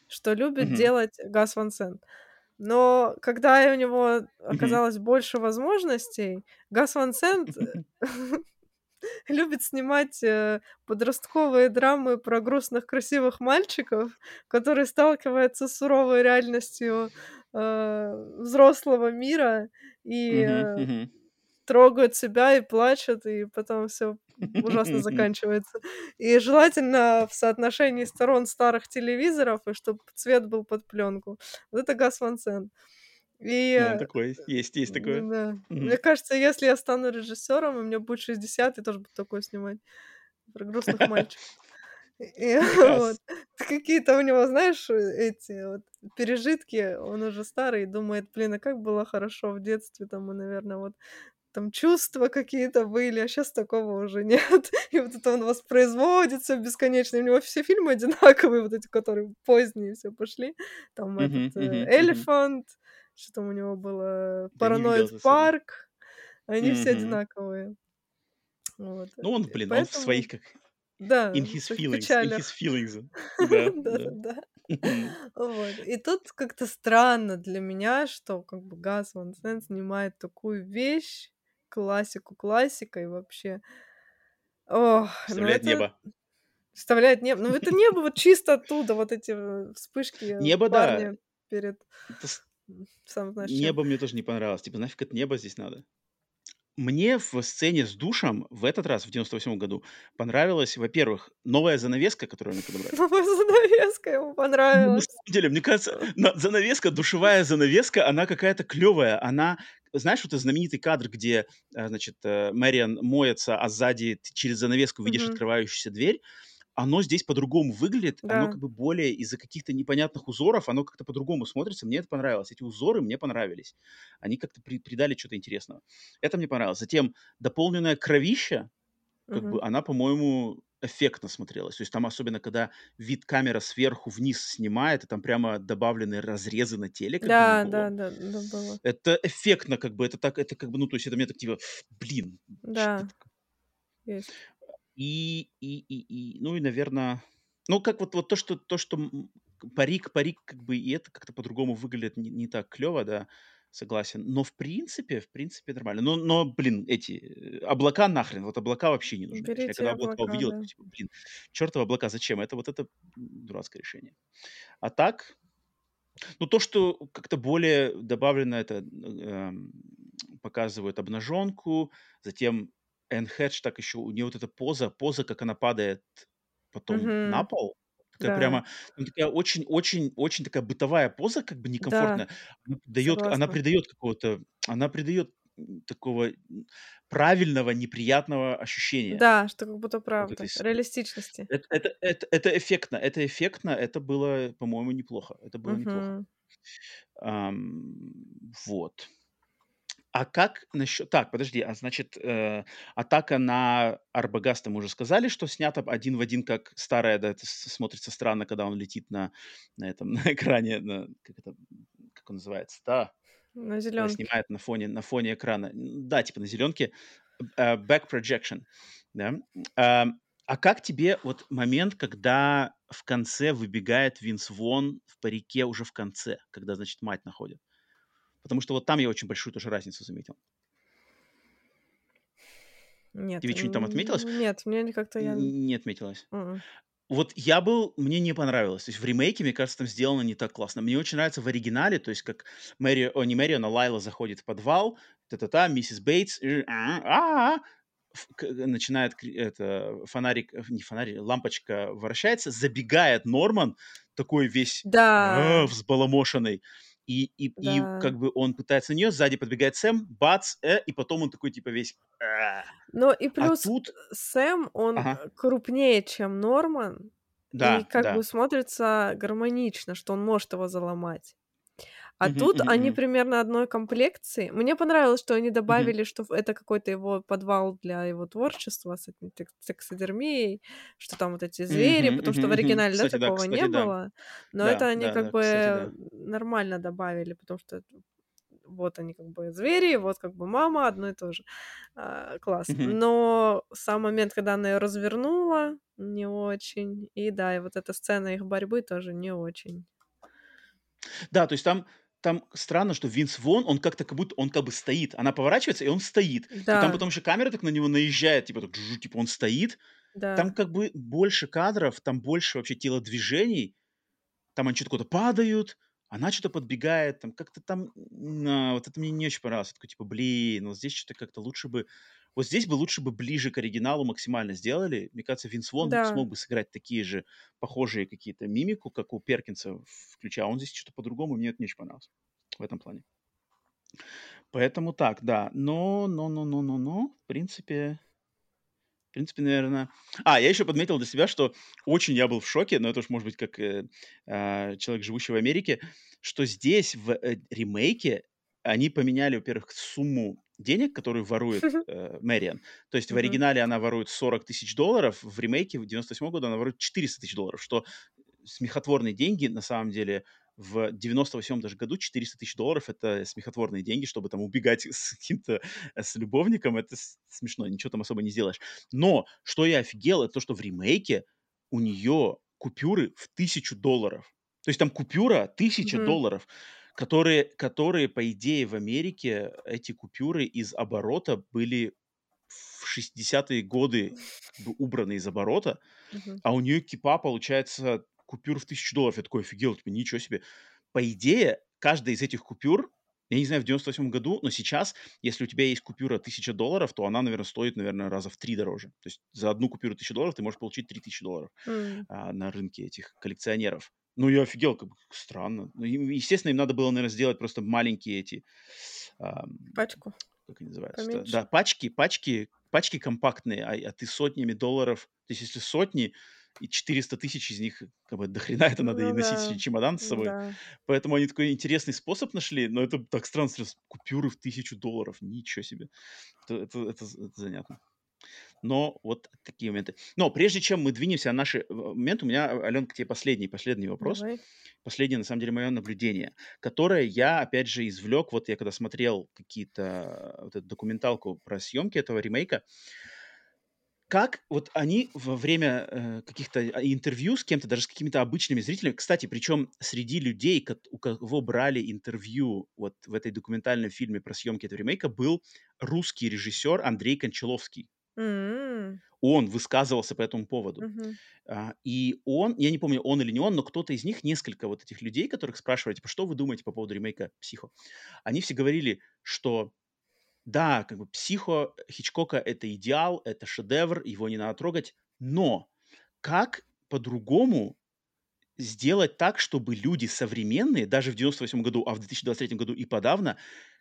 что любит Мгм. делать Гас Ван Сент. Но когда у него оказалось больше возможностей, Гас Ван Сент (laughs) (laughs) любит снимать э, подростковые драмы про грустных красивых мальчиков, которые сталкиваются с суровой реальностью э, взрослого мира и э. Трогают себя и плачут, и потом все ужасно (laughs) заканчивается. И желательно в соотношении сторон старых телевизоров, и чтобы цвет был под пленку. Вот это Гас Ван Сент. И Ну, э, такой, есть, есть такое. да. Мгм. Мне кажется, если я стану режиссером, и мне будет 60, я тоже буду такое снимать. Про грустных (laughs) мальчиков. И (laughs) вот. Какие-то у него, знаешь, эти вот пережитки. Он уже старый думает, блин, а как было хорошо в детстве, там, и, наверное, вот там чувства какие-то были, а сейчас такого уже нет. (laughs) И вот это он воспроизводит всё бесконечно. У него все фильмы одинаковые, вот эти, которые поздние все пошли. Там этот Мгм, э, мгм, мгм. Elephant, что там у него было, особенно. Park. Они все Мгм. одинаковые. Вот. Ну, он, блин, он в поэтому своих, как да, in his feelings, in his feelings. Да, (laughs) да. Мгм. Вот. И тут как-то странно для меня, что как бы Гас Ван Сент снимает такую вещь, классику классикой вообще. Ох, ну Вставляет это небо. вставляет небо. Ну это небо вот чисто оттуда, вот эти э, вспышки Небо, да. перед сам знаешь. Небо мне тоже не понравилось. Типа, нафиг это небо здесь надо? Мне в сцене с душем в этот раз, в 98 году, понравилась, во-первых, новая занавеска, которую они (laughs) подобрали. Новая занавеска ему Ну, на понравилась. самом деле, мне кажется, на- занавеска, душевая занавеска, она какая-то клевая. Она, знаешь, вот этот знаменитый кадр, где, э, значит, э, Мэриан моется, а сзади через занавеску видишь Мгм. открывающуюся дверь. Оно здесь по-другому выглядит, оно Да. как бы более из-за каких-то непонятных узоров, оно как-то по-другому смотрится. Мне это понравилось. Эти узоры мне понравились. Они как-то при- придали что-то интересного. Это мне понравилось. Затем дополненная кровища, как Мгм. бы она, по-моему, эффектно смотрелась. То есть там особенно, когда вид камера сверху вниз снимает, и там прямо добавлены разрезы на теле, как Да, бы да, да, да, было. Это эффектно, как бы, это так, это как бы, ну, то есть это мне так, типа, блин, Да, есть. И, и, и, и, ну и, наверное, ну как вот, вот то, что, то, что парик, парик, как бы, и это как-то по-другому выглядит не, не так клево, да, согласен. Но в принципе, в принципе нормально. Но, но, блин, эти э, облака нахрен, вот облака вообще не нужны. конечно. Я Берите когда облака облака, увидел, да. типа, блин, чертовы облака, зачем? Это вот это дурацкое решение. А так, ну то, что как-то более добавлено, это эм, показывают обнаженку, затем Энн Хедж так еще, у нее вот эта поза, поза, как она падает потом на Мгм. пол, такая Да. прямо, ну, такая очень-очень-очень такая бытовая поза, как бы Да, некомфортная. Она придает, она придает какого-то, она придает такого правильного, неприятного ощущения Да, что как будто вот этой правда, реалистичности. это это это это эффектно, это эффектно, это было, по-моему, неплохо. Это было неплохо. Мгм. Ам, вот. А как насчет Так, подожди, а значит, э, "Атака на Арбагаста" мы уже сказали, что снято один в один, как старая, да, это смотрится странно, когда он летит на на этом, (laughs) на экране, на как это, как он называется, да, На когда зеленке. снимает на фоне на фоне экрана. Да, типа на зеленке, э, back projection, да. Ам, а как тебе вот момент, когда в конце выбегает Винс Вон в парике уже в конце, когда, значит, мать находит? Потому что вот там я очень большую тоже разницу заметил. Нет, Тебе чё-нибудь там отметилось? нет, мне не как-то я не отметилось. м. Вот я был мне не понравилось. То есть в ремейке, мне кажется, там сделано не так классно. Мне очень нравится в оригинале, то есть как Мэри о, не Мэриан, а Лайла заходит в подвал, та-та-та, миссис Бейтс, э, а, а, ф к начинает это, фонарик, э, не фонарик, лампочка вращается, забегает Норман, такой весь, Да, а, взбаламошенный, и и и да. как бы он пытается на неё, сзади подбегает Сэм, бац, э, и потом он такой типа весь, а. Но и А плюс, э, тут Сэм, он, Ага. э, крупнее, чем Норман, и Да, как бы да. смотрится гармонично, что он может его заломать. А тут они примерно одной комплекции. Мне понравилось, что они добавили, что это какой-то его подвал для его творчества с этим тек таксидермией, что там вот эти звери, потому что в оригинале, да, Кстати, да, такого кстати, не да. было. Но это Да, они да, как да, кстати, да. бы нормально добавили, потому что вот они как бы звери, вот как бы мама, одно и то же. А, класс. Но сам момент, когда она её развернула, не очень. И да, и вот эта сцена их борьбы тоже не очень. Да, то есть там там странно, что Винс Вон, он как-то как будто он как бы стоит. Она поворачивается, и он стоит. И там Да, потом еще камера так на него наезжает, типа так жу, типа он стоит. Там да. как бы больше кадров, там больше вообще телодвижений. Там они чё-то куда-то падают, она что-то подбегает, там как-то там, а, вот это мне не очень понравилось. Я такой типа: "Блин, вот здесь что-то как-то лучше бы вот здесь бы лучше бы ближе к оригиналу максимально сделали". Мне кажется, Винс Вон Да. смог бы сыграть такие же похожие какие-то мимику, как у Перкинса, включая. А он здесь что-то по-другому, мне это не очень понравилось в этом плане. Поэтому так, да. Но но но но но но, в принципе в принципе, наверно А, я еще подметил для себя, что очень я был в шоке, но это уж может быть как, э, а, человек, живущий в Америке, что здесь в, э, ремейке они поменяли, во-первых, сумму денег, которую ворует, (laughs) э, Мэриан. То есть в оригинале она ворует 40 тысяч долларов, в ремейке в 98 года она ворует 400 тысяч долларов, что смехотворные деньги. На самом деле в 98 даже году 400 тысяч долларов- это смехотворные деньги, чтобы там убегать (laughs) с каким-то, с любовником. Это смешно, ничего там особо не сделаешь. Но что я офигел, это то, что в ремейке у нее купюры в 1000 долларов. То есть там купюра 1000 Мгм. долларов, которые которые, по идее, в Америке эти купюры из оборота были в 60 годы убраны из оборота, а у нее кипа, получается, купюр в 1000 долларов. Я такой офигел, типа, ничего себе. По идее, каждая из этих купюр, я не знаю, в 98 году, но сейчас, если у тебя есть купюра 1000 долларов, то она, наверное, стоит, наверное, раза в 3 дороже. То есть за одну купюру 1000 долларов ты можешь получить 3000 долларов, М. а, на рынке этих коллекционеров. Ну, я офигел, как бы странно. Ну, им, естественно, им надо было, наверное, сделать просто маленькие эти, ам, Пачку как они называются-то? Да, поменьше. пачки пачки пачки компактные, а, а ты сотнями долларов то есть если сотни и 400 тысяч из них, как бы дохрена это надо и Ну носить да, чемодан с собой. да. Поэтому они такой интересный способ нашли, но это так странно, сразу купюры в 1000 долларов. Ничего себе. Это это это это занятно. Но вот такие моменты. Но прежде чем мы двинемся на наши, э, моменты, у меня, Алён, к тебе последний последний вопрос. Давай. Последнее, на самом деле, мое наблюдение, которое я, опять же, извлек. Вот я когда смотрел какие-то, вот эту документалку про съемки этого ремейка. Как вот они во время, э, каких-то, а, интервью с кем-то, даже с какими-то обычными зрителями Кстати, причем среди людей, у кого брали интервью вот в этой документальном фильме про съемки этого ремейка, был русский режиссер Андрей Кончаловский. М. Он высказывался по этому поводу. Мгм. А, и он, я не помню, он или не он, но кто-то из них, несколько вот этих людей, которых спрашивали, типа: "Что вы думаете по поводу ремейка "Психо"?" Они все говорили, что да, как бы «Психо» Хичкока — это идеал, это шедевр, его не надо трогать, но как по-другому сделать так, чтобы люди современные, даже в 98 году, а в 2023 году и подавно,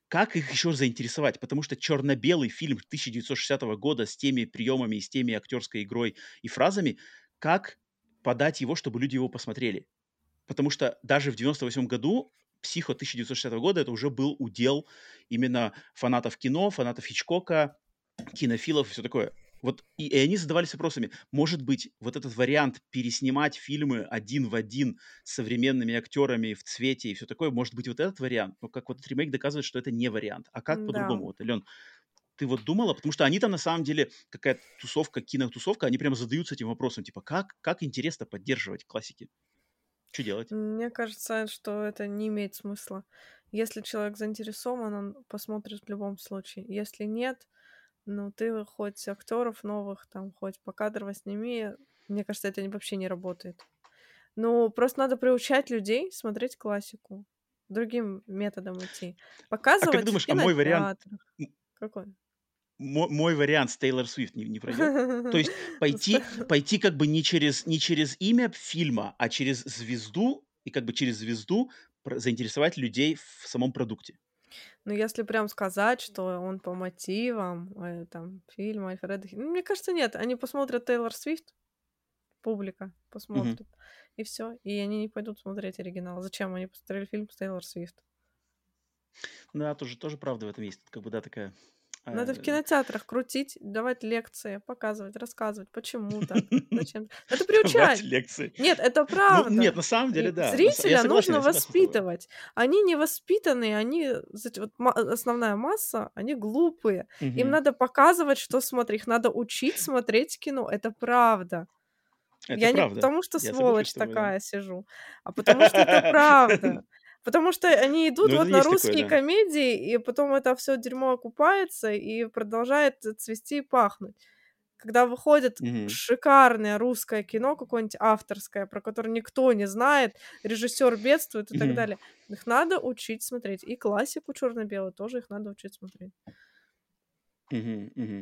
как их еще заинтересовать? Потому что черно-белый фильм 1960 года с теми приемами, с теми актерской игрой и фразами, как подать его, чтобы люди его посмотрели? Потому что даже в 98 году «Психо» 1960 года это уже был удел именно фанатов кино, фанатов Хичкока, кинофилов и все такое. Вот и, и они задавались вопросами, может быть, вот этот вариант переснимать фильмы один в один с современными актерами в цвете и все такое, может быть, вот этот вариант, но как вот этот ремейк доказывает, что это не вариант. А как Да. по-другому? Вот, Ален, ты вот думала? Потому что они там на самом деле какая-то тусовка, кинотусовка, они прямо задаются этим вопросом, типа, как, как интересно поддерживать классики? Что делать? Мне кажется, что это не имеет смысла. Если человек заинтересован, он посмотрит в любом случае. Если нет, ну ты хоть актеров новых, там, хоть покадрово сними, мне кажется, это вообще не работает. Ну, просто надо приучать людей смотреть классику. Другим методом идти. А Показывать как в думаешь, а мой вариант, Какой? Мо- мой вариант с Тейлор Свифт не, не пройдет? То есть (laughs) пойти, пойти как бы не через, не через имя фильма, а через звезду, и как бы через звезду заинтересовать людей в самом продукте. Ну, если прям сказать, что он по мотивам э, там фильма Альфреда ну, мне кажется, нет. Они посмотрят Тейлор Свифт, публика посмотрит, и все. И они не пойдут смотреть оригинал. Зачем они посмотрели фильм с Тейлор Свифт? Да, тоже, тоже правда в этом есть. Как бы, да, такая... Надо в э, кинотеатрах крутить, давать лекции, показывать, рассказывать, почему так, (laughs) зачем. Давать приучать. лекции. Нет, это Ну, правда. нет, на самом деле, И да. Зрителя согласен, нужно воспитывать. Они не воспитанные, они вот ма- основная масса, они глупые. Им надо показывать, что смотреть. Их надо учить смотреть кино. Это правда. Это Я не правда. потому, что Я сволочь с тобой, да. такая сижу, а потому что это правда. (laughs) (laughs) Потому что они идут Ну, вот на есть такое, русские да. комедии, и потом это все дерьмо окупается и продолжает цвести и пахнуть. Когда выходит Мгм. шикарное русское кино, какое-нибудь авторское, про которое никто не знает, режиссер бедствует и так Мгм. далее, их надо учить смотреть. И классику черно-белую тоже их надо учить смотреть. Мгм, мгм.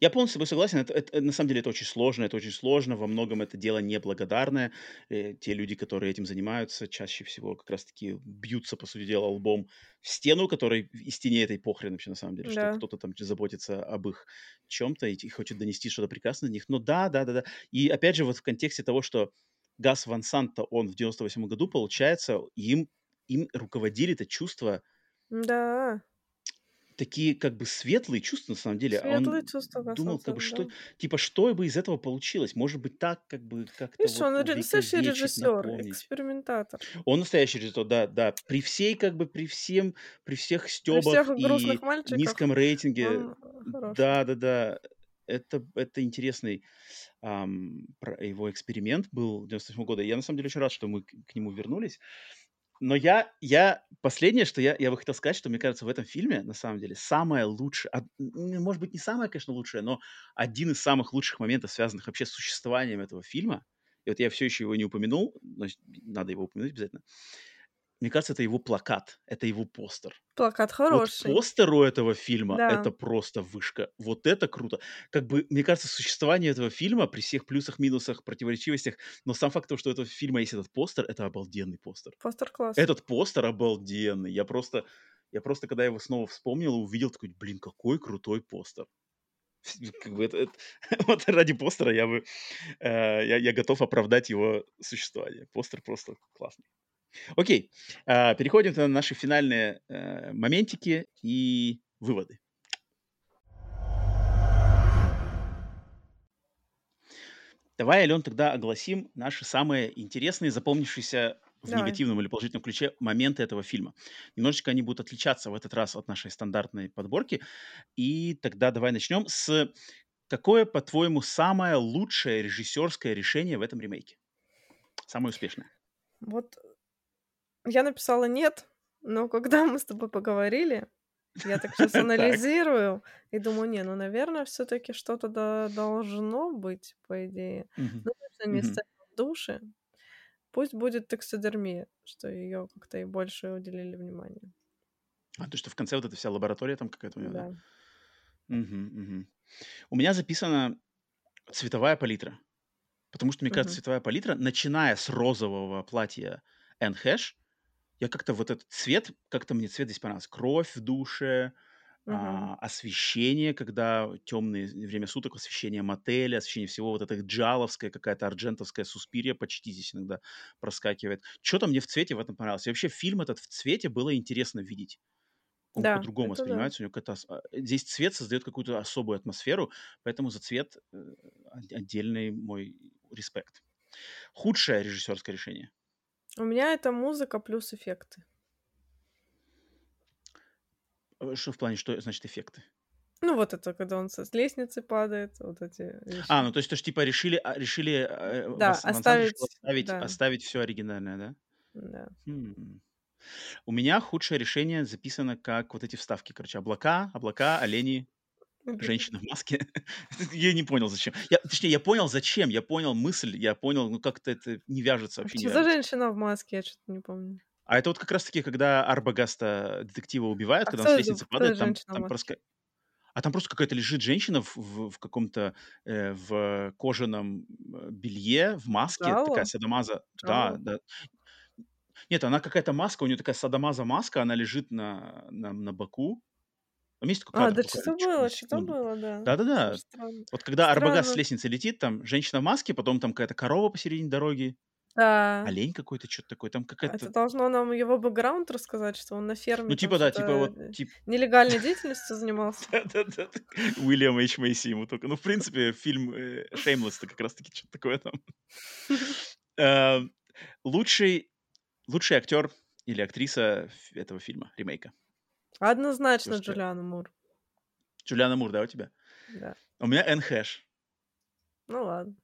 Я полностью с тобой согласен. Это, это- на самом деле это очень сложно, это очень сложно. Во многом это дело неблагодарное. Э, те люди, которые этим занимаются, чаще всего как раз-таки бьются, по сути дела, лбом в стену, которой и стене этой похрен вообще на самом деле, что Да. кто-то там заботится об их чем-то и, и хочет донести что-то прекрасное до них. Но да, да, да, да. И опять же, вот в контексте того, что Гас Ван Санта, он в 98 году, получается, им, им руководили это чувство, Да, такие как бы светлые чувства, на самом деле. А он светлые чувства думал, как бы, Гасанцева, что, да. типа, что бы из этого получилось? Может быть, так, как бы, как-то Видишь, вот он настоящий режиссер, напомнить. экспериментатор. Он настоящий режиссер, да, да. При всей, как бы, при всем, при всех При стебах всех грустных и мальчиках низком рейтинге, он хороший. да, да, да. Это, это интересный про- его эксперимент был 98 года. Я, на самом деле, очень рад, что мы к, к нему вернулись. Но я, я последнее, что я, я бы хотел сказать, что мне кажется, в этом фильме, на самом деле, самое лучшее, может быть, не самое, конечно, лучшее, но один из самых лучших моментов, связанных вообще с существованием этого фильма, и вот я все еще его не упомянул, но надо его упомянуть обязательно, мне кажется, это его плакат, это его постер. Плакат Вот хороший. постер у этого фильма Да. это просто вышка. Вот это круто. Как бы, мне кажется, существование этого фильма при всех плюсах, минусах, противоречивостях, но сам факт того, что у этого фильма есть этот постер, это обалденный постер. Постер классный. Этот постер обалденный. Я просто, я просто, когда его снова вспомнил, увидел такой, блин, какой крутой постер. Как бы это- это- (laughs) вот ради постера я бы, э, я, я готов оправдать его существование. Постер просто классный. Окей, а, переходим на наши финальные э, моментики и выводы. Давай, Ален, тогда огласим наши самые интересные, запомнившиеся в Давай. негативном или положительном ключе моменты этого фильма. Немножечко они будут отличаться в этот раз от нашей стандартной подборки. И тогда давай начнем с какое, по-твоему, самое лучшее режиссерское решение в этом ремейке? Самое успешное. Вот я написала нет, но когда (laughs) мы с тобой поговорили, я так сейчас (laughs) анализирую и думаю, не, ну, наверное, все-таки что-то до- должно быть, по идее. Ну, точно не душе. Пусть будет таксидермия, что ее как-то и больше уделили внимания. А, то, что в конце вот эта вся лаборатория там какая-то у него, да? Мгм, мгм. У меня записана цветовая палитра. Потому что, мне кажется, цветовая палитра, начиная с розового платья Энн Хэш, я как-то вот этот цвет, как-то мне цвет здесь понравился. Кровь в душе, Мгм. а, освещение, когда темное время суток, освещение мотеля, освещение всего, вот это джаловская какая-то арджентовская суспирия почти здесь иногда проскакивает. Что-то мне в цвете в этом понравилось. И вообще фильм этот в цвете было интересно видеть. Он Да, по-другому это да. воспринимается, у него какая-то... а, Здесь цвет создает какую-то особую атмосферу, поэтому за цвет э, от- отдельный мой респект. Худшее режиссерское решение. У меня это музыка плюс эффекты. Э, Что в плане, что значит эффекты? Ну, вот это, когда он со с лестницы падает, вот эти вещи. А, ну то есть, то, что типа решили, а, решили э, Да, вас- в ансамбле решил оставить, оставить, да, оставить все оригинальное, да? да. Хм. У меня худшее решение записано как вот эти вставки, короче, облака, облака, олени, женщина в маске. (laughs) Я не понял, зачем. Я, точнее, я понял, зачем. Я понял мысль, я понял, ну как-то это не вяжется, А вообще не что за вяжется. женщина в маске? Я что-то не помню. А это вот как раз-таки, когда Арбагаста детектива убивают, А когда он с лестницы падает, там, там просто... А там просто какая-то лежит женщина в, в- в каком-то э, в кожаном э, белье, в маске, такая Джалло? садомаза. Да, Джалло? да. Нет, она какая-то маска, у нее такая садомаза маска, она лежит на, на, на боку. Там есть такой А, кадр да буквально что было, что было, да. Да-да-да. Странно. Вот когда Арбагас с Странно. лестницы летит, там женщина в маске, потом там какая-то корова посередине дороги, Да. олень какой-то, что-то такое, там А Это какая-то... должно нам его бэкграунд рассказать, что он на ферме Ну, типа, да, типа вот, э, типа... нелегальной деятельностью занимался. (laughs) Да-да-да. Уильям Эйч Мейси ему только. Ну, в принципе, фильм э, Shameless это как раз-таки что-то такое там. (laughs) Э, Лучший, лучший актер или актриса этого фильма, ремейка. Однозначно Слушайте, Джулиана Мур. Джулиана Мур, да, у тебя? Да. У меня Энн Хэш. Ну ладно.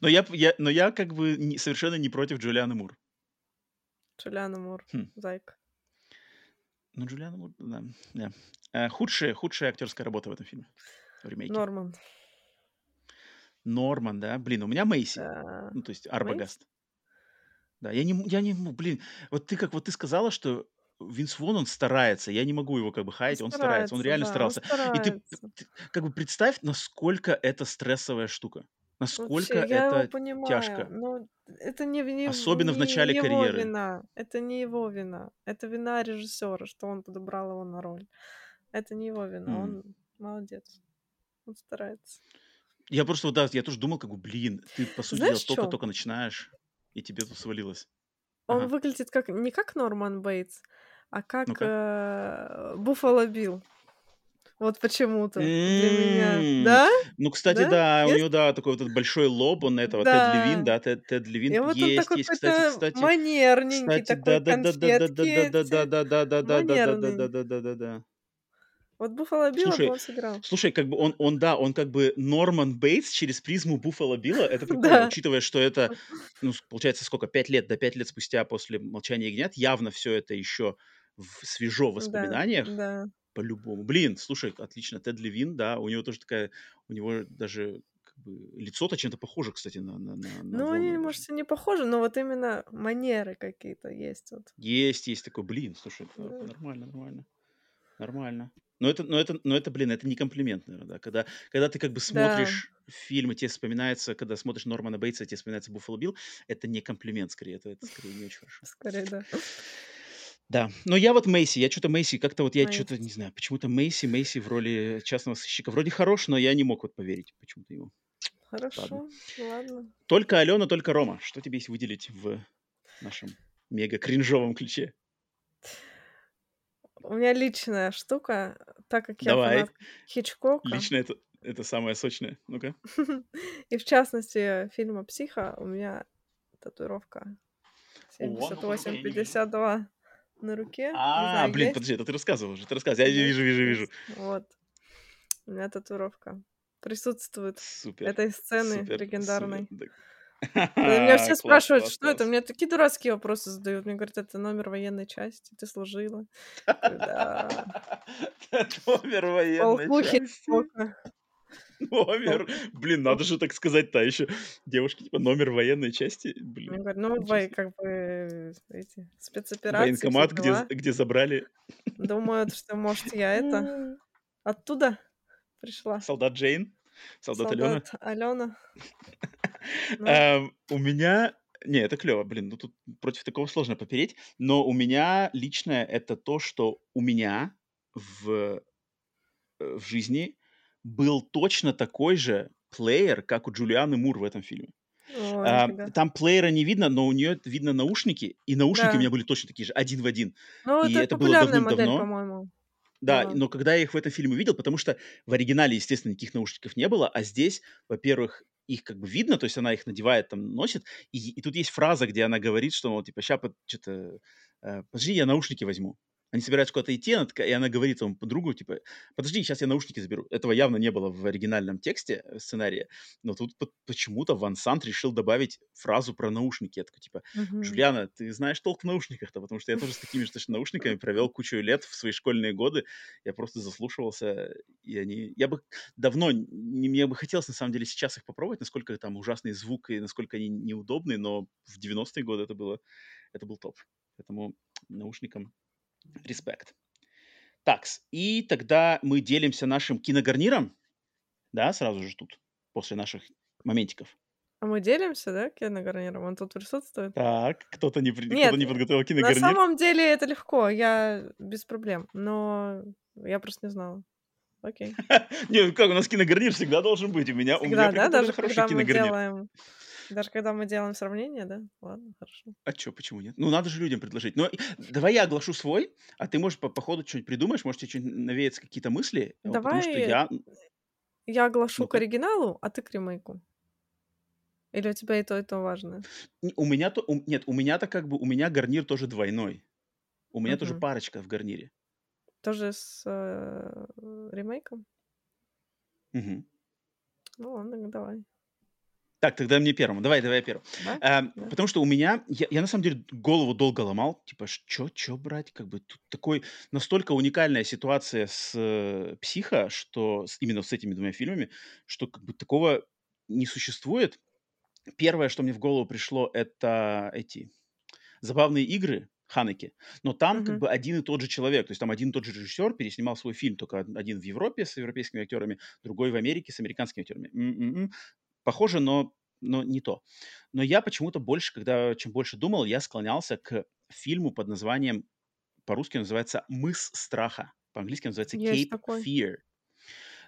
Но я, я, но я как бы не- совершенно не против Джулианы Мур. Джулиана Мур. Хм. Зайка. Ну, Джулиана Мур, да. да. Э, Худшая, худшая актерская работа в этом фильме, в ремейке. Норман. Норман, да? Блин, у меня Мейси. Да. Ну, то есть? Арбагаст. Да, я не, я не, блин, вот ты как вот ты сказала, что Винс Вон, он старается, я не могу его как бы хаять, он старается, он старается, реально да, он старался. И ты, старается. ты как бы представь, насколько это стрессовая штука, насколько Вообще, это понимаю, тяжко, но это не, в- не, в- особенно в не начале его карьеры. вина. Это не его вина. Это вина режиссера, что он подобрал его на роль. Это не его вина. М. Он молодец. Он старается. Я просто, да, я тоже думал, как бы, блин, ты, по сути дела, Знаешь, что? только-только начинаешь, и тебе тут свалилось. Он Ага, выглядит как не как Норман Бейтс, а как э, Буффало Билл. Вот почему-то для меня. Да? Ну, кстати, Да? да, у него, да, такой вот большой лоб, он этого, Тед Левин, Да. да, Тед, Левин есть, есть, кстати, кстати, манерненький, такой да, да, да, да, да, да, конфетки да, да, эти, да, да, да, да, да, да, да, да, манерный. да, да, да, да. Вот Буффало Билла Слушай, он сыграл. слушай, как бы он, он, да, он как бы Норман Бейтс через призму Буффало Билла, это прикольно, Да. учитывая, что это, ну, получается, сколько, пять лет, до пять лет спустя после «Молчания ягнят», явно все это еще в- свежо в Да, воспоминаниях, да. по-любому. Блин, слушай, отлично, Тед Левин, да, у него тоже такая, у него даже как бы, лицо-то чем-то похоже, кстати, на, на, на, Ну, они, Вона может, даже. и не похожи, но вот именно манеры какие-то есть. Вот. Есть, есть такой, блин, слушай, Да. нормально, нормально, нормально. Но это, но это, но это, блин, это не комплимент, наверное, да. Когда, когда ты как бы Да. смотришь фильм, и тебе вспоминается, когда смотришь Нормана Бейтса, тебе вспоминается Буффало Билл, это не комплимент, скорее, это, это скорее не очень хорошо. Скорее, да. Да, но я вот Мейси, я что-то Мейси, как-то вот я что-то, не знаю, почему-то Мейси, Мейси в роли частного сыщика вроде хорош, но я не мог вот поверить почему-то ему. Ладно. Хорошо, ладно. Только Алена, только Рома. Что тебе есть выделить в нашем мега-кринжовом ключе? У меня личная штука, так как я Давай. фанатка Хичкока, Лично это, это самое сочное. Ну-ка. (laughs) и в частности фильма «Психа», у меня татуировка О, ну-ка, ну-ка, я не вижу. 78-52 на руке. А, знаю, блин, есть? подожди, это ты рассказывал уже, ты рассказывал. Я вижу, вижу, вижу. Вот. У меня татуировка присутствует Супер, этой сцены супер, легендарной. супер. Меня все (laughs) спрашивают, что это, мне такие дурацкие вопросы задают. Мне говорят, это номер военной части, ты служила. (laughs) Номер военной части. (laughs) Номер. Блин, надо же так сказать-то еще. Девушки, типа, номер военной части. Блин, ну, вы как бы эти спецоперации. Военкомат, где, где забрали. Думают, что, может, я это (laughs) оттуда пришла. Солдат Джейн? Солдат, Солдат Алена? (laughs) Ну. Эм, у меня... Не, это клево, блин, ну тут против такого сложно попереть, но у меня личное это то, что у меня в, э, в жизни был точно такой же плеер, как у Джулианы Мур в этом фильме. О, а, там плеера не видно, но у нее видно наушники, и наушники Да. у меня были точно такие же, один в один. Ну, И это это было популярная модель, давным-давно. по-моему. Да, Да. но когда я их в этом фильме увидел, потому что в оригинале, естественно, никаких наушников не было, а здесь, во-первых, их как бы видно, то есть она их надевает, там, носит, и, и тут есть фраза, где она говорит, что, мол, типа, сейчас, что-то, э, подожди, я наушники возьму. Они собираются куда-то идти, она такая, и она говорит своему подругу, типа, подожди, сейчас я наушники заберу. Этого явно не было в оригинальном тексте э, сценария, но тут по- почему-то Ван Сант решил добавить фразу про наушники. Я такой, типа, Мгм. Джулиана, ты знаешь толк в наушниках-то, потому что я тоже с такими же точно наушниками провел кучу лет в свои школьные годы. Я просто заслушивался, и они... Я бы давно... Не, мне бы хотелось, на самом деле, сейчас их попробовать, насколько там ужасный звук и насколько они неудобные, но в 90-е годы это было... Это был топ. Поэтому наушникам респект. Такс. И тогда мы делимся нашим киногарниром, да, сразу же тут, после наших моментиков. А мы делимся, да, киногарниром? Он тут присутствует? Так, кто-то не, при- Нет, кто-то не подготовил На киногарнир. самом деле это легко, я без проблем, но я просто не знала. Окей. (laughs) Не, как, у нас киногарнир всегда должен быть. У меня, у меня Даже хороший киногарнир. Даже когда мы делаем сравнение, да? Ладно, хорошо. А чё, почему нет? Ну, надо же людям предложить. Но давай я оглашу свой, а ты, можешь по, по ходу что-нибудь придумаешь, может, тебе что-нибудь навеется какие-то мысли, потому что Давай я... я оглашу к Ну-ка. оригиналу, а ты к ремейку. Или у тебя и то, и то важно? У меня то... у- нет, у меня-то как бы... У меня гарнир тоже двойной. У меня тоже Мгм. парочка в гарнире. Тоже с э, ремейком? Мгм. Ну ладно, давай. Так, тогда мне первому. Давай, давай я первым. Да? Эм, Да. Потому что у меня, я, я на самом деле голову долго ломал, типа, что, что брать, как бы тут такой, настолько уникальная ситуация с э, психо, что с- именно с этими двумя фильмами, что как бы такого не существует. Первое, что мне в голову пришло, это эти забавные игры Ханеки, но там как Мгм. бы один и тот же человек, то есть там один и тот же режиссер переснимал свой фильм, только од- один в Европе с европейскими актерами, другой в Америке с американскими актерами. М-м-м. Похоже, но, но не то. Но я почему-то больше, когда чем больше думал, я склонялся к фильму под названием, по-русски называется «Мыс страха», по-английски называется Есть «Cape такой. Fear».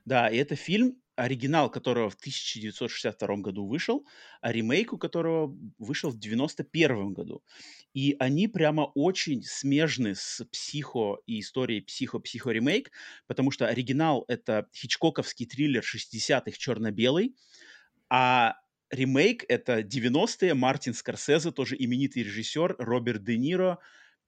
Да, и это фильм, оригинал которого в 1962 году вышел, а ремейк у которого вышел в 91 году. И они прямо очень смежны с «Психо» и историей «Психо-психо-ремейк», потому что оригинал — это хичкоковский триллер 60-х черно-белый, а ремейк — это 90-е, Мартин Скорсезе, тоже именитый режиссер, Роберт Де Ниро,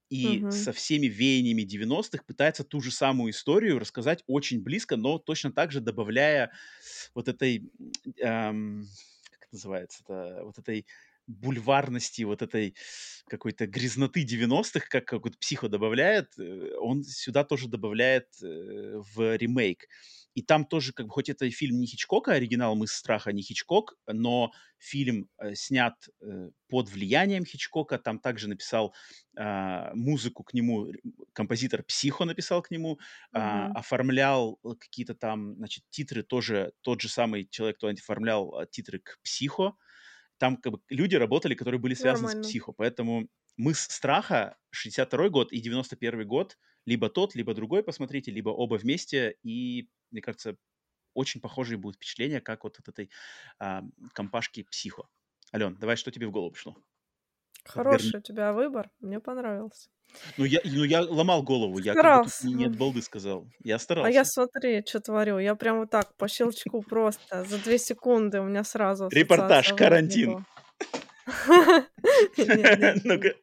и Мгм. со всеми веяниями 90-х пытается ту же самую историю рассказать очень близко, но точно так же добавляя вот этой, эм, как это называется, вот этой бульварности, вот этой какой-то грязноты 90-х, как, как вот психо добавляет, э, он сюда тоже добавляет э, в ремейк. И там тоже, как бы, хоть это фильм не Хичкока, оригинал «Мы страха» не Хичкок, но фильм э, снят э, под влиянием Хичкока. Там также написал а, музыку к нему, композитор Психо написал к нему, Мгм. оформлял э, какие-то там, значит, титры тоже, тот же самый человек, кто оформлял титры к Психо. Там как бы люди работали, которые были связаны с Нормально. Психо. Поэтому «Мы страха» 62 год и 91 год, либо тот, либо другой посмотрите, либо оба вместе, и, мне кажется, очень похожие будут впечатления, как вот от этой а, компашки «Психо». Ален, давай, что тебе в голову пришло? Хороший у тебя выбор, мне понравился. Ну я, ну, я ломал голову, я Старался. не, не от балды сказал. Я А я старался. смотри, что творю. Я прям вот так по щелчку просто за две секунды у меня сразу Репортаж, карантин. (laughs) Нет, нет, нет.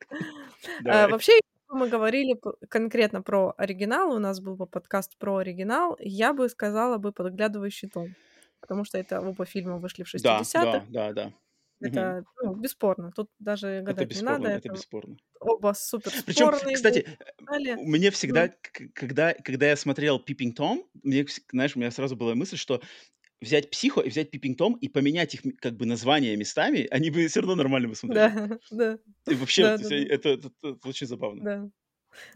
А. Вообще, мы говорили конкретно про оригинал, у нас был бы подкаст про оригинал, я бы сказала бы «Подглядывающий том», потому что это оба фильма вышли в Да, 60-х. да, да, да. Это ну, бесспорно. Тут даже Это гадать не бесспорно, надо. это Это бесспорно. оба супер (laughs) Причем, кстати, мне всегда, когда, когда я смотрел Пиппинг Том, мне, знаешь, у меня сразу была мысль, что взять Психо и взять Пиппинг Том и поменять их как бы названия местами, они бы все равно нормально бы смотрели. Да, (laughs) да. И вообще, Да, это, да, это- это- это очень забавно. Да.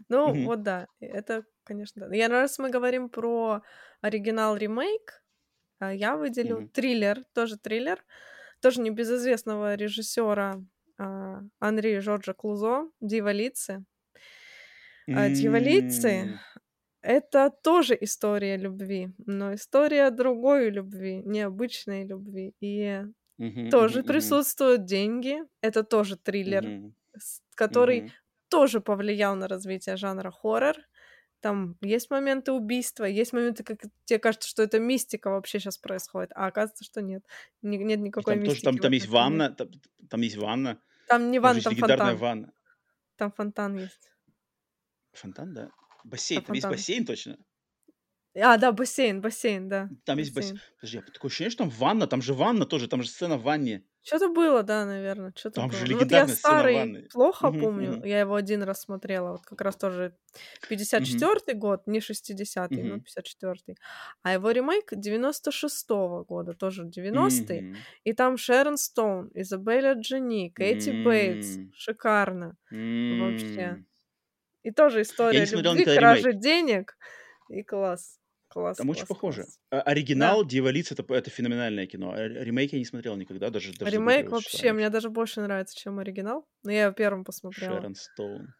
Ну, Мгм. вот да, это, конечно, да. Я раз мы говорим про оригинал ремейк, а, я выделю Мгм. триллер, тоже триллер, тоже небезызвестного режиссера а, Анри Жоржа Клузо «Дьяволицы». А, «Дьяволицы» это тоже история любви, но история другой любви, необычной любви. И тоже присутствуют деньги. Это тоже триллер, который тоже повлиял на развитие жанра хоррор. Там есть моменты убийства, есть моменты, как тебе кажется, что это мистика вообще сейчас происходит, а оказывается, что нет. Ни- нет никакой там тоже, мистики там, там есть ванна, там, там есть ванна, Там не там ванна, там легендарная фонтан. ванна. Там фонтан есть. Фонтан, да? Бассейн, Там там есть бассейн точно? А, да, бассейн, бассейн, да. Там есть бассейн. Подожди, а такое ощущение, что там ванна, там же ванна тоже, там же сцена в ванне. Что-то было, да, наверное, что-то Там было. же Ну, вот я легендарная сцена старый ванны. плохо Мгм, помню, мгм. я его один раз смотрела, вот как раз тоже 54 год, не 60-й, но Мгм. 54-й. А его ремейк 96-го года, тоже 90-й. Мгм. И там Шерон Стоун, Изабелла Джани, Кэти Бейтс. М. Шикарно. Вообще. М. И тоже Я история не смотрел любви, никогда кражи ремейк. денег. И класс. Класс, Там очень класс, похоже. А- Да. Оригинал Дьяволиц это, это феноменальное кино. А ремейк я не смотрел никогда, даже, даже Ремейк вообще мне даже больше нравится, чем оригинал. Но я первым посмотрела. Шерон Стоун.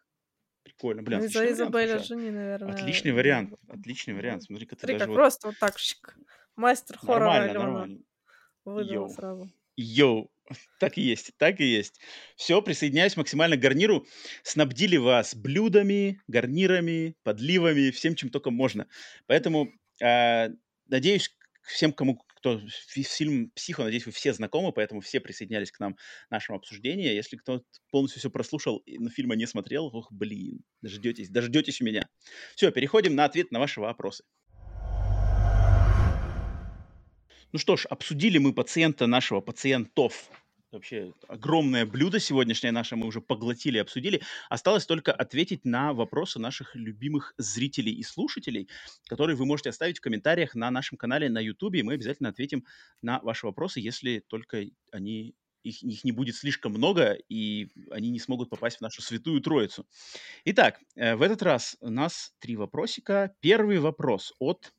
Прикольно. Блин, Ну, вариант, Изабелля. Джани, наверное. Отличный вариант. Отличный вариант. Смотри-ка, ты Смотри, даже как вот... просто вот так, щик, мастер хоррора Нормально, Алена нормально. выдала Йоу. сразу. Йоу, (laughs) так и есть, так и есть. Все, присоединяюсь максимально к гарниру. Снабдили вас блюдами, гарнирами, подливами, всем, чем только можно. Поэтому, надеюсь, к всем, кому кто фи- фильм «Психо», надеюсь, вы все знакомы, поэтому все присоединялись к нам в нашем обсуждении. Если кто полностью все прослушал, но фильма не смотрел, ох, блин, дождетесь, дождетесь меня. Все, переходим на ответ на ваши вопросы. Ну что ж, обсудили мы пациента нашего, пациентов. Вообще огромное блюдо сегодняшнее наше мы уже поглотили, обсудили. Осталось только ответить на вопросы наших любимых зрителей и слушателей, которые вы можете оставить в комментариях на нашем канале на YouTube. И мы обязательно ответим на ваши вопросы, если только они их, их не будет слишком много, и они не смогут попасть в нашу святую троицу. Итак, э, в этот раз у нас три вопросика. Первый вопрос от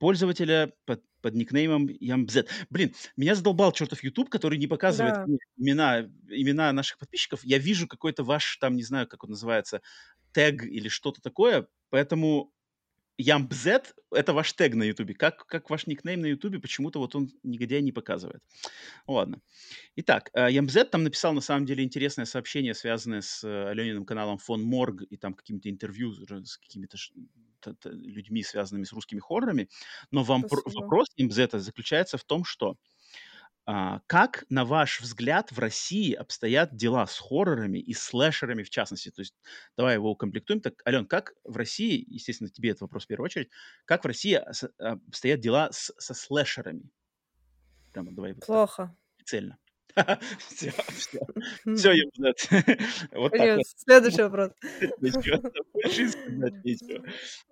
пользователя под, под никнеймом Ямбзет. Блин, меня задолбал чертов YouTube, который не показывает Да. имена, имена наших подписчиков. Я вижу какой-то ваш, там, не знаю, как он называется, тег или что-то такое, поэтому Ямбзет — это ваш тег на YouTube. Как, как ваш никнейм на YouTube, почему-то вот он, негодяй, не показывает. Ладно. Итак, э, Ямбзет там написал, на самом деле, интересное сообщение, связанное с э, Алениным каналом Фон Морг и там какими-то интервью с какими-то людьми, связанными с русскими хоррорами. Но вам вопрос Ямбзета заключается в том, что а, как, на ваш взгляд, в России обстоят дела с хоррорами и слэшерами в частности? То есть давай его укомплектуем. Так, Ален, как в России, естественно, тебе этот вопрос в первую очередь, как в России ос- обстоят дела с- со слэшерами? Прямо давай вот так, Плохо. цельно. Все, все, все, Ямбзет. Вот так вот. следующий вопрос. Ничего, больше сказать нечего.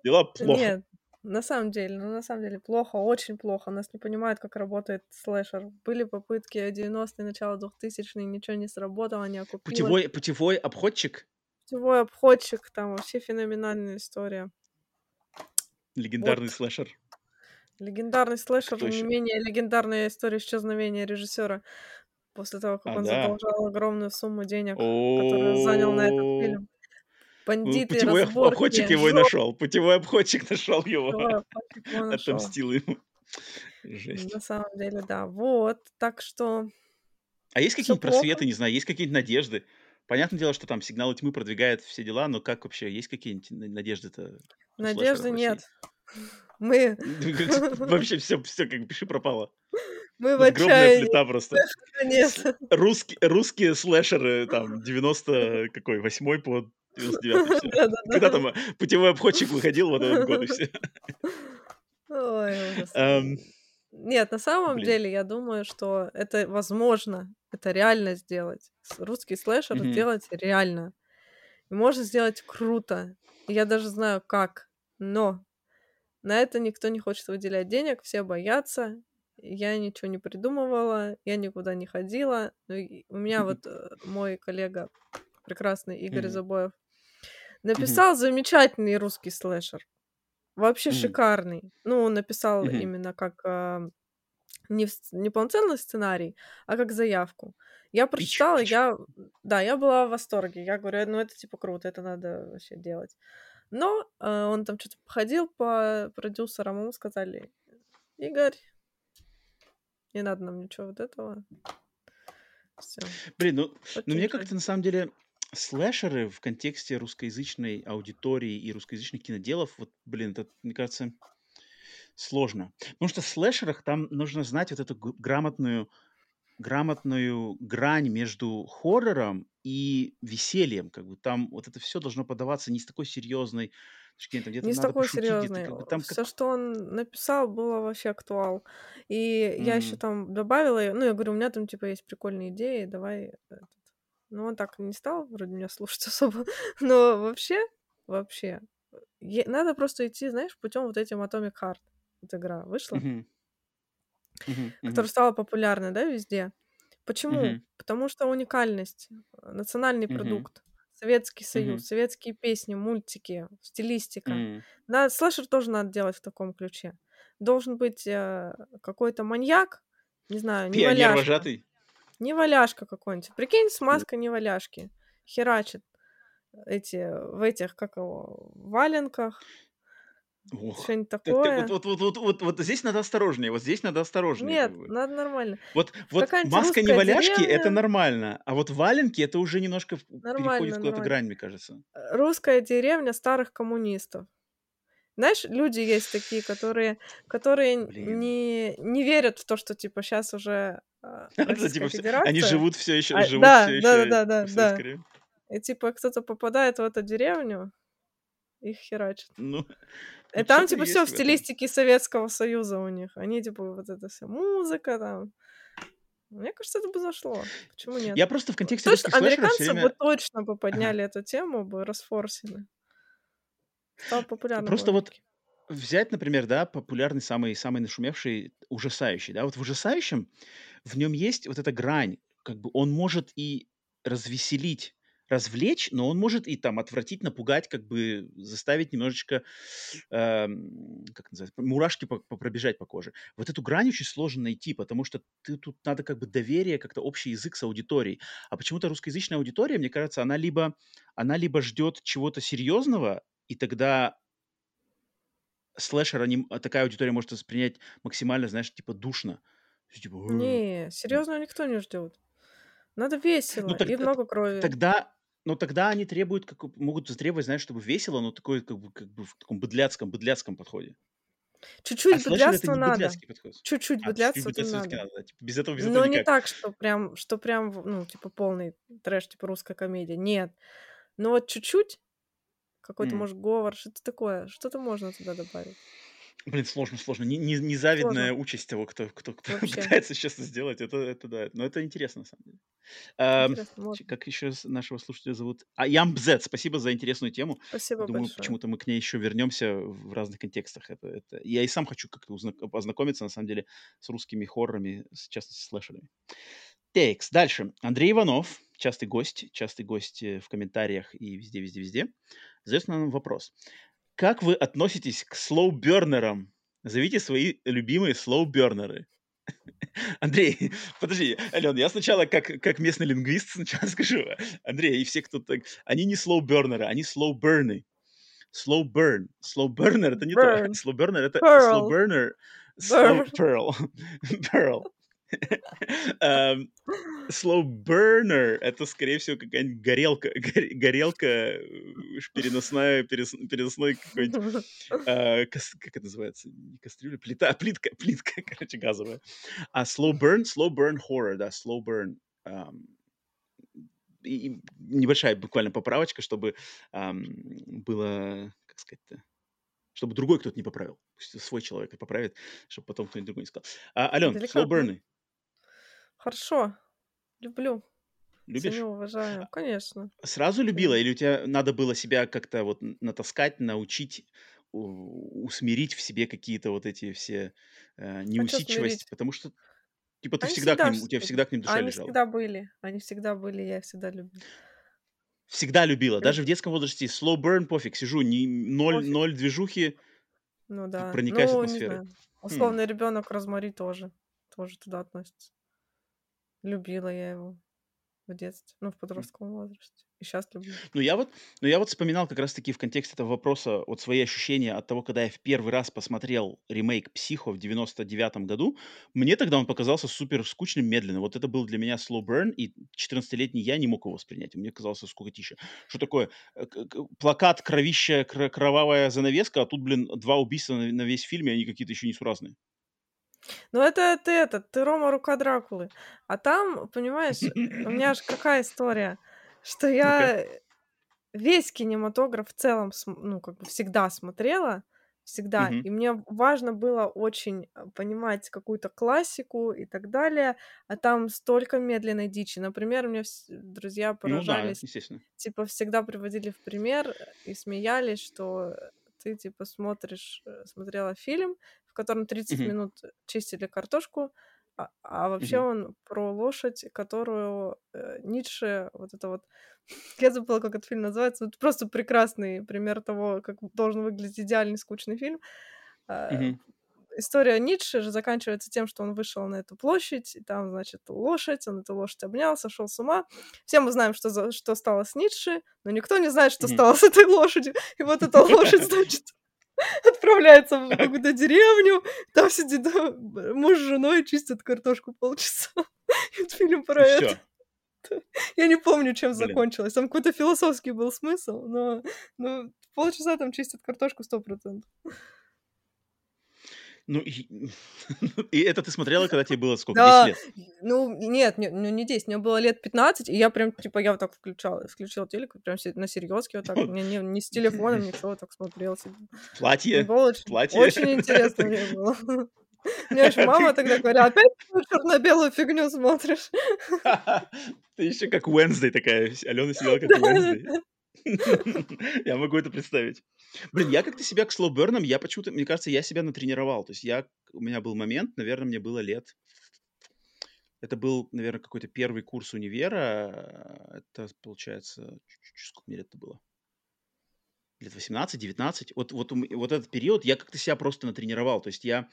Дела плохо. Нет, на самом деле, ну на самом деле плохо, очень плохо. Нас не понимают, как работает слэшер. Были попытки 90-е, начало 2000-е, ничего не сработало, не окупилось. Путевой, путевой обходчик, Путевой обходчик, там вообще феноменальная история. легендарный Вот. слэшер. Легендарный слэшер, Кто не еще? менее легендарная история исчезновения режиссера после того, как А, он да? задолжал огромную сумму денег, которую занял на этот фильм. ну, Бандиты, Путевой об- обходчик его и жопа, нашел. Путевой обходчик нашел его. (laughs) Отомстил ему. Жесть. На самом деле, да. Вот, так что А есть какие-нибудь просветы, не знаю, есть какие-нибудь надежды? Понятное дело, что там сигналы тьмы продвигают все дела, но как вообще, есть какие-нибудь на- надежды-то Надежды нет. Мы, (laughs) Вообще все, все как пиши пропало. мы в отчаянии. плита просто. (laughs) Нет. Русские, русские слэшеры, там, 90 какой, 8 по 99 все. Когда там э, путевой обходчик выходил вот этот год и все. Ой. Эм, Нет, на самом Блин. деле, я думаю, что это возможно, это реально сделать. Русский слэшер Мгм. сделать реально. Можно сделать круто. Я даже знаю как. Но На это никто не хочет выделять денег, все боятся. Я ничего не придумывала, я никуда не ходила. Ну, у меня вот э, мой коллега, прекрасный Игорь Забоев, написал замечательный русский слэшер. Вообще шикарный. Ну, он написал именно как э, не, не полноценный сценарий, а как заявку. Я прочитала, я, да, я была в восторге. Я говорю, ну это типа круто, это надо вообще делать. Но э, он там что-то походил по продюсерам, ему сказали, Игорь, не надо нам ничего вот этого. Всё. Блин, ну, ну мне как-то на самом деле слэшеры в контексте русскоязычной аудитории и русскоязычных киноделов, вот, блин, это, мне кажется, сложно. Потому что в слэшерах там нужно знать вот эту грамотную грамотную грань между хоррором и весельем. Как бы там вот это все должно подаваться не с такой серьезной там где-то Не с такой серьезной. Как бы, там Все, как... что он написал, было вообще актуал. И mm-hmm. я еще там добавила, ну, я говорю, у меня там типа есть прикольные идеи, давай. Ну, он так не стал вроде меня слушать (laughs) особо. Но вообще, вообще, надо просто идти, знаешь, путем вот этим Atomic Heart. Эта игра вышла. Mm-hmm uh-huh, которая стала популярной, да, везде. Почему? Uh-huh. Потому что уникальность, э, национальный uh-huh. продукт, Советский Союз, uh-huh. советские песни, мультики, стилистика. Uh-huh. Да, слэшер тоже надо делать в таком ключе. Должен быть э, какой-то маньяк, не знаю, не Пионер валяшка. Не валяшка какой-нибудь. Прикинь, с маской не валяшки. Херачит эти, в этих, как его, валенках, что-нибудь такое. Вот, вот, вот, вот, вот, здесь надо осторожнее, вот здесь надо осторожнее. Нет, надо нормально. Вот, вот маска не валяшки это нормально, а вот валенки это уже немножко переходит куда-то грань, мне кажется. Э, русская деревня старых коммунистов. Знаешь, люди есть такие, которые, которые не, не верят в то, что типа сейчас уже э, (laughs) типа, Федерация. Они живут все еще, а, живут да, все да, еще. Да, да, да, да. И типа кто-то попадает в эту деревню, их херачат. Ну, и там, типа, все в стилистике Советского Союза у них. Они, типа, вот это все музыка там. Мне кажется, это бы зашло. Почему нет? Я просто в контексте точно, американцы время... бы точно бы подняли ага. эту тему, бы расфорсили. Стал популярным. Просто вот взять, например, да, популярный самый самый нашумевший ужасающий, да, вот в ужасающем в нем есть вот эта грань, как бы он может и развеселить развлечь, но он может и там отвратить, напугать, как бы заставить немножечко, э, как называется, мурашки по, по пробежать по коже. Вот эту грань очень сложно найти, потому что ты тут надо как бы доверие, как-то общий язык с аудиторией. А почему-то русскоязычная аудитория, мне кажется, она либо, она либо ждет чего-то серьезного, и тогда слэшер, они, такая аудитория может воспринять максимально, знаешь, типа душно. Типа, не, серьезно никто не ждет. Надо весело ну, так, и много крови. Тогда, но тогда они требуют, как, могут затребовать, знаешь, чтобы весело, но такое как бы, как бы в таком быдляцком, быдляцком подходе. Чуть-чуть а быдляцтва надо. Чуть-чуть а, быдляцтва надо. надо да? типа, без этого, без этого Но никак. не так, что прям, что прям, ну, типа, полный трэш, типа, русская комедия. Нет. Но вот чуть-чуть, какой-то, mm. может, говор, что-то такое, что-то можно туда добавить. Блин, сложно, сложно. Не, не, незавидная сложно. участь того, кто, кто, кто (laughs) пытается сейчас сделать. Это, это да. Но это интересно, на самом деле. А, как еще нашего слушателя зовут? А Ямбзет, спасибо за интересную тему. Спасибо Думаю, большое. почему-то мы к ней еще вернемся в разных контекстах. Это, это... Я и сам хочу как-то узна... познакомиться, на самом деле, с русскими хоррорами, с частности, слэшерами. Текс. Дальше. Андрей Иванов, частый гость, частый гость э, в комментариях и везде-везде-везде, задает нам вопрос. Как вы относитесь к слоубернерам? Назовите свои любимые слоубернеры. (laughs) Андрей, (laughs) подожди, Ален, я сначала как, как местный лингвист (laughs) сначала скажу. Андрей, и все, кто так... Они не слоубернеры, они слоуберны. Slow burn. Slow burner это не Burn. то. Slow burner это Pearl. slow burner. Slow pearl. pearl. Эм, slow burner — это, скорее всего, какая-нибудь горелка, (laughs) горелка э, переносная, переносной какой-нибудь, э, как это называется, не кастрюля, плита, (laughs) плитка, плитка, короче, газовая. А slow burn, slow burn horror, да, slow burn эм, и небольшая буквально поправочка, чтобы было, как сказать-то, чтобы другой кто-то не поправил. Пусть свой человек поправит, чтобы потом кто-нибудь другой не сказал. А, Ален, slow burn. Хорошо. Люблю. Любишь? Ценю, уважаю. Конечно. Сразу любила? Или у тебя надо было себя как-то вот натаскать, научить усмирить в себе какие-то вот эти все э, неусидчивости, смирить? потому что типа ты Они всегда к всегда ним, у тебя всегда к ним душа Они лежала. всегда были. Они всегда были, я всегда любила. Всегда любила. Люб- Даже в детском возрасте slow burn пофиг, сижу, не, ноль, Пофиг. ноль движухи, Ну да. проникаюсь Ну, не атмосферой. знаю. Условный ребенок Розмари тоже. Тоже туда относится. Любила я его в детстве. Ну, в подростковом возрасте. И сейчас люблю. Ну, я вот, ну, я вот вспоминал как раз-таки в контексте этого вопроса вот свои ощущения от того, когда я в первый раз посмотрел ремейк «Психо» в 99-м году. Мне тогда он показался супер скучным, медленным. Вот это был для меня slow burn, и 14-летний я не мог его воспринять. Мне казалось скукотища. Что такое? Э, Плакат, кровища, кр- кровавая занавеска, а тут, блин, два убийства на, на весь фильм, и они какие-то еще несуразные. Ну, это ты этот, ты Рома Рука Дракулы. А там, понимаешь, у меня же (laughs) какая история, что я весь кинематограф в целом, ну, как бы всегда смотрела, всегда, Мгм. и мне важно было очень э, понимать какую-то классику и так далее, а там столько медленной дичи. Например, вс- друзья Ну да, поражались, естественно. типа, всегда приводили в пример э, и смеялись, что ты, типа, смотришь, э, смотрела фильм, котором 30 Мгм. минут чистили картошку, а, а вообще Мгм. он про лошадь, которую э, Ницше, вот это вот, (laughs) я забыла, как этот фильм называется, вот просто прекрасный пример того, как должен выглядеть идеальный скучный фильм. А, Мгм. История Ницше же заканчивается тем, что он вышел на эту площадь, и там, значит, лошадь, он эту лошадь обнял, сошел с ума. Все мы знаем, что, за- что стало с Ницше, но никто не знает, что Мгм. стало с этой лошадью. И вот эта лошадь, (laughs) значит, (laughs) отправляется в (laughs) какую-то деревню, там сидит муж с женой, чистят картошку полчаса. (laughs) Фильм про И это. Я не помню, чем Блин. закончилось. Там какой-то философский был смысл, но, но полчаса там чистят картошку сто процентов. Ну, и, (laughs) и это ты смотрела, когда тебе было сколько? Да, 10 лет? ну, нет, не, ну, не 10, мне было лет 15, и я прям, типа, я вот так включала, включила телек, прям на серьезке вот так, не, не, не с телефоном, (laughs) ничего, вот так смотрела себе. Платье? Мне было очень, Платье? очень интересно мне было. (laughs) Мне еще мама тогда говорила, опять черно-белую фигню смотришь. Ты еще как Уэнсдей такая. Алена сидела как Уэнсдей. (laughs) Я могу это представить. Блин, я как-то себя к слоубернам, я почему-то, мне кажется, я себя натренировал. То есть я, у меня был момент, наверное, мне было лет... Это был, наверное, какой-то первый курс универа. Это, получается, сколько мне лет-то было? Лет 18-19. Вот, вот, вот этот период я как-то себя просто натренировал. То есть я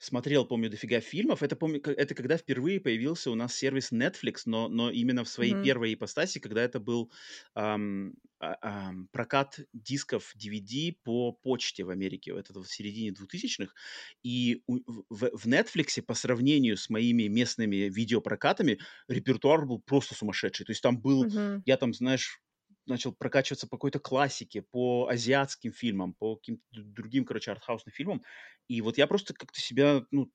смотрел, помню, дофига фильмов. Это, помню, это когда впервые появился у нас сервис Netflix, но, но именно в своей Мгм. первой ипостаси, когда это был ам, а- ам, прокат дисков DVD по почте в Америке. Это в середине 2000-х. И у- в, в Netflix по сравнению с моими местными видеопрокатами репертуар был просто сумасшедший. То есть там был Мгм. я там, знаешь, начал прокачиваться по какой-то классике, по азиатским фильмам, по каким-то другим, короче, артхаусным фильмам. И вот я просто как-то себя, ну,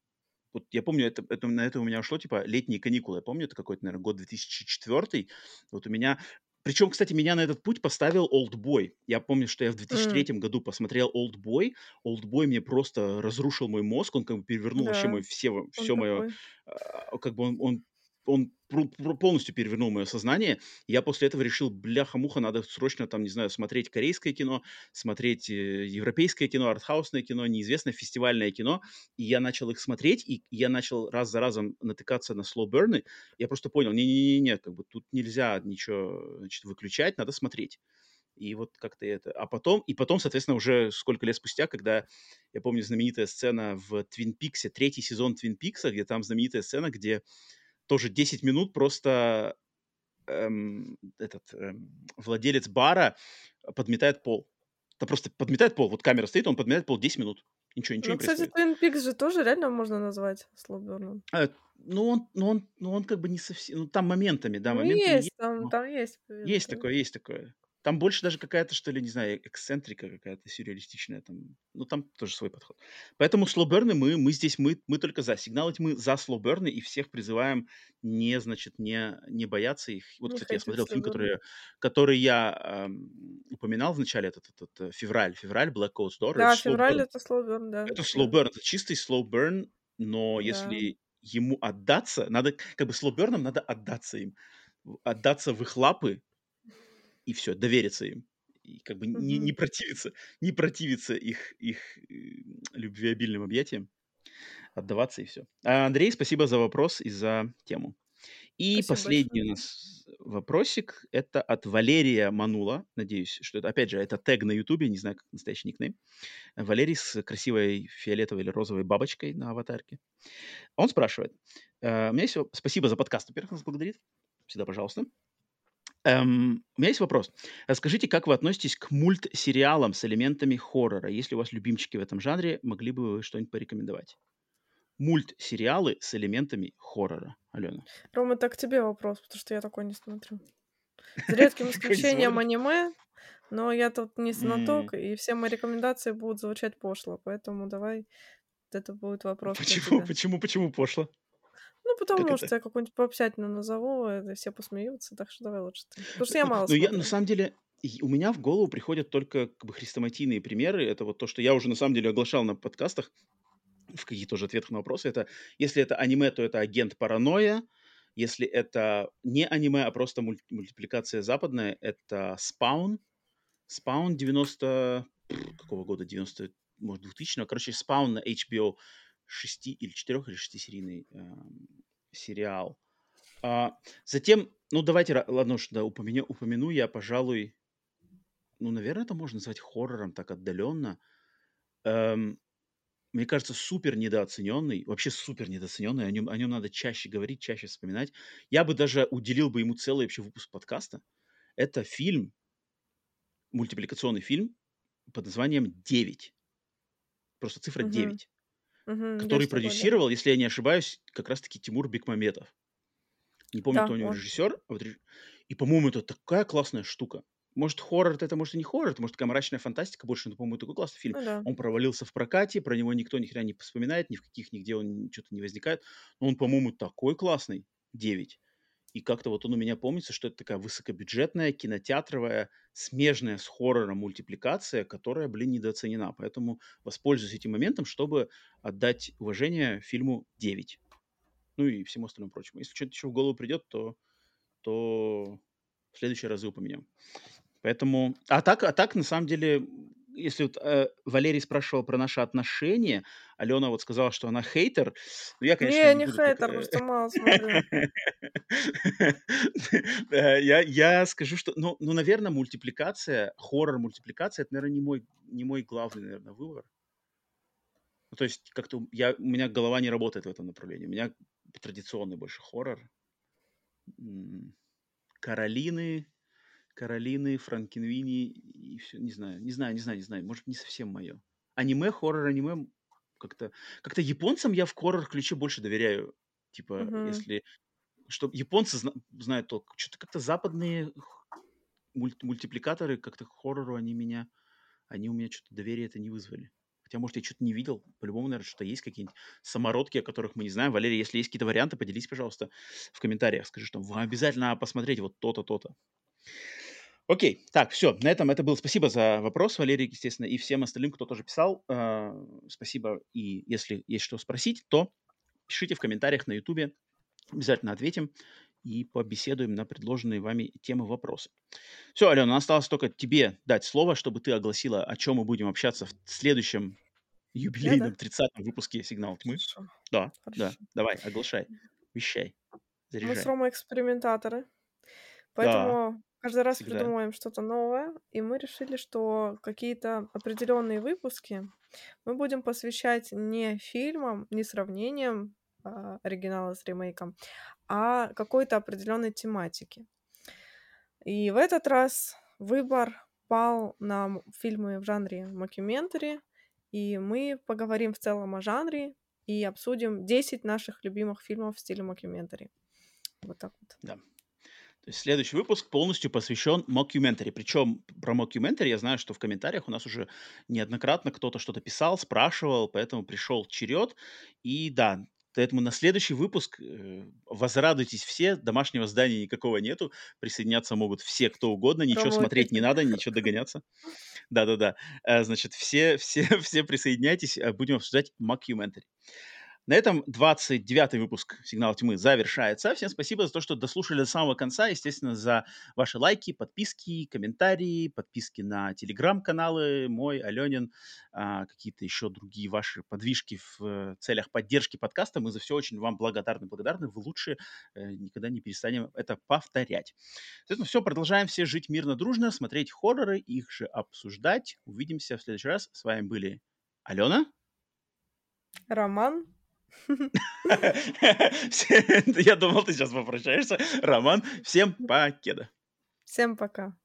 вот я помню, это, это, на это у меня ушло, типа, летние каникулы. Я помню, это какой-то, наверное, год 2004. Вот у меня... Причем, кстати, меня на этот путь поставил Олдбой. Я помню, что я в 2003 году посмотрел Олдбой. Олдбой мне просто разрушил мой мозг, он как бы перевернул вообще Да, мой, все, он все мое такой. а, как бы он, он, он полностью перевернул мое сознание. Я после этого решил, бляха-муха, надо срочно там, не знаю, смотреть корейское кино, смотреть э, европейское кино, артхаусное кино, неизвестное фестивальное кино. И я начал их смотреть, и я начал раз за разом натыкаться на слоуберны. Я просто понял, не-не-не, как бы тут нельзя ничего значит, выключать, надо смотреть. И вот как-то это. А потом, и потом, соответственно, уже сколько лет спустя, когда, я помню, знаменитая сцена в Твин Пиксе, третий сезон Твин Пикса, где там знаменитая сцена, где тоже 10 минут просто эм, этот эм, владелец бара подметает пол. Это просто подметает пол. Вот камера стоит, он подметает пол 10 минут. Ничего, ничего Ну, не кстати, происходит. Twin Peaks же тоже реально можно назвать слоуберном. А, ну, он, ну, он, ну, он как бы не совсем... Ну, там моментами, да, Ну, моментами есть, есть, там, но там есть. есть такое, есть такое. Там больше даже какая-то, что ли, не знаю, эксцентрика какая-то сюрреалистичная. Там, ну, там тоже свой подход. Поэтому slow burn ы мы, мы здесь, мы, мы только за. Сигналы мы за slow burn ы и всех призываем не, значит, не, не бояться их. Вот, Не кстати, я смотрел фильм, который, который я эм, упоминал в начале, этот, этот, э, февраль, февраль, Black Coat's Daughter. Да, Это февраль slow burn. это slow burn, да. Это slow burn, это чистый slow burn, но Да. если ему отдаться, надо, как бы slow burn ам надо отдаться им. Отдаться в их лапы, и все, довериться им. и как бы не, не противиться, (laughs) не противиться их, их э, любвеобильным объятиям, отдаваться и все. А, Андрей, спасибо за вопрос и за тему. И Спасибо последний у большое. нас вопросик. Это от Валерия Манула. Надеюсь, что это, опять же, это тег на Ютубе, не знаю, как настоящий никнейм. Валерий с красивой фиолетовой или розовой бабочкой на аватарке. Он спрашивает. э, У меня есть... Спасибо за подкаст. Во-первых, нас благодарит. Всегда пожалуйста. Эм, у меня есть вопрос. Расскажите, как вы относитесь к мультсериалам с элементами хоррора? Если у вас любимчики в этом жанре, могли бы вы что-нибудь порекомендовать? Мультсериалы с элементами хоррора. Алена. Рома, так к тебе вопрос, потому что я такой не смотрю. За (laughs) редким исключением аниме, но я тут не знаток, и все мои рекомендации будут звучать пошло, поэтому давай это будет вопрос Почему, почему, почему пошло? Ну, Как потому это? что я какую-нибудь попсятину назову, это все посмеются, так что давай лучше ты. Потому что я мало Ну, я на самом деле, и у меня в голову приходят только как бы хрестоматийные примеры. Это вот то, что я уже на самом деле оглашал на подкастах в каких-то уже ответах на вопросы. Это если это аниме, то это агент паранойя. Если это не аниме, а просто мульт- мультипликация западная, это Spawn. Spawn 90... пф, Какого года? 90... Может, 2000 Короче, Spawn на HBO 6 или 4 или 6 серийный эм, сериал. А, затем, ну, давайте, ладно уж, да, упомяну, упомяну я, пожалуй, ну, наверное, это можно назвать хоррором так отдаленно. Эм, мне кажется, супер недооцененный, вообще супер недооцененный, о нем, о нем надо чаще говорить, чаще вспоминать. Я бы даже уделил бы ему целый вообще выпуск подкаста. Это фильм, мультипликационный фильм под названием «Девять». Просто цифра. 9, Есть который продюсировал, если я не ошибаюсь, как раз-таки Тимур Бекмаметов. Не помню, Да, кто у него он. режиссер. а вот И, по-моему, это такая классная штука. Может, хоррор это, может, и не хоррор, это, может, такая мрачная фантастика больше, но, по-моему, такой классный фильм. Ну да. Он провалился в прокате, про него никто ни хрена не вспоминает, ни в каких нигде он что-то не возникает. Но он, по-моему, такой классный, 9. И как-то вот он у меня помнится, что это такая высокобюджетная, кинотеатровая, смежная с хоррором мультипликация, которая, блин, недооценена. Поэтому воспользуюсь этим моментом, чтобы отдать уважение фильму 9. Ну и всему остальному прочему. Если что-то еще в голову придет, то, то в следующие разы упомянем. Поэтому... А так, а так на самом деле, если вот, э, Валерий спрашивал про наши отношения, Алена вот сказала, что она хейтер. Ну, я, конечно, Не, не не как, хейтер, э, просто мало смотрю. (laughs) Я, я скажу, что, ну, ну, наверное, мультипликация, хоррор-мультипликация, это, наверное, не мой, не мой главный, наверное, выбор. Ну, то есть как-то я, у меня голова не работает в этом направлении. У меня традиционный больше хоррор. Каролины, Каролины, Франкенвини и все, не знаю, не знаю, не знаю, не знаю, может, не совсем мое. Аниме, хоррор, аниме, как-то, как-то японцам я в хоррор-ключе больше доверяю. Типа, Мгм. если, что японцы зна- знают толк. Что-то как-то западные мульт- мультипликаторы как-то к хоррору они меня, они у меня что-то доверие это не вызвали. Хотя, может, я что-то не видел. По-любому, наверное, что-то есть какие-нибудь самородки, о которых мы не знаем. Валерий, если есть какие-то варианты, поделись, пожалуйста, в комментариях. Скажи, что вам обязательно посмотреть вот то-то, то-то. Окей, так, все, на этом это было. Спасибо за вопрос, Валерий, естественно, и всем остальным, кто тоже писал. Э, Спасибо. И если есть что спросить, то пишите в комментариях на Ютубе. Обязательно ответим и побеседуем на предложенные вами темы вопросы. Все, Алена, осталось только тебе дать слово, чтобы ты огласила, о чем мы будем общаться в следующем юбилейном 30-м выпуске «Сигнал тьмы». Хорошо. Да, да, Хорошо. давай, оглашай, вещай, Мы с заряжай. Ромой экспериментаторы, Да, поэтому каждый раз всегда. придумываем что-то новое, и мы решили, что какие-то определенные выпуски мы будем посвящать не фильмам, не сравнениям а, оригинала с ремейком, а какой-то определенной тематике. И в этот раз выбор пал на фильмы в жанре мокюментари, и мы поговорим в целом о жанре и обсудим 10 наших любимых фильмов в стиле мокюментари. Вот так вот. Да. Следующий выпуск полностью посвящен мокюментари. Причем про мокюментари я знаю, что в комментариях у нас уже неоднократно кто-то что-то писал, спрашивал, поэтому пришел черед. И да, поэтому на следующий выпуск э, возрадуйтесь все, домашнего задания никакого нету, присоединяться могут все, кто угодно, ничего Рома смотреть не надо, ничего догоняться. Да-да-да. Э, Значит, все, все, (laughs) все присоединяйтесь, э, будем обсуждать мокюментари. На этом 29-й выпуск «Сигнал тьмы» завершается. Всем спасибо за то, что дослушали до самого конца. Естественно, за ваши лайки, подписки, комментарии, подписки на телеграм-каналы мой, Аленин, а, какие-то еще другие ваши подвижки в э, целях поддержки подкаста. Мы за все очень вам благодарны, благодарны. Вы лучшие э, никогда не перестанем это повторять. Соответственно, все, продолжаем все жить мирно, дружно, смотреть хорроры, их же обсуждать. Увидимся в следующий раз. С вами были Алена. Роман. (laughs) Я думал, ты сейчас попрощаешься. Роман, всем покеда. Всем пока.